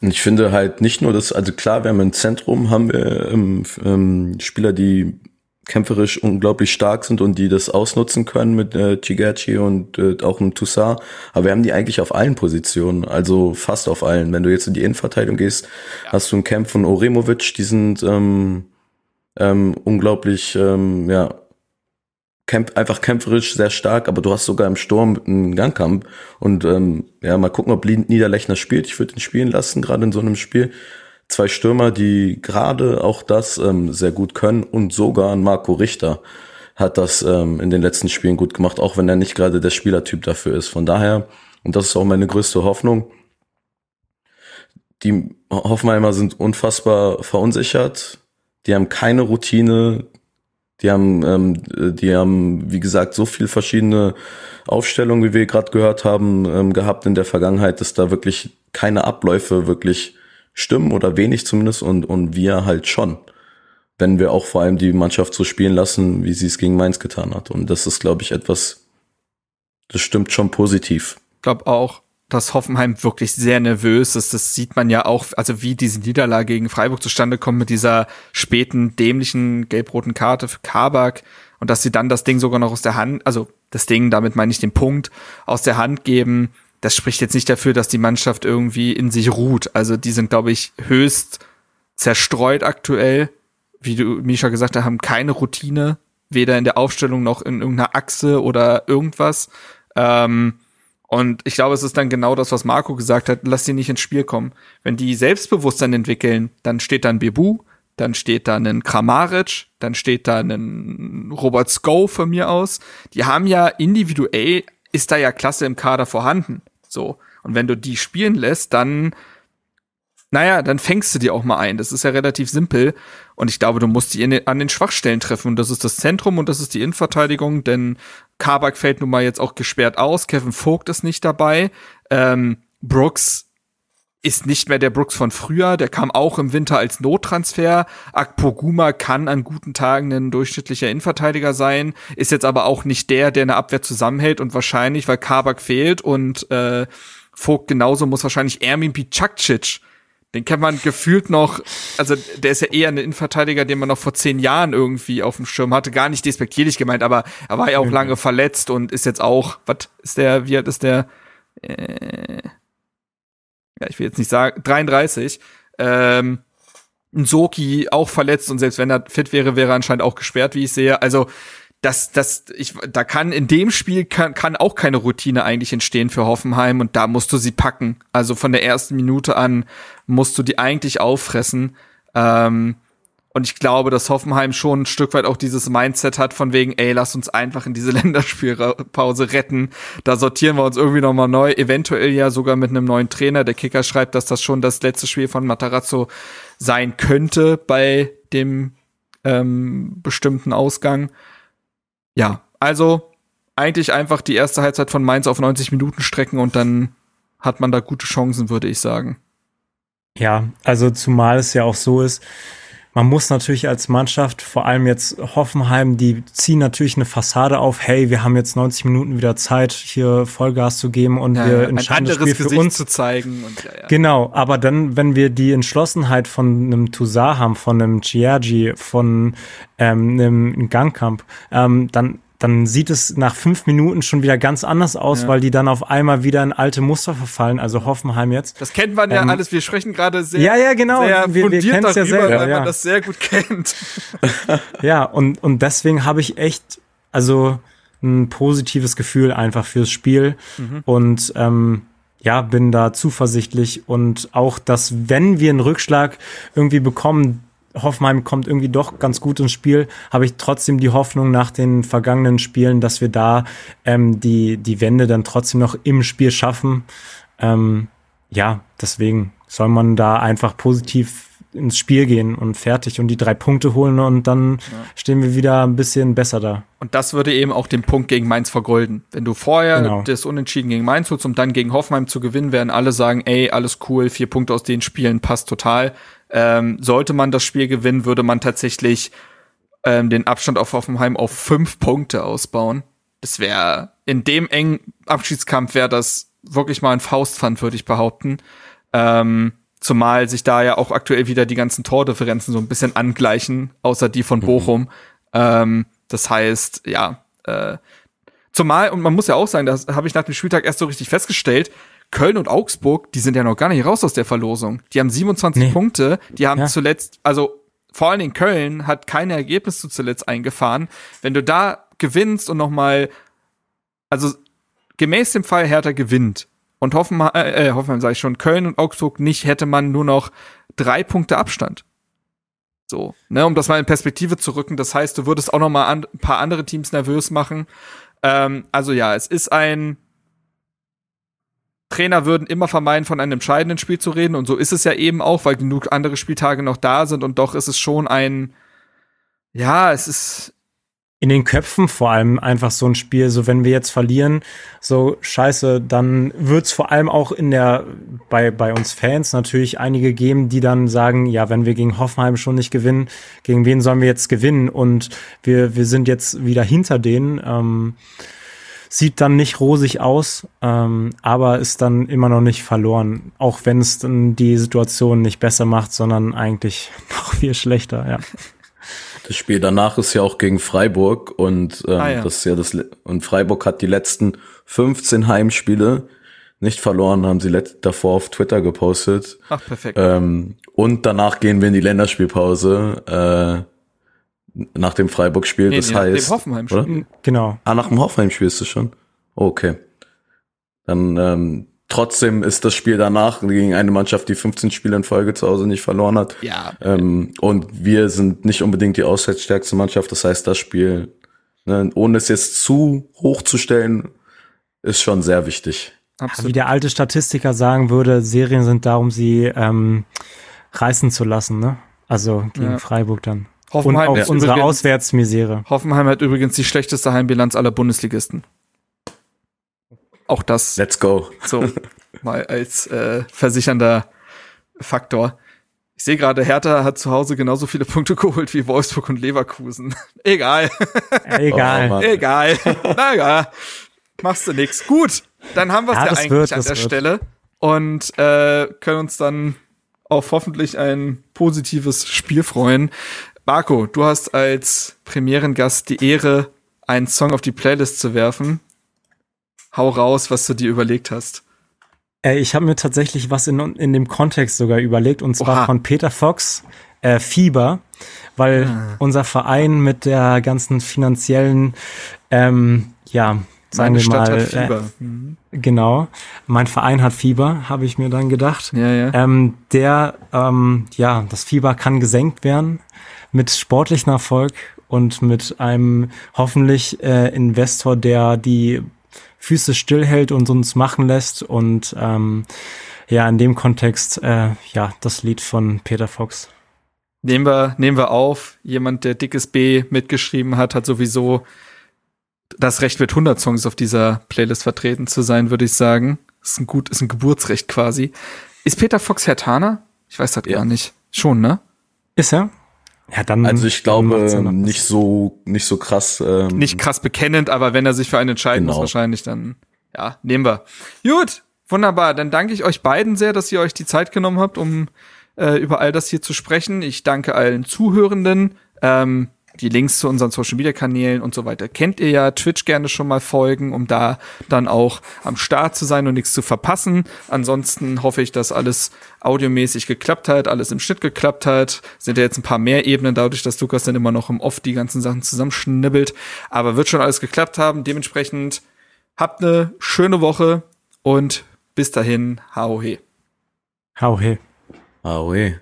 ich finde halt nicht nur das, also klar, wir haben im Zentrum haben wir ähm, ähm, Spieler, die kämpferisch unglaublich stark sind und die das ausnutzen können mit äh, Chigachi und äh, auch im Toussaint. Aber wir haben die eigentlich auf allen Positionen, also fast auf allen. Wenn du jetzt in die Innenverteidigung gehst, ja. hast du einen Camp von Oremovic, die sind ähm, ähm, unglaublich, ähm, ja, kämpf, einfach kämpferisch sehr stark, aber du hast sogar im Sturm einen Gangkampf. Und ähm, ja, mal gucken, ob Niederlechner spielt. Ich würde ihn spielen lassen, gerade in so einem Spiel zwei Stürmer, die gerade auch das ähm, sehr gut können. Und sogar Marco Richter hat das ähm, in den letzten Spielen gut gemacht, auch wenn er nicht gerade der Spielertyp dafür ist. Von daher, und das ist auch meine größte Hoffnung, die Hoffenheimer sind unfassbar verunsichert, die haben keine Routine, die haben, ähm, die haben, wie gesagt, so viel verschiedene Aufstellungen, wie wir gerade gehört haben, ähm, gehabt in der Vergangenheit, dass da wirklich keine Abläufe wirklich stimmen oder wenig zumindest und, und wir halt schon. wenn wir auch vor allem die Mannschaft so spielen lassen, wie sie es gegen Mainz getan hat. Und das ist, glaube ich, etwas, das stimmt schon positiv. Ich glaube auch, dass Hoffenheim wirklich sehr nervös ist. Das sieht man ja auch, also wie diese Niederlage gegen Freiburg zustande kommt mit dieser späten, dämlichen gelb-roten Karte für Kabak und dass sie dann das Ding sogar noch aus der Hand, also das Ding, damit meine ich den Punkt, aus der Hand geben. Das spricht jetzt nicht dafür, dass die Mannschaft irgendwie in sich ruht. Also die sind, glaube ich, höchst zerstreut aktuell wie du, Misha gesagt hast, haben keine Routine, weder in der Aufstellung noch in irgendeiner Achse oder irgendwas. Ähm, und ich glaube, es ist dann genau das, was Marco gesagt hat, lass sie nicht ins Spiel kommen. Wenn die Selbstbewusstsein entwickeln, dann steht da ein Bebu, dann steht da ein Kramaric, dann steht da ein Robert Sko von mir aus. Die haben ja individuell, ist da ja Klasse im Kader vorhanden. So. Und wenn du die spielen lässt, dann naja, dann fängst du die auch mal ein. Das ist ja relativ simpel. Und ich glaube, du musst die den, an den Schwachstellen treffen. Und das ist das Zentrum und das ist die Innenverteidigung, denn Kabak fällt nun mal jetzt auch gesperrt aus. Kevin Vogt ist nicht dabei. Ähm, Brooks ist nicht mehr der Brooks von früher. Der kam auch im Winter als Nottransfer. Akpoguma kann an guten Tagen ein durchschnittlicher Innenverteidiger sein, ist jetzt aber auch nicht der, der eine Abwehr zusammenhält und wahrscheinlich, weil Kabak fehlt und äh, Vogt genauso muss wahrscheinlich Ermin Bicakcic den kennt man gefühlt noch, also der ist ja eher ein Innenverteidiger, den man noch vor zehn Jahren irgendwie auf dem Schirm hatte. Gar nicht despektierlich gemeint, aber er war ja auch mhm. lange verletzt und ist jetzt auch, was ist der, wie alt ist der? Äh, ja, ich will jetzt nicht sagen, 33. Ähm, Soki auch verletzt und selbst wenn er fit wäre, wäre er anscheinend auch gesperrt, wie ich sehe. Also das, das, ich, da kann in dem Spiel kann, kann auch keine Routine eigentlich entstehen für Hoffenheim und da musst du sie packen. Also von der ersten Minute an musst du die eigentlich auffressen. Ähm, und ich glaube, dass Hoffenheim schon ein Stück weit auch dieses Mindset hat von wegen, ey, lass uns einfach in diese *laughs* Länderspielpause retten. Da sortieren wir uns irgendwie nochmal neu, eventuell ja sogar mit einem neuen Trainer. Der Kicker schreibt, dass das schon das letzte Spiel von Matarazzo sein könnte bei dem ähm, bestimmten Ausgang. Ja, also eigentlich einfach die erste Halbzeit von Mainz auf 90 Minuten strecken und dann hat man da gute Chancen, würde ich sagen. Ja, also zumal es ja auch so ist, man muss natürlich als Mannschaft, vor allem jetzt Hoffenheim, die ziehen natürlich eine Fassade auf, hey, wir haben jetzt 90 Minuten wieder Zeit, hier Vollgas zu geben und ja, wir entscheiden das Spiel für Gesicht uns zu zeigen. Und, ja, ja. Genau, aber dann, wenn wir die Entschlossenheit von einem Toussaint haben, von einem Chiagi, von ähm, einem Gangkamp, ähm, dann dann sieht es nach fünf Minuten schon wieder ganz anders aus, ja. weil die dann auf einmal wieder in alte Muster verfallen, also Hoffenheim jetzt. Das kennt man ja ähm, alles, wir sprechen gerade sehr, ja, ja, genau. sehr wir, wir darüber, ja selber, weil ja. man das sehr gut kennt. *laughs* ja, und, und deswegen habe ich echt, also ein positives Gefühl einfach fürs Spiel mhm. und ähm, ja, bin da zuversichtlich und auch, dass wenn wir einen Rückschlag irgendwie bekommen, Hoffenheim kommt irgendwie doch ganz gut ins Spiel, habe ich trotzdem die Hoffnung nach den vergangenen Spielen, dass wir da ähm, die, die Wende dann trotzdem noch im Spiel schaffen. Ähm, ja, deswegen soll man da einfach positiv ins Spiel gehen und fertig und die drei Punkte holen und dann ja. stehen wir wieder ein bisschen besser da. Und das würde eben auch den Punkt gegen Mainz vergolden. Wenn du vorher genau. das Unentschieden gegen Mainz holst, um dann gegen Hoffenheim zu gewinnen, werden alle sagen, ey, alles cool, vier Punkte aus den Spielen passt total. Ähm, sollte man das Spiel gewinnen, würde man tatsächlich ähm, den Abstand auf Hoffenheim auf fünf Punkte ausbauen. Das wäre in dem engen Abschiedskampf wäre das wirklich mal ein Faustpfand, würde ich behaupten. Ähm, zumal sich da ja auch aktuell wieder die ganzen Tordifferenzen so ein bisschen angleichen, außer die von mhm. Bochum. Mhm. Ähm, das heißt, ja, äh, zumal, und man muss ja auch sagen, das habe ich nach dem Spieltag erst so richtig festgestellt, Köln und Augsburg, die sind ja noch gar nicht raus aus der Verlosung. Die haben 27 nee. Punkte, die haben ja. zuletzt, also vor allen Dingen Köln hat keine Ergebnisse zuletzt eingefahren. Wenn du da gewinnst und noch mal, also gemäß dem Fall Hertha gewinnt und Hoffenheim, äh, äh Hoffenheim sage ich schon, Köln und Augsburg nicht, hätte man nur noch drei Punkte Abstand. So, ne, um das mal in Perspektive zu rücken. Das heißt, du würdest auch noch mal ein paar andere Teams nervös machen. Ähm, also ja, es ist ein Trainer würden immer vermeiden, von einem entscheidenden Spiel zu reden. Und so ist es ja eben auch, weil genug andere Spieltage noch da sind. Und doch ist es schon ein, ja, es ist, in den Köpfen vor allem einfach so ein Spiel, so wenn wir jetzt verlieren, so scheiße, dann wird's vor allem auch in der, bei, bei uns Fans natürlich einige geben, die dann sagen, ja, wenn wir gegen Hoffenheim schon nicht gewinnen, gegen wen sollen wir jetzt gewinnen? Und wir, wir sind jetzt wieder hinter denen. Ähm, sieht dann nicht rosig aus, ähm, aber ist dann immer noch nicht verloren, auch wenn es dann die Situation nicht besser macht, sondern eigentlich *laughs* noch viel schlechter, ja. Das Spiel danach ist ja auch gegen Freiburg und ähm, ah, ja. das ist ja das und Freiburg hat die letzten 15 Heimspiele nicht verloren, haben sie davor auf Twitter gepostet. Ach, perfekt. Ähm, und danach gehen wir in die Länderspielpause äh, nach dem Freiburg-Spiel. Nee, das nee, heißt, nach dem Hoffenheim-Spiel. Genau. Ah, nach dem Hoffenheim-Spiel ist es schon. Okay. Dann ähm, Trotzdem ist das Spiel danach gegen eine Mannschaft, die 15 Spiele in Folge zu Hause nicht verloren hat. Ja. Ähm, und wir sind nicht unbedingt die auswärtsstärkste Mannschaft. Das heißt, das Spiel, ne, ohne es jetzt zu hoch zu stellen, ist schon sehr wichtig. Absolut. Wie der alte Statistiker sagen würde, Serien sind da, um sie ähm, reißen zu lassen, ne? Also gegen ja. Freiburg dann. Hoffenheim Und auch unsere übrigens, Auswärtsmisere. Hoffenheim hat übrigens die schlechteste Heimbilanz aller Bundesligisten. Auch das. Let's go. So, mal als äh, versichernder Faktor. Ich sehe gerade, Hertha hat zu Hause genauso viele Punkte geholt wie Wolfsburg und Leverkusen. *laughs* Egal. Egal. Oh, Egal. naja, machst du nix. Gut, dann haben wir es ja, ja eigentlich wird, an der wird. Stelle und äh, können uns dann auf hoffentlich ein positives Spiel freuen. Marco, du hast als Premierengast die Ehre, einen Song auf die Playlist zu werfen hau raus, was du dir überlegt hast. Äh, ich habe mir tatsächlich was in, in dem Kontext sogar überlegt, und zwar Oha. von Peter Fox, äh, Fieber, weil ah. unser Verein mit der ganzen finanziellen, ähm, ja, sagen Meine wir Stadt mal, hat äh, Fieber. Äh, mhm. genau, mein Verein hat Fieber, habe ich mir dann gedacht. Ja, ja. Ähm, der, ähm, ja, das Fieber kann gesenkt werden mit sportlichem Erfolg und mit einem hoffentlich äh, Investor, der die Füße stillhält und uns machen lässt. Und ähm, ja, in dem Kontext, äh, ja, das Lied von Peter Fox. Nehmen wir, nehmen wir auf. Jemand, der dickes B mitgeschrieben hat, hat sowieso das Recht mit 100 Songs auf dieser Playlist vertreten zu sein, würde ich sagen. Ist ein gut, ist ein Geburtsrecht quasi. Ist Peter Fox Herr Hertaner? Ich weiß das ja. gar nicht. Schon, ne? Ist er? Ja, dann. Also ich glaube nicht so nicht so krass. Ähm, nicht krass bekennend, aber wenn er sich für einen entscheiden genau. muss, wahrscheinlich dann. Ja, nehmen wir. Gut, wunderbar. Dann danke ich euch beiden sehr, dass ihr euch die Zeit genommen habt, um äh, über all das hier zu sprechen. Ich danke allen Zuhörenden. Ähm, die Links zu unseren Social Media Kanälen und so weiter kennt ihr ja. Twitch gerne schon mal folgen, um da dann auch am Start zu sein und nichts zu verpassen. Ansonsten hoffe ich, dass alles audiomäßig geklappt hat, alles im Schnitt geklappt hat. Sind ja jetzt ein paar mehr Ebenen dadurch, dass Lukas dann immer noch im Off die ganzen Sachen zusammenschnibbelt. Aber wird schon alles geklappt haben. Dementsprechend habt eine schöne Woche und bis dahin, hau he. Hau he. Hau he.